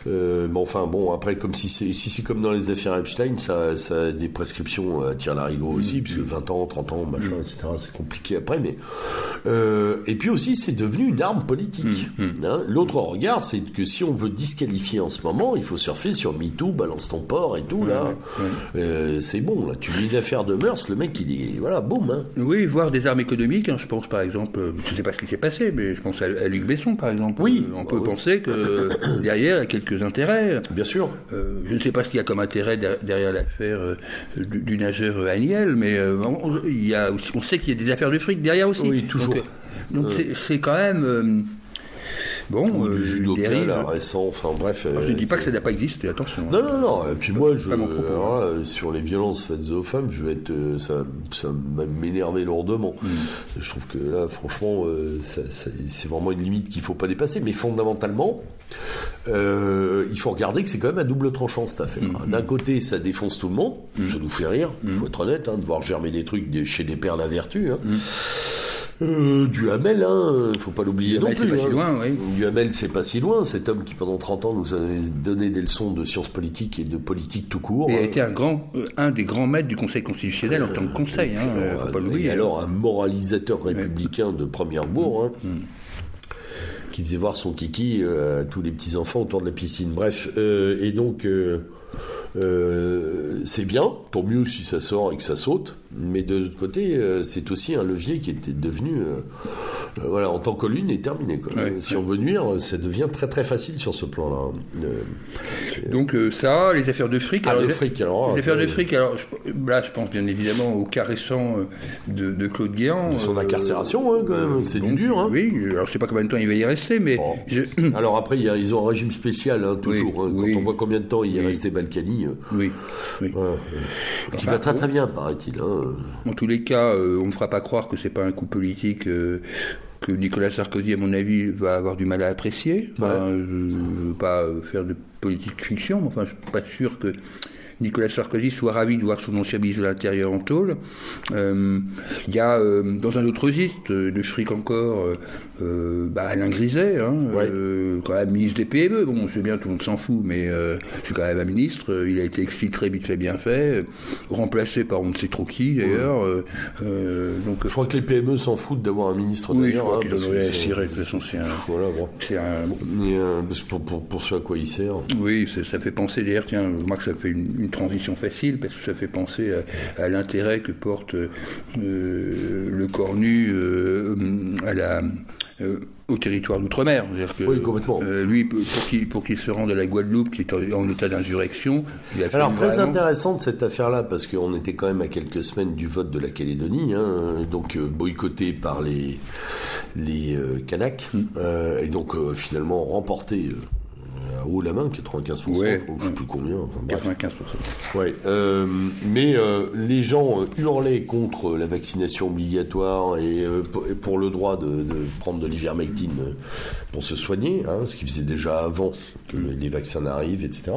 Speaker 1: Euh, mais enfin, bon, après, comme si c'est si c'est comme dans les affaires Epstein, ça, ça a des prescriptions à tir larigot aussi, mm. puisque 20 ans, 30 ans, machin, mm. etc. C'est compliqué après. Mais euh, et puis aussi, c'est devenu une arme politique. Mm. Hein. L'autre regard, c'est que si on veut disqualifier en ce moment, il faut surfer sur MeToo, balance ton port et tout là. C'est bon là. Tu lis une affaire de mœurs, le mec il dit voilà, boum. Hein.
Speaker 2: Oui, voir des armes économiques. Je pense par exemple, je sais pas ce qui s'est passé, mais je pense à, Luc Besson, par exemple.
Speaker 1: Oui.
Speaker 2: on peut penser que derrière, il y a quelques intérêts.
Speaker 1: Bien sûr.
Speaker 2: je ne sais pas ce qu'il y a comme intérêt derrière l'affaire du, nageur Aniel, mais on, il y a on sait qu'il y a des affaires de fric derrière aussi.
Speaker 1: Oui, toujours.
Speaker 2: Donc c'est quand même
Speaker 1: Bon, euh, judoka, récent, enfin bref.
Speaker 2: je ne dis pas que ça n'a pas existé, attention.
Speaker 1: Non, non, non. Et puis moi, je, euh, sur les violences faites aux femmes, je vais être, euh, ça, ça m'énerver lourdement. Mm. Je trouve que là, franchement, c'est vraiment une limite qu'il faut pas dépasser. Mais fondamentalement, il faut regarder que c'est quand même à double tranchant cette affaire. Mm. D'un côté, ça défonce tout le monde, mm. ça nous fait rire. Il faut être honnête, hein, de voir germer des trucs chez des pères la vertu. Hein. Euh, Duhamel, hein, faut pas l'oublier non plus.
Speaker 2: C'est pas si hein. loin, oui.
Speaker 1: Duhamel, c'est pas si loin. Cet homme qui pendant 30 ans nous a donné des leçons de sciences politiques et de politique tout court.
Speaker 2: Il a été un grand, euh, un des grands maîtres du Conseil constitutionnel en tant que conseil. Hein,
Speaker 1: euh, pas et alors un moralisateur républicain de première bourg. Hein, mm. Qui faisait voir son kiki à tous les petits enfants autour de la piscine. Bref, et donc euh, c'est bien, tant mieux si ça sort et que ça saute, mais de l'autre côté, euh, c'est aussi un levier qui était devenu, euh, voilà, en tant que lune est terminé. si on veut nuire, ça devient très très facile sur ce plan-là.
Speaker 2: Donc ça, les affaires de fric.
Speaker 1: Ah, alors, les, fric, alors,
Speaker 2: les affaires de fric. Alors là, je pense bien évidemment au cas récent de, Claude Guéant.
Speaker 1: De son incarcération, hein, quand même. C'est du dur. Hein.
Speaker 2: Oui. Alors je sais pas combien de temps il va y rester, mais.
Speaker 1: Alors après, ils ont un régime spécial hein, toujours. Hein. Quand on voit combien de temps il est resté Balkany.
Speaker 2: Oui. oui.
Speaker 1: qui va très très bien, paraît-il. Hein.
Speaker 2: En tous les cas, euh, on ne fera pas croire que c'est pas un coup politique. Euh, que Nicolas Sarkozy, à mon avis, va avoir du mal à apprécier. je ne veux pas faire de politique fiction, mais enfin, je suis pas sûr que Nicolas Sarkozy soit ravi de voir son ancien ministre de l'Intérieur en tôle. Euh, il y a euh, dans un autre registre, euh, de fric encore, bah, Alain Griset, hein, quand même ministre des PME. Bon, c'est bien, tout le monde s'en fout, mais c'est quand même un ministre. Il a été exfiltré vite fait, bien fait, remplacé par on ne sait trop qui d'ailleurs.
Speaker 1: donc, je crois que les PME s'en foutent d'avoir un ministre
Speaker 2: oui, je crois hein, qu'ils De toute façon, c'est un.
Speaker 1: Voilà, bon.
Speaker 2: C'est un.
Speaker 1: pour, pour, pour, ce à quoi il sert.
Speaker 2: Oui, ça fait penser d'ailleurs, tiens, moi que ça fait une une transition facile parce que ça fait penser à, l'intérêt que porte euh, le cornu euh, à la euh, au territoire d'outre-mer.
Speaker 1: Oui, complètement.
Speaker 2: lui, pour qu'il pour qu'il se rende à la Guadeloupe, qui est en, état d'insurrection,
Speaker 1: Alors très intéressante cette affaire-là parce qu'on était quand même à quelques semaines du vote de la Calédonie, hein, donc boycotté par les les Kanaks mm. et donc finalement remporté haut la main, 95%, ouais, je ne sais plus combien.
Speaker 2: 95%.
Speaker 1: Ouais, euh, mais euh, les gens euh, hurlaient contre la vaccination obligatoire et pour le droit de, prendre de l'ivermectine pour se soigner, hein, ce qu'il faisait déjà avant que les vaccins arrivent, etc.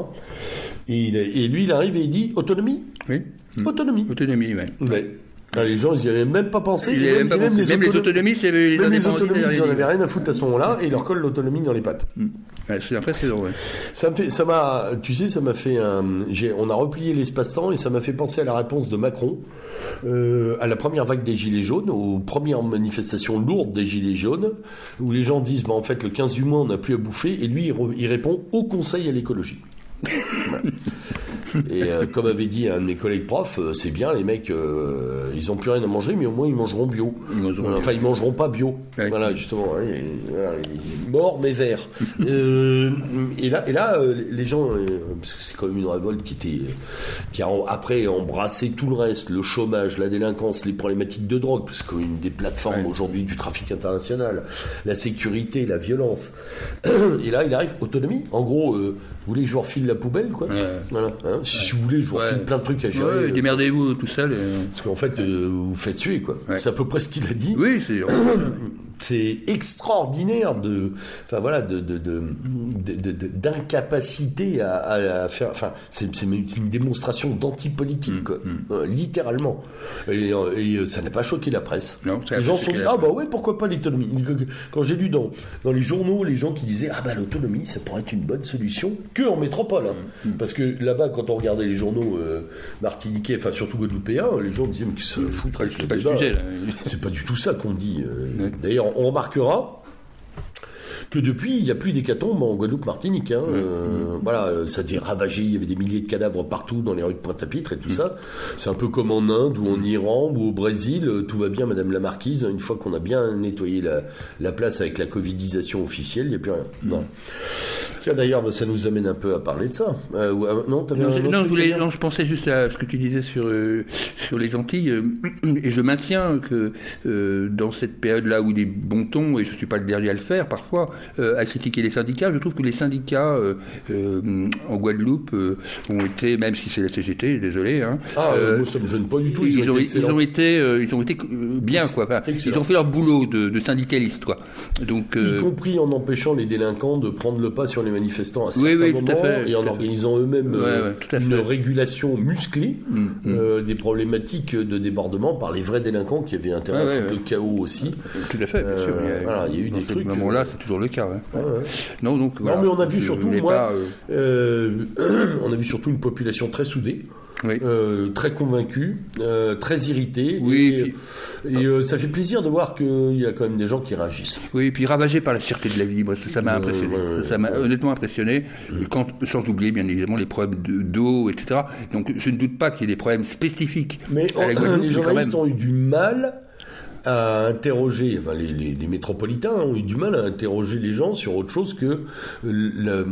Speaker 1: Et, lui, il arrive et il dit autonomie
Speaker 2: Oui.
Speaker 1: Autonomie.
Speaker 2: Autonomie, oui.
Speaker 1: Ouais. Ah, les gens, ils n'y avaient même pas pensé.
Speaker 2: Ils même, pas pensé. Les même, les autonomistes,
Speaker 1: les, même les autonomistes, ils n'en avaient rien à foutre à ce moment-là, et ils leur collent l'autonomie dans les pattes. Mm.
Speaker 2: C'est impressionnant, ouais.
Speaker 1: Ça me fait, ça m'a, tu sais, ça m'a fait un, on a replié l'espace-temps et ça m'a fait penser à la réponse de Macron, euh, à la première vague des Gilets jaunes, aux premières manifestations lourdes des Gilets jaunes, où les gens disent, bah, en fait, le 15 du mois, on n'a plus à bouffer, et lui, il, répond au conseil à l'écologie. Et euh, comme avait dit un de mes collègues profs, euh, c'est bien, les mecs, euh, ils ont plus rien à manger, mais au moins ils mangeront bio. enfin, ils mangeront pas bio. Voilà, justement. Hein, mort mais vert. et là, et là les gens, parce que c'est quand même une révolte qui était, qui a après embrassé tout le reste, le chômage, la délinquance, les problématiques de drogue, parce qu'une des plateformes aujourd'hui du trafic international, la sécurité, la violence. Et là, il arrive autonomie. En gros, vous voulez que je vous refile la poubelle, quoi. Voilà. Hein si vous voulez, je vous refile plein de trucs à gérer.
Speaker 2: Ouais, démerdez-vous tout seul.
Speaker 1: Parce qu'en fait, euh, vous faites suer, quoi. C'est à peu près ce qu'il a dit.
Speaker 2: Oui, c'est.
Speaker 1: c'est extraordinaire de, enfin voilà, de, d'incapacité à, faire. Enfin, c'est, une démonstration d'antipolitique, mm, mm. Euh, littéralement. Et, euh, ça n'a pas choqué la presse.
Speaker 2: Non,
Speaker 1: les gens sont dit ah bah ouais, pourquoi pas l'autonomie? Quand j'ai lu dans dans les journaux les gens qui disaient ah bah l'autonomie ça pourrait être une bonne solution que en métropole, hein. mm, parce que là-bas quand on regardait les journaux euh, martiniquais, enfin surtout guadeloupéens, les gens disaient mais que se fout
Speaker 2: c'est pas,
Speaker 1: c'est pas du tout ça qu'on dit. D'ailleurs on remarquera que depuis, il n'y a plus d'hécatombe en Guadeloupe-Martinique. Hein. Euh, voilà, ça devient ravagé, il y avait des milliers de cadavres partout dans les rues de Pointe-à-Pitre et tout ça. C'est un peu comme en Inde ou en Iran ou au Brésil, tout va bien, Madame la Marquise. Une fois qu'on a bien nettoyé la, place avec la covidisation officielle, il n'y a plus rien. Non. Tiens, d'ailleurs, ça nous amène un peu à parler de ça.
Speaker 2: Euh, non, non, je voulais, non, je pensais juste à ce que tu disais sur, euh, sur les Antilles, et je maintiens que dans cette période-là où il est bon ton, et je ne suis pas le dernier à le faire parfois, à critiquer les syndicats, je trouve que les syndicats en Guadeloupe ont été, même si c'est la CGT, désolé. Hein,
Speaker 1: ah, moi, ça me gêne pas du tout.
Speaker 2: Ils, ont, été, ils ont été, ils ont été bien, quoi. ils ont fait leur boulot de, de syndicalistes, quoi.
Speaker 1: Donc, y compris en empêchant les délinquants de prendre le pas sur les manifestants à certains moments et en organisant eux-mêmes une régulation musclée mm, mm. des problématiques de débordement par les vrais délinquants qui avaient intérêt à foutre le chaos aussi.
Speaker 2: Tout à fait, bien sûr.
Speaker 1: Il y a, voilà, il y a eu des trucs. À
Speaker 2: ce moment-là, c'est toujours le cas.
Speaker 1: Non, donc, non, mais on a vu surtout, moi, on a vu surtout une population très soudée. Euh, très convaincue, euh, très irritée.
Speaker 2: Oui,
Speaker 1: et, euh, ça fait plaisir de voir qu'il y a quand même des gens qui réagissent.
Speaker 2: Oui, et puis ravagé par la sûreté de la vie, moi, ça m'a impressionné. ça m'a honnêtement impressionné, quand, sans oublier bien évidemment les problèmes d'eau, etc. Donc je ne doute pas qu'il y ait des problèmes spécifiques.
Speaker 1: Mais les journalistes ont eu du mal à interroger, enfin, les, les, métropolitains ont eu du mal à interroger les gens sur autre chose que le,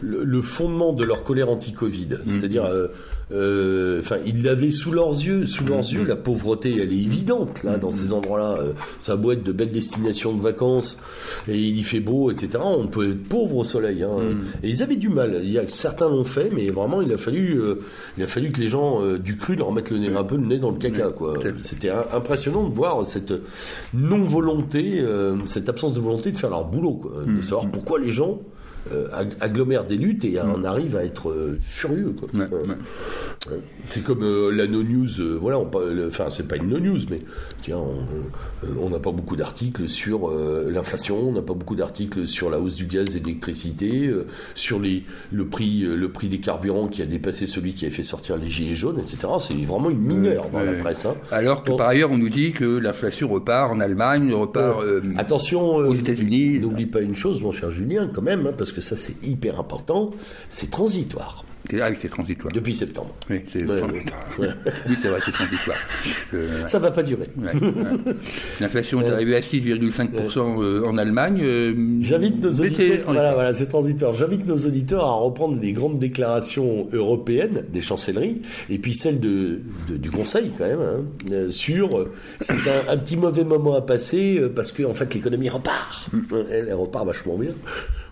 Speaker 1: le, fondement de leur colère anti-Covid. Mm. C'est-à-dire, euh, enfin, ils l'avaient sous leurs yeux, sous leurs yeux. La pauvreté, elle est évidente là, dans ces endroits-là. Euh, ça doit être de belles destinations de vacances et il y fait beau, etc. On peut être pauvre au soleil. Hein. Et ils avaient du mal. Il y a certains l'ont fait, mais vraiment, il a fallu, il a fallu que les gens du cru leur mettent le nez un peu le nez dans le caca. Quoi. C'était impressionnant de voir cette non volonté, cette absence de volonté de faire leur boulot, quoi. de savoir pourquoi les gens euh, agglomère des luttes et on arrive à être euh, furieux. C'est comme euh, la no news. voilà, enfin c'est pas une no news, mais tiens, on n'a pas beaucoup d'articles sur l'inflation, on n'a pas beaucoup d'articles sur la hausse du gaz et de l'électricité, sur les, le prix, le prix des carburants qui a dépassé celui qui avait fait sortir les gilets jaunes, etc. C'est vraiment une mineure dans la presse. Hein.
Speaker 2: Alors que par ailleurs, on nous dit que l'inflation repart en Allemagne, repart
Speaker 1: attention aux États-Unis. N'oublie pas une chose, mon cher Julien, quand même, hein, parce que ça c'est hyper important, c'est transitoire.
Speaker 2: Ah oui, c'est transitoire.
Speaker 1: Depuis septembre.
Speaker 2: Oui, c'est vrai, c'est transitoire.
Speaker 1: Euh, ça va pas durer.
Speaker 2: L'inflation est arrivée à 6,5% euh, en Allemagne. Euh,
Speaker 1: J'invite nos auditeurs. Voilà, voilà, c'est transitoire. J'invite nos auditeurs à reprendre les grandes déclarations européennes des chancelleries et puis celles de, du Conseil quand même hein, sur c'est un, un, petit mauvais moment à passer parce que en fait l'économie repart. Mm. Elle, elle repart vachement bien.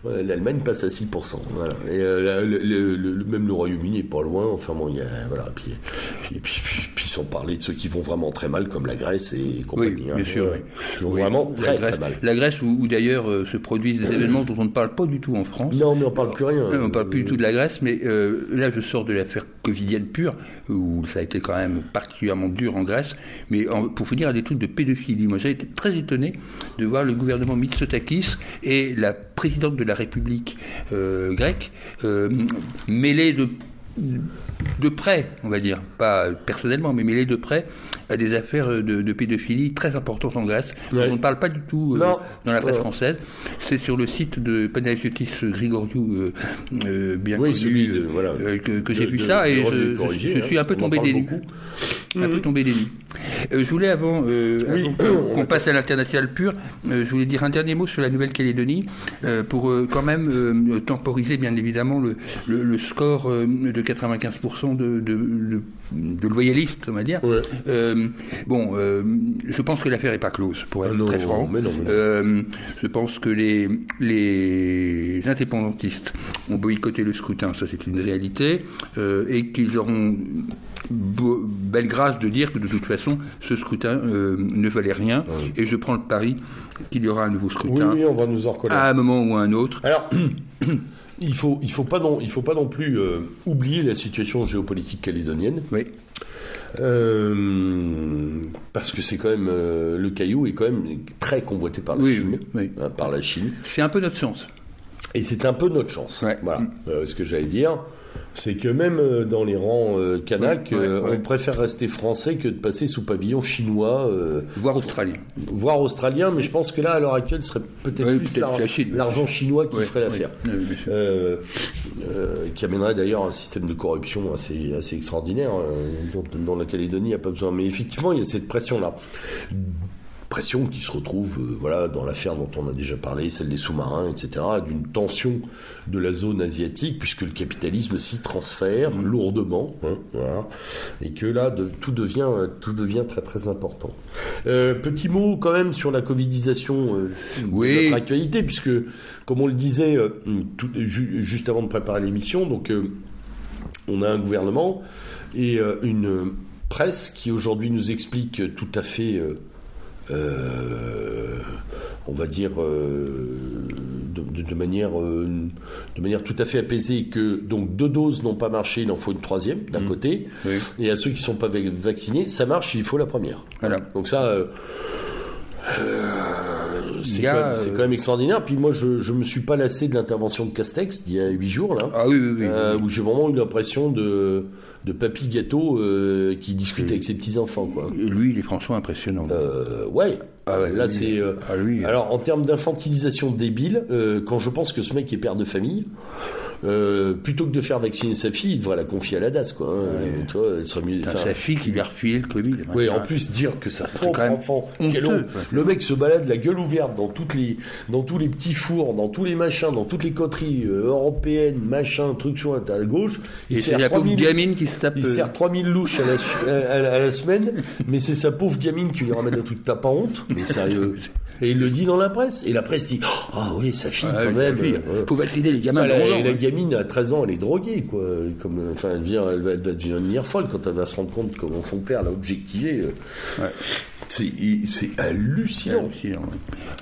Speaker 1: L'Allemagne passe à 6%. Voilà. Et euh, le, même le Royaume-Uni est pas loin. Enfin bon, il y a, voilà. Puis, puis, puis, puis, sans parler de ceux qui vont vraiment très mal, comme la Grèce et compagnie.
Speaker 2: Oui, hein. bien sûr.
Speaker 1: Qui vont vraiment très, très mal.
Speaker 2: La Grèce, où, d'ailleurs euh, se produisent des événements dont on ne parle pas du tout en France.
Speaker 1: Non, mais on parle plus rien.
Speaker 2: On parle plus du tout de la Grèce, mais euh, là, je sors de l'affaire covidienne pure, où ça a été quand même particulièrement dur en Grèce. Mais pour finir à des trucs de pédophilie, moi j'ai été très étonné de voir le gouvernement Mitsotakis et la présidente de la République euh, grecque euh, mêlée de de près, on va dire, pas personnellement, mais mêlé de près à des affaires de, pédophilie très importantes en Grèce. On ne parle pas du tout euh, dans la presse française. C'est sur le site de Panagiotis Grigoriou, euh, euh, bien connu, que, j'ai vu ça et je, suis un peu tombé des nues. Un peu tombé des nues. je voulais avant, qu'on passe à l'international pur, je voulais dire un dernier mot sur la Nouvelle-Calédonie pour quand même temporiser bien évidemment le, le score de 95% de, de, de, loyalistes, on va dire. Euh, bon, euh, je pense que l'affaire n'est pas close, pour être ah très franc. Euh, je pense que les, les indépendantistes ont boycotté le scrutin, ça c'est une réalité, et qu'ils auront belle grâce de dire que de toute façon, ce scrutin ne valait rien. Ah et je prends le pari qu'il y aura un nouveau scrutin.
Speaker 1: Oui, on va nous en
Speaker 2: À un moment ou à un autre.
Speaker 1: Alors. il faut, il faut pas non, il faut pas non plus euh, oublier la situation géopolitique calédonienne.
Speaker 2: Oui.
Speaker 1: Euh, parce que c'est quand même euh, le caillou est quand même très convoité par la Chine, hein, par la Chine.
Speaker 2: C'est un peu notre chance.
Speaker 1: Et c'est un peu notre chance. Voilà, ce que j'allais dire. C'est que même euh, dans les rangs euh, Kanak, on préfère rester français que de passer sous pavillon chinois.
Speaker 2: voire australien.
Speaker 1: Voire australien, mais je pense que là, à l'heure actuelle, ce serait peut-être plus l'argent chinois qui ferait l'affaire. qui amènerait d'ailleurs un système de corruption assez, assez extraordinaire, dont, dont, la Calédonie n'a pas besoin. Mais effectivement, il y a cette pression-là pression qui se retrouve euh, voilà, dans l'affaire dont on a déjà parlé, celle des sous-marins, etc., d'une tension de la zone asiatique, puisque le capitalisme s'y transfère mmh. lourdement, hein, voilà, et que là, de, tout, devient, tout devient très très important. Euh, petit mot quand même sur la covidisation euh, oui. de notre actualité, puisque, comme on le disait tout, juste avant de préparer l'émission, donc on a un gouvernement et une presse qui aujourd'hui nous explique tout à fait on va dire, euh, de, manière, euh, de manière tout à fait apaisée que donc deux doses n'ont pas marché, il en faut une troisième d'un mmh. côté, et à ceux qui ne sont pas vaccinés, ça marche, il faut la première.
Speaker 2: Voilà.
Speaker 1: Donc ça. c'est quand, même extraordinaire. Puis moi, je ne me suis pas lassé de l'intervention de Castex d'il y a huit jours, là,
Speaker 2: ah, oui, oui,
Speaker 1: où j'ai vraiment eu l'impression de, de papy gâteau qui discute avec ses petits-enfants. Quoi.
Speaker 2: Lui, il est franchement impressionnant.
Speaker 1: ouais, ah là, c'est. Euh, ah, alors, en termes d'infantilisation débile, euh, quand je pense que ce mec est père de famille, euh, plutôt que de faire vacciner sa fille, il devrait la confier à la DAS, quoi. Hein.
Speaker 2: Toi, elle serait mieux. sa fille qui lui a refilé le Covid.
Speaker 1: Oui, en plus dire que sa propre enfant, le mec se balade la gueule ouverte dans toutes les, dans tous les petits fours, dans tous les machins, dans toutes les coteries européennes, machin, trucs chouettes à gauche.
Speaker 2: Il sert la pauvre gamine qui se tape.
Speaker 1: Il sert 3000 louches à la, à la semaine, mais c'est sa pauvre gamine qui lui ramène un truc tape honte. Mais sérieux. Et il le dit dans la presse. Et la presse dit Ah oh, oui, sa fille, quand même.
Speaker 2: Il faut vacciner les gamins.
Speaker 1: Gamine, à 13 ans, elle est droguée, quoi. Comme, enfin, elle, vient, elle, va, devenir folle quand elle va se rendre compte comment son père l'a objectivé. Ouais. C'est hallucinant. hallucinant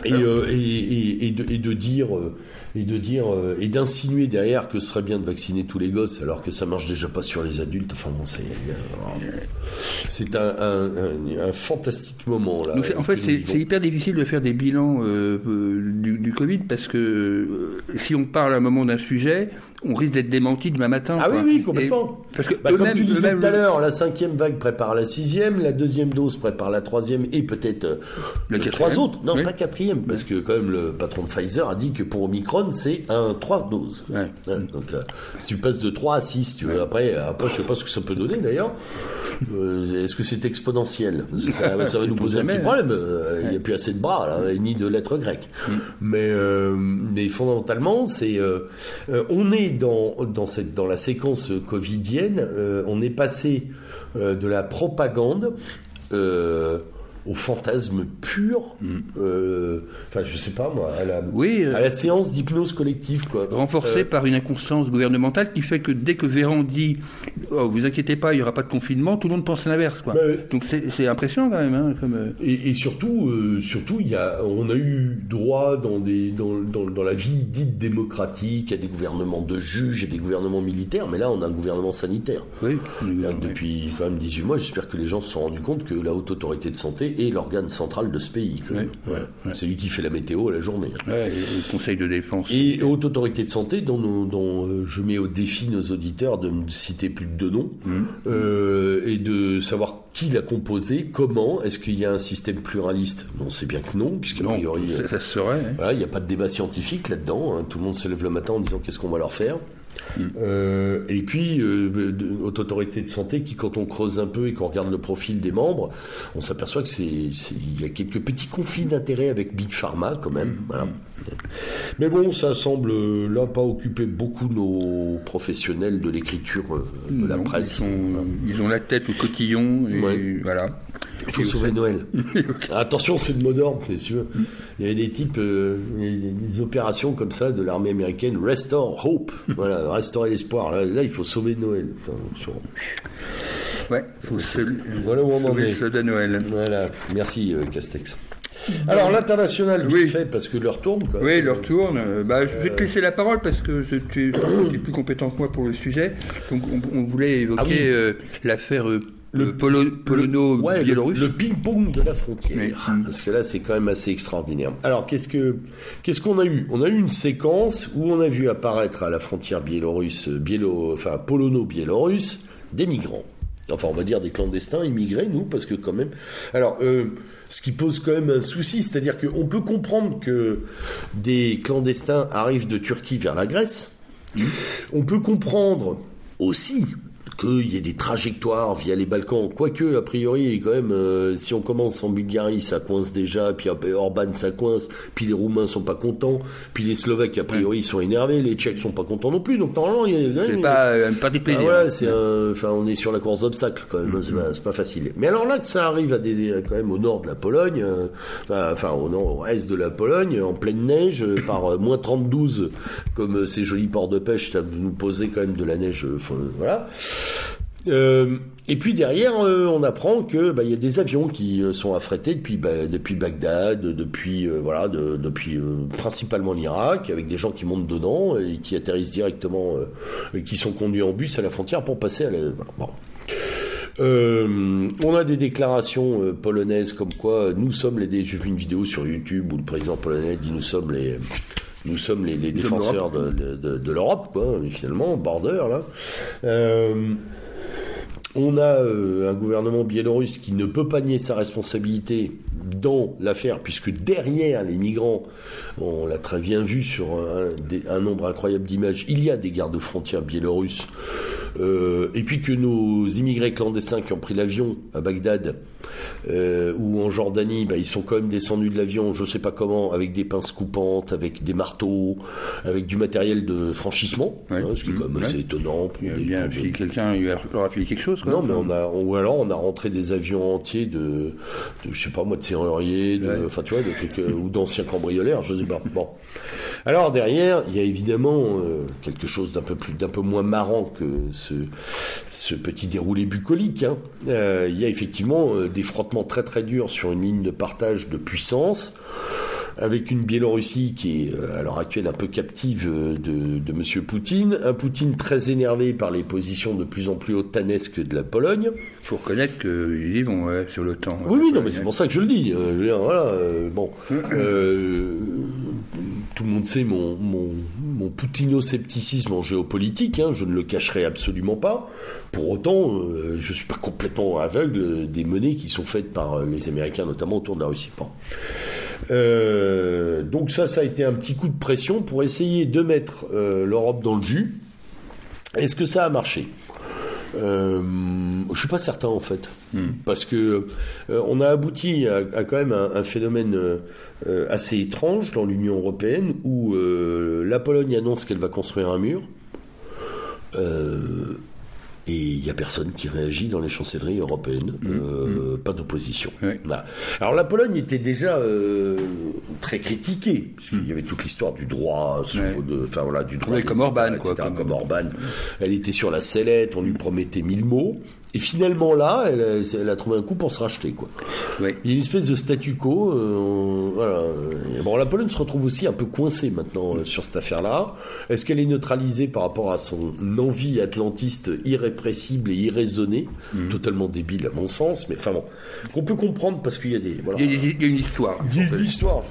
Speaker 1: et, euh, et, et, et, de, et, de, dire. Euh, et de dire euh, et d'insinuer derrière que ce serait bien de vacciner tous les gosses alors que ça marche déjà pas sur les adultes. Enfin bon, c'est c'est un, un, un, fantastique moment là.
Speaker 2: en fait, c'est hyper difficile de faire des bilans euh, euh, du, du, Covid parce que si on parle à un moment d'un sujet, on risque d'être démenti demain matin.
Speaker 1: Ah oui, oui, complètement. parce que bah, comme tu disais tout à l'heure, la cinquième vague prépare la sixième, la deuxième dose prépare la troisième et peut-être les trois autres. Non, pas quatrième, parce que quand même le patron de Pfizer a dit que pour Omicron c'est un 3 doses. donc, euh, si tu passes de 3 à 6, tu veux, après, après, je sais pas ce que ça peut donner d'ailleurs. Euh, est-ce que c'est exponentiel? Ça, va nous poser un petit problème. Euh, il n'y a plus assez de bras, là, ni de lettres grecques. Mm. Mais, mais fondamentalement, c'est, on est dans, la séquence covidienne, on est passé de la propagande au fantasme pur, mm. euh, enfin je sais pas moi, à la, oui, euh, à la séance d'hypnose collective quoi.
Speaker 2: Renforcée euh, par une inconstance gouvernementale qui fait que dès que Véran dit oh, vous inquiétez pas, il n'y aura pas de confinement, tout le monde pense l'inverse quoi. Bah, Donc c'est impressionnant quand même. Hein, comme,
Speaker 1: et, et, surtout, surtout il y a, on a eu droit dans, des, dans, dans, dans, la vie dite démocratique à des gouvernements de juges et des gouvernements militaires, mais là on a un gouvernement sanitaire.
Speaker 2: Oui.
Speaker 1: Depuis quand même 18 mois, j'espère que les gens se sont rendus compte que la haute autorité de santé l'organe central de ce pays. C'est lui qui fait la météo à la journée.
Speaker 2: le Conseil de défense.
Speaker 1: Et haute autorité de santé, dont, dont euh, je mets au défi nos auditeurs de me citer plus de deux noms, mmh. euh, et de savoir qui l'a composé, comment, est-ce qu'il y a un système pluraliste? On sait bien que non, puisque priori,
Speaker 2: ça, serait.
Speaker 1: il n'y a pas de débat scientifique là-dedans. Hein. Tout le monde se lève le matin en disant qu'est-ce qu'on va leur faire. Euh, et puis, euh, haute autorité de santé qui, quand on creuse un peu et qu'on regarde le profil des membres, on s'aperçoit que c'est, il y a quelques petits conflits d'intérêts avec Big Pharma quand même. Voilà. Mais bon, ça semble là pas occuper beaucoup nos professionnels de l'écriture euh, de la presse.
Speaker 2: Ils, ont la tête au cotillon et voilà.
Speaker 1: Il faut sauver Noël. Attention, c'est le mot d'ordre, sûr. Il y avait des types, euh, des opérations comme ça de l'armée américaine, Restore Hope, voilà, restaurer l'espoir. Là, il faut sauver Noël.
Speaker 2: Ouais, faut
Speaker 1: voilà où on en est.
Speaker 2: Noël.
Speaker 1: Voilà, merci euh, Castex. Alors l'international, oui. fait parce que leur tourne. Quoi.
Speaker 2: Oui, leur tourne. Bah, je vais te laisser la parole parce que tu es plus compétent que moi pour le sujet. Donc on, voulait évoquer ah euh, l'affaire le, polono-biélorusse.
Speaker 1: le, ping-pong de la frontière. Parce que là, c'est quand même assez extraordinaire. Alors, qu'est-ce que qu'est-ce qu'on a eu? On a eu une séquence où on a vu apparaître à la frontière biélorusse, biélo, enfin polono-biélorusse, des migrants. Enfin, on va dire des clandestins immigrés, nous, parce que quand même. Alors, euh, ce qui pose quand même un souci, c'est-à-dire qu'on peut comprendre que des clandestins arrivent de Turquie vers la Grèce. Mmh. On peut comprendre aussi qu'il y ait des trajectoires via les Balkans. Quoique, a priori, quand même, euh, si on commence en Bulgarie, ça coince déjà, puis Orban, ça coince, puis les Roumains sont pas contents, puis les Slovaques, a priori, ils sont énervés, les Tchèques sont pas contents non plus. Donc, normalement, il y a.
Speaker 2: C'est pas, euh, pas des plaisirs.
Speaker 1: Ah ouais, c'est enfin, on est sur la course d'obstacles, quand même. C'est pas, pas, facile. Mais alors là, que ça arrive à des, quand même au nord de la Pologne, euh, enfin, au nord, est de la Pologne, en pleine neige, par moins 32, comme ces jolis ports de pêche, ça nous posait quand même de la neige, voilà. Euh, et puis derrière, euh, on apprend que bah, il y a des avions qui euh, sont affrétés depuis bah, depuis Bagdad, depuis voilà, depuis principalement l'Irak, avec des gens qui montent dedans et qui atterrissent directement, et qui sont conduits en bus à la frontière pour passer à la. On a des déclarations polonaises comme quoi nous sommes les. J'ai vu une vidéo sur YouTube où le président polonais dit nous sommes les nous sommes les, défenseurs de, de, de l'Europe, quoi, finalement, border là. Euh, on a euh, un gouvernement biélorusse qui ne peut pas nier sa responsabilité dans l'affaire, puisque derrière les migrants, on l'a très bien vu sur un, nombre incroyable d'images, il y a des gardes frontières biélorusses, euh, et puis que nos immigrés clandestins qui ont pris l'avion à Bagdad euh, ou en Jordanie, bah, ils sont quand même descendus de l'avion, je ne sais pas comment, avec des pinces coupantes, avec des marteaux, avec du matériel de franchissement, hein, ce qui est quand même assez étonnant.
Speaker 2: Pour bien, si quelqu'un leur a fait quelque chose.
Speaker 1: Non, mais on a, ou alors on a rentré des avions entiers de, de je sais pas moi, de serruriers, enfin tu vois, de trucs, euh, ou d'anciens cambrioleurs, je sais pas. Bon. Alors derrière, il y a évidemment euh, quelque chose d'un peu plus, d'un peu moins marrant que ce, ce petit déroulé bucolique. Hein. Euh, il y a effectivement des frottements très très durs sur une ligne de partage de puissance avec une Biélorussie qui est euh, à l'heure actuelle un peu captive euh, de, de M. Poutine, un Poutine très énervé par les positions de plus en plus otanesques de la Pologne.
Speaker 2: Il faut reconnaître qu'ils y vont sur l'OTAN.
Speaker 1: Oui, oui, non, mais c'est pour ça que je le dis. Euh, voilà, bon, tout le monde sait mon, mon, mon poutino-scepticisme en géopolitique, hein, je ne le cacherai absolument pas. Pour autant, je ne suis pas complètement aveugle des menées qui sont faites par les Américains, notamment autour de la Russie. Euh, donc ça, ça a été un petit coup de pression pour essayer de mettre euh, l'Europe dans le jus. Est-ce que ça a marché? Euh, je suis pas certain en fait, hmm. parce que euh, on a abouti à, quand même un, un phénomène assez étrange dans l'Union européenne où la Pologne annonce qu'elle va construire un mur. Et il n'y a personne qui réagit dans les chancelleries européennes, mmh, euh, mmh. pas d'opposition. Alors la Pologne était déjà euh, très critiquée, puisqu'il y avait toute l'histoire du droit, de, enfin voilà, du droit,
Speaker 2: comme Orban, quoi,
Speaker 1: comme Orban. Elle était sur la sellette, on lui promettait mille mots. Et finalement là, elle, elle, a trouvé un coup pour se racheter quoi. Il y a une espèce de statu quo. Euh, voilà. bon, la Pologne se retrouve aussi un peu coincée maintenant euh, sur cette affaire-là. Est-ce qu'elle est neutralisée par rapport à son envie atlantiste irrépressible et irraisonnée, mhm. totalement débile à mon sens, mais enfin bon, qu'on peut comprendre parce qu'il y a des.
Speaker 2: Voilà. Il, y a, une histoire.
Speaker 1: Il y a une histoire.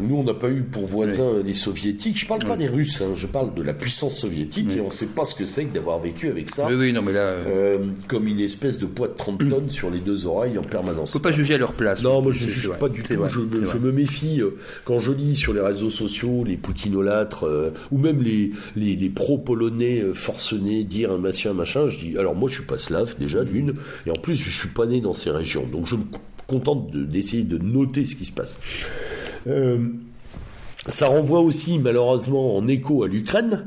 Speaker 1: Nous, on n'a pas eu pour voisins les soviétiques. Je parle pas des Russes. Hein. Je parle de la puissance soviétique et on ne sait pas ce que c'est que d'avoir vécu avec ça.
Speaker 2: Oui, oui, non, mais là.
Speaker 1: Euh, comme une espèce de poids de 30 tonnes sur les deux oreilles en permanence.
Speaker 2: Faut pas juger à leur place.
Speaker 1: Non, moi je ne juge pas du tout. je, me méfie euh, quand je lis sur les réseaux sociaux les poutinolâtres euh, ou même les, les, pro-polonais euh, forcenés dire un machin, machin. Je dis alors moi je suis pas slave déjà d'une et en plus je suis pas né dans ces régions donc je me contente d'essayer de, noter ce qui se passe. Ça renvoie aussi malheureusement en écho à l'Ukraine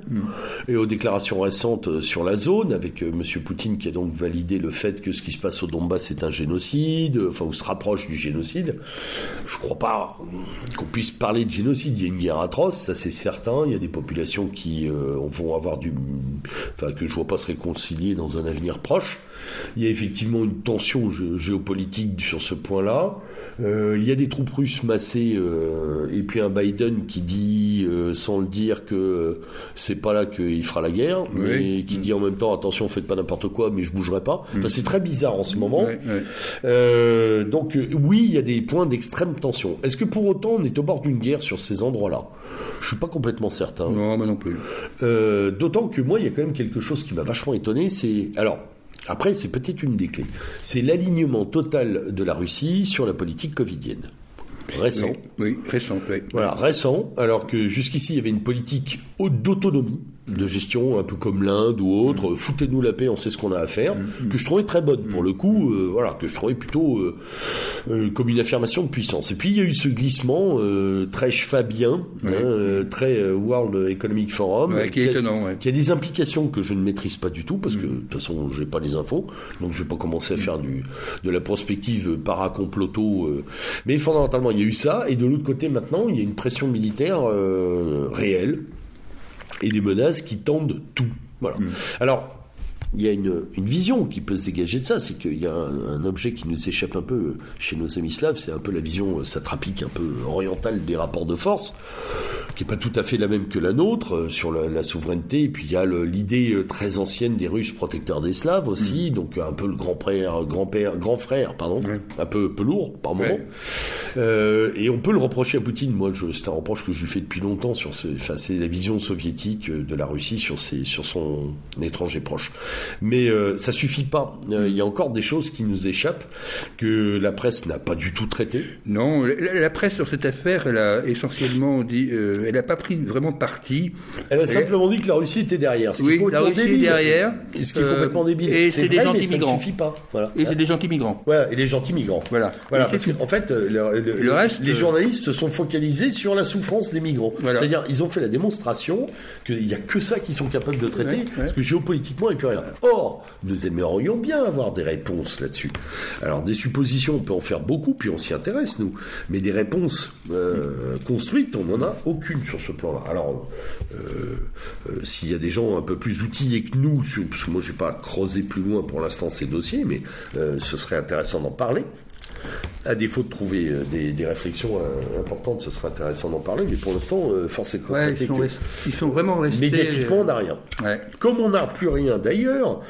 Speaker 1: et aux déclarations récentes euh, sur la zone, avec euh, M. Poutine qui a donc validé le fait que ce qui se passe au Donbass est un génocide, euh, enfin ou se rapproche du génocide. Je ne crois pas qu'on puisse parler de génocide. Il y a une guerre atroce, ça c'est certain. Il y a des populations qui vont avoir du, enfin que je vois pas se réconcilier dans un avenir proche. Il y a effectivement une tension géopolitique sur ce point-là. Il y a des troupes russes massées et puis un Biden qui dit, euh, sans le dire, que c'est pas là qu'il fera la guerre, mais qui dit en même temps attention, faites pas n'importe quoi, mais je bougerai pas. c'est très bizarre en ce moment. Euh, donc oui, il y a des points d'extrême tension. Est-ce que pour autant on est au bord d'une guerre sur ces endroits-là? Je suis pas complètement certain.
Speaker 2: Non, moi non plus.
Speaker 1: D'autant que moi, il y a quand même quelque chose qui m'a vachement étonné. C'est alors après, c'est peut-être une des clés. C'est l'alignement total de la Russie sur la politique covidienne. Récent.
Speaker 2: Oui, récent, oui.
Speaker 1: Voilà, récent, alors que jusqu'ici, il y avait une politique d'autonomie de gestion, un peu comme l'Inde ou autre, foutez-nous la paix, on sait ce qu'on a à faire, que je trouvais très bonne pour le coup, euh, voilà, que je trouvais plutôt euh, euh, comme une affirmation de puissance. Et puis il y a eu ce glissement très schwabien, hein, très World Economic Forum,
Speaker 2: qui, a, étonnant,
Speaker 1: qui, a, des implications que je ne maîtrise pas du tout, parce que de toute façon j'ai pas les infos, donc je vais pas commencer à faire du, de la prospective paracomploto, mais fondamentalement il y a eu ça, et de l'autre côté maintenant il y a une pression militaire réelle et les menaces qui tendent tout. Voilà. Mm. Alors, il y a une, vision qui peut se dégager de ça, c'est qu'il y a un, objet qui nous échappe un peu chez nos amis slaves, c'est un peu la vision satrapique, un peu orientale des rapports de force, qui est pas tout à fait la même que la nôtre euh, sur la, souveraineté. Et puis il y a l'idée euh, très ancienne des Russes protecteurs des Slaves aussi, mm. donc un peu le grand-père, grand-père, grand frère, pardon, un peu, peu lourd par moment. Euh, et on peut le reprocher à Poutine. Moi, c'est un reproche que je lui fais depuis longtemps sur ce, enfin, c'est la vision soviétique de la Russie sur ses, sur son étranger proche. Mais euh, ça suffit pas. Euh, il y a encore des choses qui nous échappent que la presse n'a pas du tout traitées.
Speaker 2: Non, la, presse sur cette affaire, elle a essentiellement dit, euh, elle n'a pas pris vraiment parti.
Speaker 1: Elle a simplement dit que la Russie était derrière.
Speaker 2: Ce oui, la Russie est derrière.
Speaker 1: Ce qui est complètement débile.
Speaker 2: Et c'est des gentils migrants. Ça
Speaker 1: ne suffit pas.
Speaker 2: Voilà. Et c'est des gentils migrants.
Speaker 1: Voilà, et des gentils migrants.
Speaker 2: Voilà.
Speaker 1: Voilà. Parce en fait, le, reste, les journalistes se sont focalisés sur la souffrance des migrants. C'est-à-dire, ils ont fait la démonstration qu'il n'y a que ça qu'ils sont capables de traiter, parce que géopolitiquement, il n'y a plus rien. Or, nous aimerions bien avoir des réponses là-dessus. Alors, des suppositions, on peut en faire beaucoup, puis on s'y intéresse, nous. Mais des réponses euh, construites, on n'en a aucune sur ce plan-là. Alors, euh, euh, s'il y a des gens un peu plus outillés que nous, parce que moi, je n'ai pas creusé plus loin pour l'instant ces dossiers, mais ce serait intéressant d'en parler. À défaut de trouver des, réflexions importantes, ce serait intéressant d'en parler, mais pour l'instant, force est de
Speaker 2: constater ils, sont vraiment restés.
Speaker 1: Médiatiquement, on n'a rien. Comme on n'a plus rien d'ailleurs,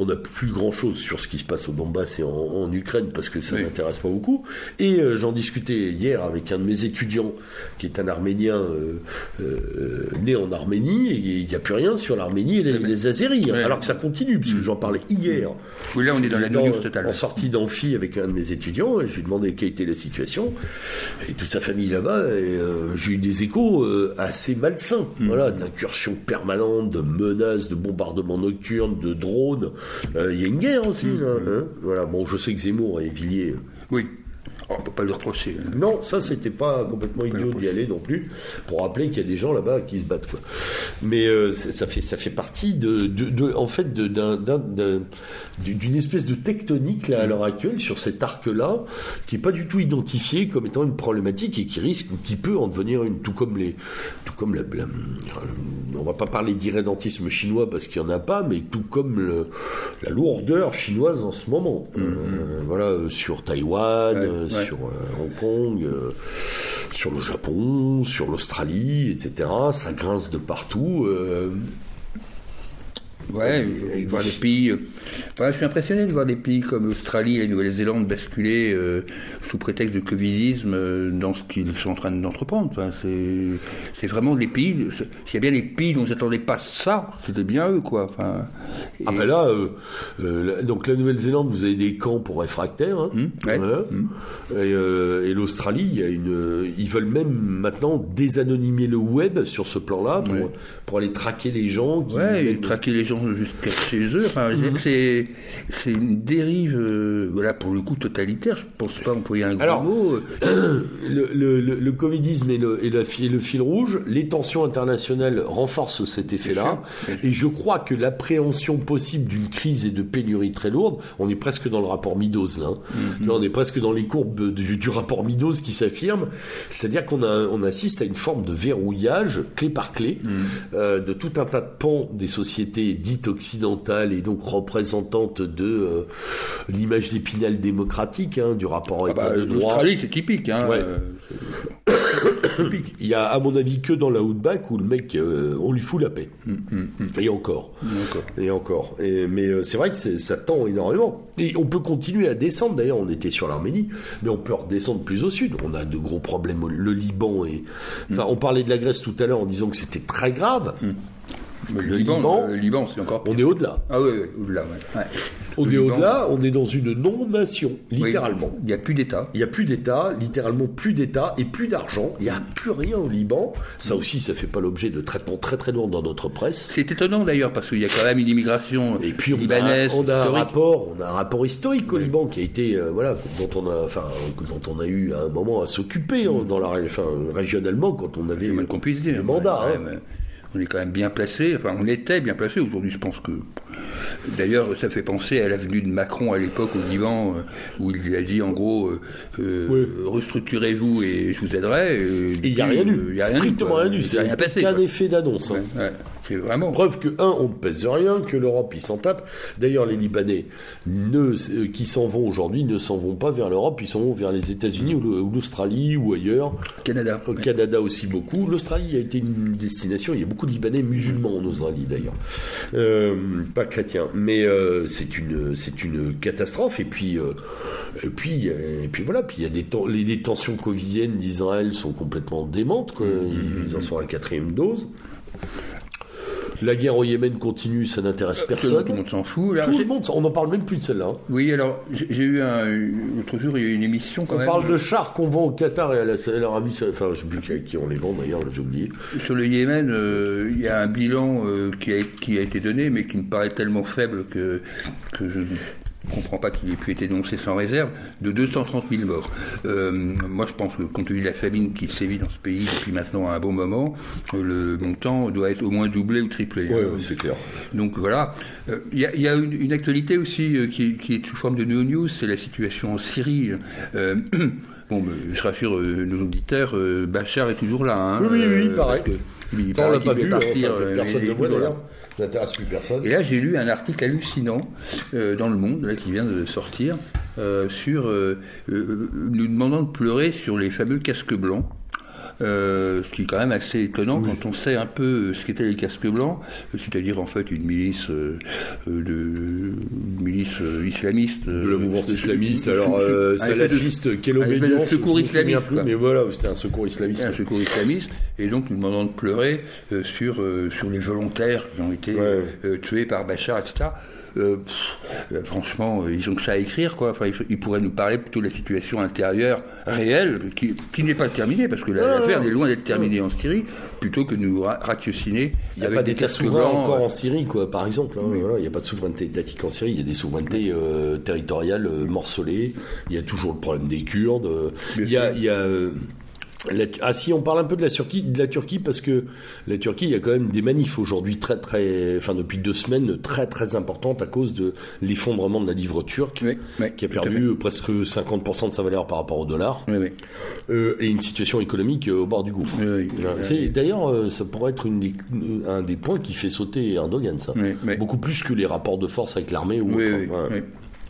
Speaker 1: on n'a plus grand chose sur ce qui se passe au Donbass et en, Ukraine parce que ça n'intéresse pas beaucoup. Et euh, j'en discutais hier avec un de mes étudiants qui est un Arménien euh, euh, né en Arménie et il n'y a plus rien sur l'Arménie et les, Azéris. Alors que ça continue, parce que j'en parlais hier.
Speaker 2: Oui, là on est dans la news totale.
Speaker 1: En sortie d'amphi avec un de mes étudiants et je lui ai demandé quelle était la situation et toute sa famille là-bas et j'ai eu des échos assez malsains. Mm. Voilà, d'incursions permanentes, de menaces, de bombardements nocturnes, de drones. Euh, il y a une guerre aussi, là. Hein. voilà, bon, je sais que Zemmour et Villiers.
Speaker 2: Oui. On ne peut pas le reprocher. Hein.
Speaker 1: Non, ça, c'était pas complètement idiot d'y aller non plus, pour rappeler qu'il y a des gens là-bas qui se battent. Quoi. Mais euh, ça, fait, ça fait partie de, de, en fait, d'une espèce de tectonique là, à l'heure actuelle sur cet arc-là, qui n'est pas du tout identifié comme étant une problématique et qui risque, qui peut en devenir une, tout comme les, tout comme la, la on va pas parler d'irrédentisme chinois parce qu'il n'y en a pas, mais tout comme la lourdeur chinoise en ce moment. Mm-hmm. Euh, voilà, sur Taïwan, sur euh, Hong Kong, euh, sur le Japon, sur l'Australie, etc. Ça grince de partout.
Speaker 2: Ouais, voir les pays. je suis impressionné de voir des pays comme l'Australie et la Nouvelle-Zélande basculer sous prétexte de covidisme euh, dans ce qu'ils sont en train d'entreprendre. Enfin, c'est vraiment des pays. S'il y a bien des pays dont j'attendais pas ça, c'était bien eux, quoi. Enfin,
Speaker 1: Ah ben là, euh, euh, donc la Nouvelle-Zélande, vous avez des camps pour réfractaires. Hein, mmh, mmh. Et, l'Australie, il y a une, ils veulent même maintenant désanonymer le web sur ce plan-là pour, pour aller traquer les gens.
Speaker 2: Qui ouais, traquer les gens jusqu'à chez eux. Enfin, mmh. C'est une dérive, voilà, pour le coup totalitaire. Je pense pas on peut
Speaker 1: alors, le, le, covidisme et le, et, le, fil rouge, les tensions internationales renforcent cet effet-là. Et je crois que l'appréhension possible d'une crise et de pénurie très lourde, on est presque dans le rapport Midos là. Hein. Mm-hmm. Là, on est presque dans les courbes du, rapport Midos qui s'affirme. C'est-à-dire qu'on on assiste à une forme de verrouillage, clé par clé, mm. euh, de tout un tas de pans des sociétés dites occidentales et donc représentantes de euh, l'image d'épinal démocratique, hein, du rapport
Speaker 2: ah bah, L'Australie, c'est typique. Hein, euh,
Speaker 1: Il y a, à mon avis, que dans la Outback où le mec, euh, on lui fout la paix.
Speaker 2: Mm, mm, mm.
Speaker 1: Et encore. Et encore. Et, mais c'est vrai que ça tend énormément. Et on peut continuer à descendre. D'ailleurs, on était sur l'Arménie, mais on peut redescendre plus au sud. On a de gros problèmes. au- Le Liban et. Enfin, on parlait de la Grèce tout à l'heure en disant que c'était très grave.
Speaker 2: Mais
Speaker 1: Le
Speaker 2: Liban,
Speaker 1: Liban,
Speaker 2: le Liban, c'est encore pire.
Speaker 1: On est au-delà.
Speaker 2: Ah oui, oui, au-delà, ouais. ouais.
Speaker 1: On
Speaker 2: Le
Speaker 1: est au-delà. On est dans une non-nation, littéralement.
Speaker 2: Il n'y a plus d'État.
Speaker 1: Il n'y a plus d'État, littéralement plus d'État et plus d'argent. Il n'y a plus rien au Liban. Ça aussi, ça fait pas l'objet de traitements très très lourds dans notre presse.
Speaker 2: C'est étonnant d'ailleurs parce qu'il y a quand même une immigration
Speaker 1: Et puis on a,
Speaker 2: libanaise
Speaker 1: on a un rapport, on a un rapport historique au Liban qui a été, euh, voilà, dont on a, enfin, dont on a eu à un moment à s'occuper hein, dans la, enfin, régionalement quand on avait
Speaker 2: le dire.
Speaker 1: le mandat.
Speaker 2: Ouais,
Speaker 1: hein.
Speaker 2: mais On est quand même bien placé, enfin on était bien placé, aujourd'hui je pense que... D'ailleurs ça fait penser à l'avenue de Macron à l'époque au Liban, euh, où il a dit en gros, euh, euh,
Speaker 1: Oui.
Speaker 2: restructurez-vous et je vous aiderai.
Speaker 1: Et il n'y a rien eu,
Speaker 2: Il n'y a rien eu,
Speaker 1: strictement rien eu.
Speaker 2: Il
Speaker 1: C'est
Speaker 2: n'y a rien passé.
Speaker 1: qu'un
Speaker 2: quoi.
Speaker 1: effet d'annonce. hein.
Speaker 2: Ouais, ouais. C'est vraiment...
Speaker 1: Preuve que, un, on ne pèse rien, que l'Europe, ils s'en tape. D'ailleurs, les Libanais ne, euh, qui s'en vont aujourd'hui ne s'en vont pas vers l'Europe, ils s'en vont vers les États-Unis ou l'Australie ou ailleurs.
Speaker 2: Canada.
Speaker 1: Au Canada aussi beaucoup. L'Australie a été une destination. Il y a beaucoup de Libanais musulmans en Australie d'ailleurs, Euh, pas chrétiens. Mais euh, c'est une catastrophe. Et puis euh, et puis euh, et puis voilà. Puis il y a des ten- les, les tensions covidiennes d'Israël sont complètement démentes. Quoi. Ils en sont à la quatrième dose. La guerre au Yémen continue, ça n'intéresse
Speaker 2: Tout le
Speaker 1: personne.
Speaker 2: monde s'en fout. là.
Speaker 1: Tout le
Speaker 2: J'ai-
Speaker 1: monde, on n'en parle même plus de celle-là. hein.
Speaker 2: Oui, alors j'ai eu un... L'autre jour, il y a eu une émission quand
Speaker 1: On
Speaker 2: même...
Speaker 1: parle de chars qu'on vend au Qatar et à la- à l'Arabie Saoudite. Enfin, je sais plus qui on les vend d'ailleurs, j'ai oublié.
Speaker 2: Sur le Yémen, euh, il y a un bilan euh, qui, a, qui a été donné, mais qui me paraît tellement faible que, que je ne comprends pas qu'il ait pu être énoncé sans réserve, de 230 000 morts. Euh, moi, je pense que compte tenu de la famine qui sévit dans ce pays depuis maintenant un bon moment, euh, le montant doit être au moins doublé ou triplé.
Speaker 1: Oui,
Speaker 2: hein.
Speaker 1: c'est clair.
Speaker 2: Donc voilà. Euh, Il y a, il y a une, une actualité aussi euh, qui, qui est sous forme de no news, c'est la situation en Syrie. Bon, mais je rassure nos auditeurs, Bachar est toujours là. hein,
Speaker 1: Oui, oui, oui, pareil.
Speaker 2: que il paraît
Speaker 1: l'a
Speaker 2: qu'il
Speaker 1: pas vu,
Speaker 2: partir,
Speaker 1: personne ne
Speaker 2: il
Speaker 1: voit d'ailleurs.
Speaker 2: Et là, j'ai lu un article hallucinant euh, dans Le Monde, qui vient de sortir, euh, sur euh, nous demandant de pleurer sur les fameux casques blancs. Euh, ce qui est quand même assez étonnant quand on sait un peu euh, ce qu'étaient les casques blancs, euh, c'est-à-dire en fait une milice, euh, de, une milice islamiste.
Speaker 1: de la mouvance islamiste, alors euh, salafiste, quelle obédience
Speaker 2: secours islamiste,
Speaker 1: plus, mais voilà, c'était un secours islamiste.
Speaker 2: un secours islamiste, et donc nous demandant de pleurer euh, sur, euh, sur les volontaires qui ont été
Speaker 1: Ouais.
Speaker 2: euh, tués par Bachar, etc. Euh, pff, euh, franchement, euh, ils ont que ça à écrire, quoi. Enfin, ils, ils pourraient nous parler plutôt de la situation intérieure réelle, qui, qui n'est pas terminée, parce que l'affaire est loin d'être terminée en Syrie, plutôt que de nous ra- ratiociner
Speaker 1: Il n'y a
Speaker 2: avec
Speaker 1: pas
Speaker 2: des
Speaker 1: d'État
Speaker 2: casques
Speaker 1: souverain
Speaker 2: blancs.
Speaker 1: encore
Speaker 2: euh,
Speaker 1: en Syrie, quoi, par exemple. hein, voilà, il n'y a pas de souveraineté étatique en Syrie, il y a des souverainetés euh, territoriales euh, morcelées. Il y a toujours le problème des Kurdes. euh, il y a, il y a euh, la- ah si, on parle un peu de la, Turquie, de la Turquie parce que la Turquie, il y a quand même des manifs aujourd'hui très très, enfin depuis deux semaines très très importantes à cause de l'effondrement de la livre turque
Speaker 2: Oui, oui,
Speaker 1: qui a perdu presque 50% de sa valeur par rapport au dollar
Speaker 2: Oui, oui.
Speaker 1: euh, et une situation économique euh, au bord du gouffre.
Speaker 2: Oui, oui.
Speaker 1: Voilà. C'est d'ailleurs euh, ça pourrait être une des- un des points qui fait sauter Erdogan ça.
Speaker 2: Oui, oui.
Speaker 1: Beaucoup plus que les rapports de force avec l'armée ou
Speaker 2: Oui,
Speaker 1: autre.
Speaker 2: oui,
Speaker 1: Ouais.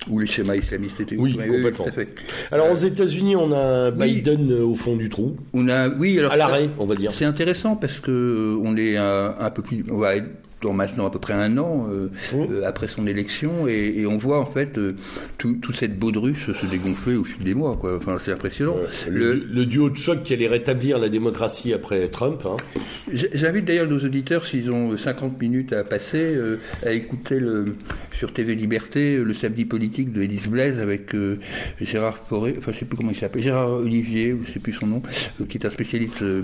Speaker 2: Oui. Ou les schémas islamistes étaient.
Speaker 1: Oui, complètement.
Speaker 2: tout à fait.
Speaker 1: Alors aux États-Unis, on a
Speaker 2: Oui.
Speaker 1: Biden euh, au fond du trou,
Speaker 2: On a, oui, alors
Speaker 1: à l'arrêt, on va dire.
Speaker 2: C'est intéressant parce que euh, on est un, un peu plus, on va être dans maintenant à peu près un an euh, euh, après son élection et, et on voit en fait euh, tout- toute cette baudruche se dégonfler au fil des mois. Quoi. Enfin, c'est impressionnant.
Speaker 1: Le,
Speaker 2: Le-
Speaker 1: le duo de choc qui allait rétablir la démocratie après Trump. hein.
Speaker 2: J'invite d'ailleurs nos auditeurs, s'ils ont 50 minutes à passer, euh, à écouter le, sur TV Liberté euh, le samedi politique de Élise Blaise avec euh, Gérard Forêt, enfin je sais plus comment il s'appelle, Gérard Olivier, je sais plus son nom, euh, qui est un spécialiste euh,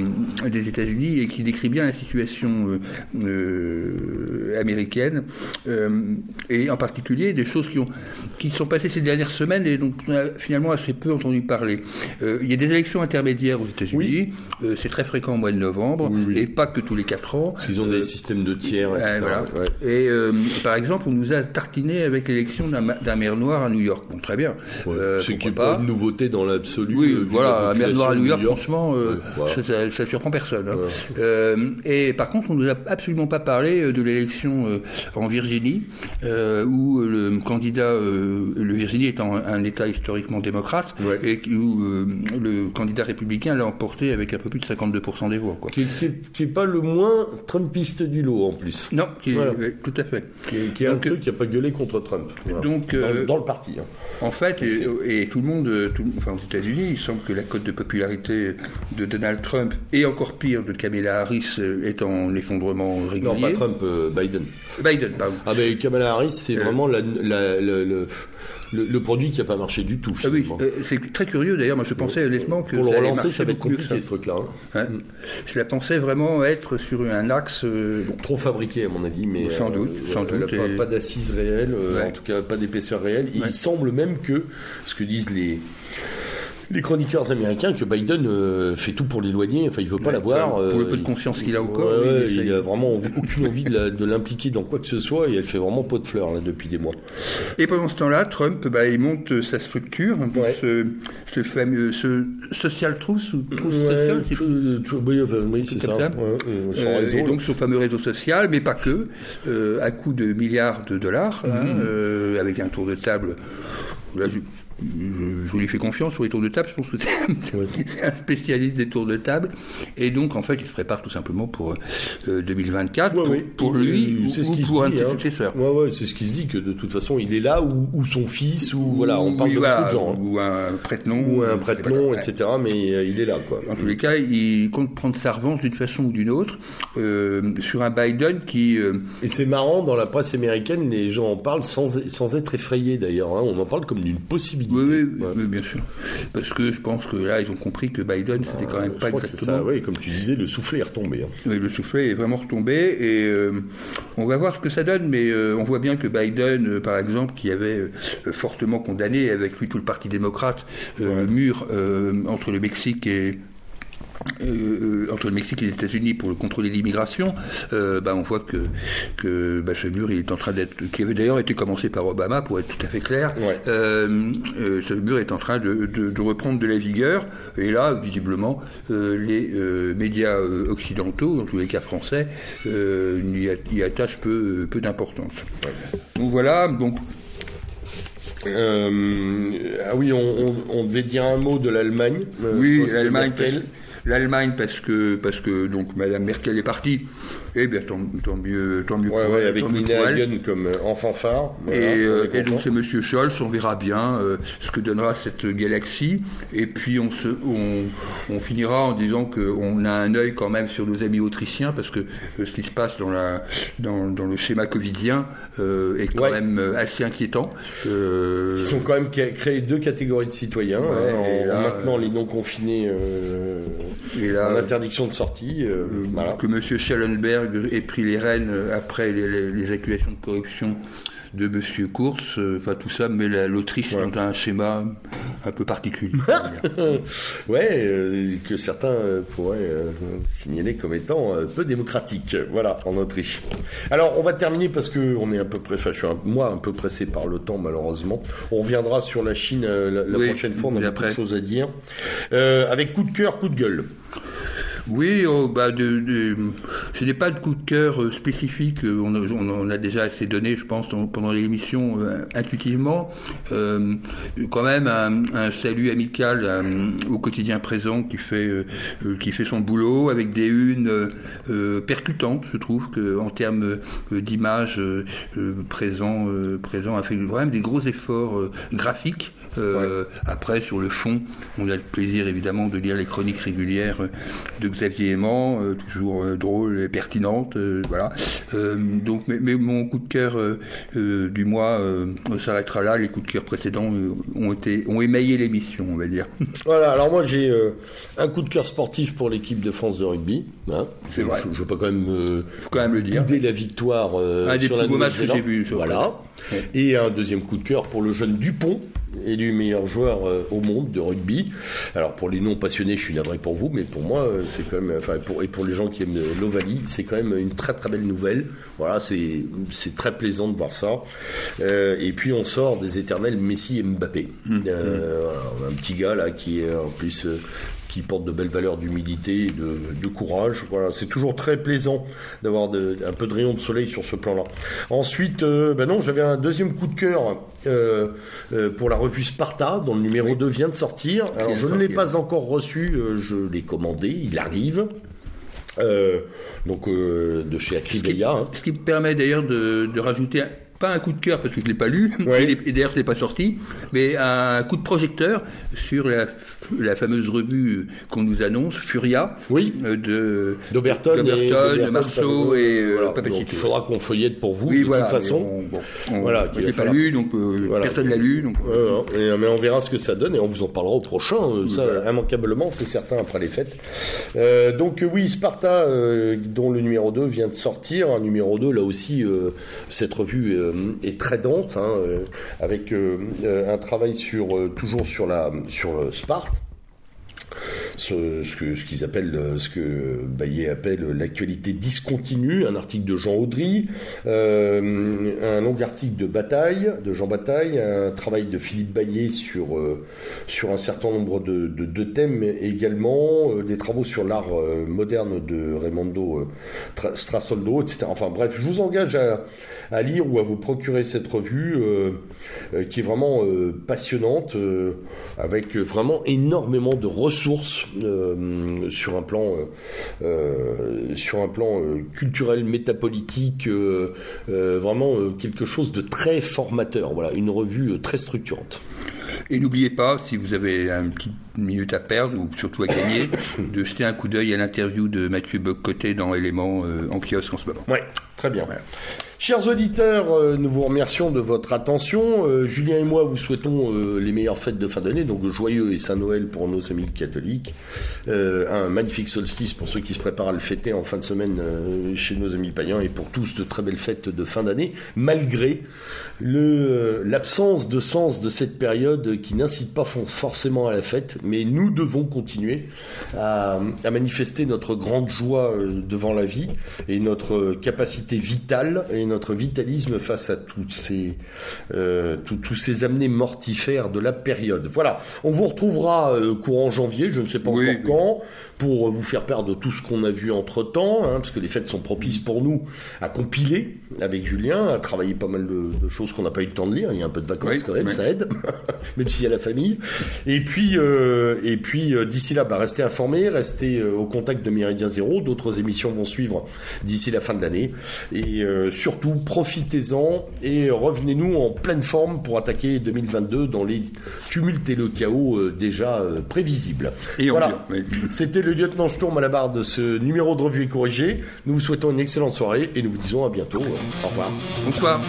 Speaker 2: des États-Unis et qui décrit bien la situation euh, euh, américaine euh, et en particulier des choses qui ont qui sont passées ces dernières semaines et dont on a finalement assez peu entendu parler. Euh, il y a des élections intermédiaires aux États-Unis, euh, c'est très fréquent au mois de novembre
Speaker 1: Oui, oui.
Speaker 2: et pas que tous les quatre ans.
Speaker 1: Parce qu'ils ont
Speaker 2: Euh,
Speaker 1: des systèmes de tiers, etc.
Speaker 2: euh, voilà.
Speaker 1: Ouais.
Speaker 2: Et euh, par exemple, on nous a tartiné avec l'élection d'un ma- d'un maire noir à New York. Bon, très bien.
Speaker 1: Ouais.
Speaker 2: Euh,
Speaker 1: Ce qui n'est pas une nouveauté dans l'absolu.
Speaker 2: oui,
Speaker 1: euh,
Speaker 2: voilà, un maire noir à New York, franchement, euh,
Speaker 1: Ouais, voilà.
Speaker 2: ça, ça, surprend personne. hein.
Speaker 1: Ouais.
Speaker 2: Euh, et par contre, on nous a absolument pas parlé de l'élection en Virginie, où le candidat, le Virginie étant un, État historiquement démocrate, et où le candidat républicain l'a emporté avec un peu plus de 52% des voix. Quoi.
Speaker 1: Qui n'est pas le moins trumpiste du lot en plus.
Speaker 2: Non, tout à fait.
Speaker 1: Qui, est un truc qui n'a pas gueulé contre Trump.
Speaker 2: Donc,
Speaker 1: dans, le parti. Hein.
Speaker 2: En fait, et, tout le monde, enfin aux États-Unis, il semble que la cote de popularité de Donald Trump et encore pire de Kamala Harris est en effondrement régulier.
Speaker 1: Non, pas Trump, euh, Biden.
Speaker 2: Biden, pardon.
Speaker 1: Ah mais Kamala Harris, c'est euh. vraiment la, le, le, produit qui n'a pas marché du tout.
Speaker 2: Ah oui, euh, c'est très curieux d'ailleurs. Moi, je pensais honnêtement que
Speaker 1: pour le relancer, ça va être compliqué ce truc-là.
Speaker 2: Hein. Mm. Je la pensais vraiment être sur un axe
Speaker 1: trop fabriqué à mon avis, mais
Speaker 2: sans doute, sans doute.
Speaker 1: Pas, pas d'assises réelles, en tout cas pas d'épaisseur réelle. Il semble même que ce que disent les les chroniqueurs américains que Biden euh, fait tout pour l'éloigner. Enfin, il veut pas l'avoir.
Speaker 2: pour le euh, peu de confiance qu'il a encore.
Speaker 1: il, a vraiment aucune envie de l'impliquer dans quoi que ce soit et elle fait vraiment pas de fleurs là depuis des mois.
Speaker 2: Et pendant ce temps-là, Trump, bah, il monte sa structure, ce, fameux ce social truth ou truth social,
Speaker 1: oui, c'est ça.
Speaker 2: Euh, et donc son fameux réseau social, mais pas que, à coût de milliards de dollars, hein, mm-hmm. avec un tour de table. Là, je, lui fais confiance sur les tours de table, je pense que c'est un spécialiste des tours de table. Et donc, en fait, il se prépare tout simplement pour 2024, euh, pour, lui ou, pour un de ses hein. successeurs.
Speaker 1: Ouais, ouais, c'est ce qui se dit, que de toute façon, il est là, ou, son fils, ou voilà, on parle de beaucoup de gens. Hein.
Speaker 2: Ou un prête-nom.
Speaker 1: Ou un prête-nom, etc., mais euh, il est là, quoi.
Speaker 2: En tous les cas, il compte prendre sa revanche d'une façon ou d'une autre euh, sur un Biden qui...
Speaker 1: Et c'est marrant, dans la presse américaine, les gens en parlent sans, sans être effrayés, d'ailleurs. Hein. On en parle comme d'une possibilité
Speaker 2: oui, oui, bien sûr. Parce que je pense que là, ils ont compris que Biden, c'était quand même pas exactement.
Speaker 1: Ça, oui, comme tu disais, le soufflet est retombé. Hein.
Speaker 2: Oui, le soufflet est vraiment retombé et euh, on va voir ce que ça donne, mais euh, on voit bien que Biden, euh, par exemple, qui avait fortement condamné avec lui tout le Parti démocrate le mur entre le Mexique et euh, entre le Mexique et les États-Unis pour contrôler l'immigration, euh, bah, on voit que, que bah, ce mur il est en train d'être, qui avait d'ailleurs été commencé par Obama pour être tout à fait clair, euh, ce mur est en train de, de, reprendre de la vigueur. Et là, visiblement, les médias occidentaux, en tous les cas français, y, attachent peu, peu d'importance. Donc voilà, donc
Speaker 1: ah oui, on, on, devait dire un mot de l'Allemagne.
Speaker 2: oui, l'Allemagne l'Allemagne parce que parce que donc Madame Merkel est partie. Eh bien tant, mieux tant mieux.
Speaker 1: Ouais, ouais, avec Nina Hagen comme euh, enfant phare.
Speaker 2: Euh, et, donc c'est Monsieur Scholz. On verra bien euh, ce que donnera cette galaxie. Et puis on se on, on finira en disant qu'on a un œil quand même sur nos amis autrichiens parce que ce qui se passe dans la dans, dans le schéma covidien est quand même assez inquiétant.
Speaker 1: Ils sont quand même créé deux catégories de citoyens hein, en, maintenant les non confinés l'interdiction de sortie. Euh,
Speaker 2: voilà. Que M. Schellenberg ait pris les rênes après les, accusations de corruption de M. Kurz, euh, enfin tout ça met l'Autriche dans un schéma un peu particulier.
Speaker 1: ouais, euh, que certains pourraient signaler comme étant peu démocratique, voilà, en Autriche. Alors, on va terminer parce que on est un peu près, enfin, je suis un, moi un peu pressé par le temps malheureusement. On reviendra sur la Chine la, prochaine fois, on a beaucoup de choses à dire. avec coup de cœur, coup de gueule.
Speaker 2: Oui, oh, bah de, ce n'est pas de coup de cœur euh, spécifique. Euh, on, on, a déjà assez donné, je pense, pendant l'émission euh, intuitivement. quand même un, salut amical au quotidien présent qui fait qui fait son boulot avec des unes percutantes. Je trouve que en termes d'image présent présent a fait vraiment des gros efforts graphiques. Après, sur le fond, on a le plaisir évidemment de lire les chroniques régulières de Xavier Aimant, euh, toujours euh, drôle et pertinente. Euh, voilà. donc, mais, mon coup de cœur du mois s'arrêtera là. Les coups de cœur précédents ont été ont émaillé l'émission, on va dire.
Speaker 1: Voilà. Alors moi, j'ai un coup de cœur sportif pour l'équipe de France de rugby. Hein.
Speaker 2: C'est vrai.
Speaker 1: Je, ne veux pas quand même,
Speaker 2: Faut quand même le dire.
Speaker 1: la victoire.
Speaker 2: un des plus beaux matchs que j'ai vu.
Speaker 1: Voilà. Et un deuxième coup de cœur pour le jeune Dupont élu meilleur joueur euh, au monde de rugby. Alors pour les non passionnés, je suis navré pour vous, mais pour moi, euh, c'est quand même, enfin pour et pour les gens qui aiment l'Ovalie, c'est quand même une très très belle nouvelle. Voilà, c'est c'est très plaisant de voir ça. Euh, et puis on sort des éternels Messi et Mbappé. Mmh. un petit gars là qui est en plus qui porte de belles valeurs d'humilité, de, de courage. Voilà, c'est toujours très plaisant d'avoir un peu de rayon de soleil sur ce plan-là. Ensuite, ben non, j'avais un deuxième coup de cœur pour la revue Sparta, dont le numéro 2 vient de sortir. Alors, je ne l'ai pas encore reçu, je l'ai commandé, il arrive. donc de chez Acribeia.
Speaker 2: Hein. Ce qui me permet d'ailleurs de, de, rajouter pas un coup de cœur parce que je l'ai pas lu, et d'ailleurs ce n'est pas sorti, mais un coup de projecteur sur la, la fameuse revue qu'on nous annonce, Furia,
Speaker 1: oui.
Speaker 2: Euh, de
Speaker 1: d'Oberton,
Speaker 2: de Marceau et
Speaker 1: euh, voilà. Donc il faudra qu'on feuillette pour vous de toute façon.
Speaker 2: voilà, je l'ai pas lu, donc euh, personne l'a lu. Donc,
Speaker 1: mais on verra ce que ça donne et on vous en parlera au prochain. Ça, immanquablement, c'est certain après les fêtes. donc oui, Sparta, dont le numéro 2 vient de sortir, un numéro 2 là aussi, cette revue est très dense, hein, avec un travail sur toujours sur la sur Sparte ce, ce qu'ils appellent, euh, ce que Baillet appelle l'actualité discontinue, un article de Jean Audry, euh, un long article de Bataille, de Jean Bataille, un travail de Philippe Baillet sur, euh, sur un certain nombre de, de, thèmes également, des travaux sur l'art moderne de Raimondo Strasoldo, etc. Enfin bref, je vous engage à, à lire ou à vous procurer cette revue qui est vraiment passionnante, avec vraiment énormément de ressources euh, sur un plan, euh, euh, sur un plan culturel, métapolitique, vraiment quelque chose de très formateur. Voilà, une revue très structurante.
Speaker 2: Et n'oubliez pas, si vous avez une petite minute à perdre, ou surtout à gagner, de jeter un coup d'œil à l'interview de Mathieu Bock-Côté dans Éléments en kiosque en ce moment.
Speaker 1: Oui, très bien. Chers auditeurs, euh, nous vous remercions de votre attention. Euh, Julien et moi vous souhaitons euh, les meilleures fêtes de fin d'année, donc joyeux et Saint Noël pour nos amis catholiques, un magnifique solstice pour ceux qui se préparent à le fêter en fin de semaine chez nos amis païens et pour tous de très belles fêtes de fin d'année, malgré l'absence de sens de cette période qui n'incite pas forcément à la fête, mais nous devons continuer à, manifester notre grande joie devant la vie et notre capacité vitale notre vitalisme face à toutes ces, euh, tous ces amenés mortifères de la période. Voilà, on vous retrouvera euh, courant janvier, je ne sais pas encore quand, pour vous faire part de tout ce qu'on a vu entre-temps, hein, parce que les fêtes sont propices pour nous à compiler avec Julien, à travailler pas mal de, choses qu'on n'a pas eu le temps de lire, il y a un peu de vacances quand même, ça aide, même s'il y a la famille. Et puis, euh, et puis d'ici là, bah, restez informés, restez au contact de Méridien Zéro, d'autres émissions vont suivre d'ici la fin de l'année, et surtout surtout, profitez-en et revenez-nous en pleine forme pour attaquer 2022 dans les tumultes et le chaos euh, déjà euh, prévisibles. Et voilà, c'était le lieutenant Sturm à la barre de ce numéro de revue et corrigé. Nous vous souhaitons une excellente soirée et nous vous disons à bientôt. Au revoir.
Speaker 2: Bonsoir.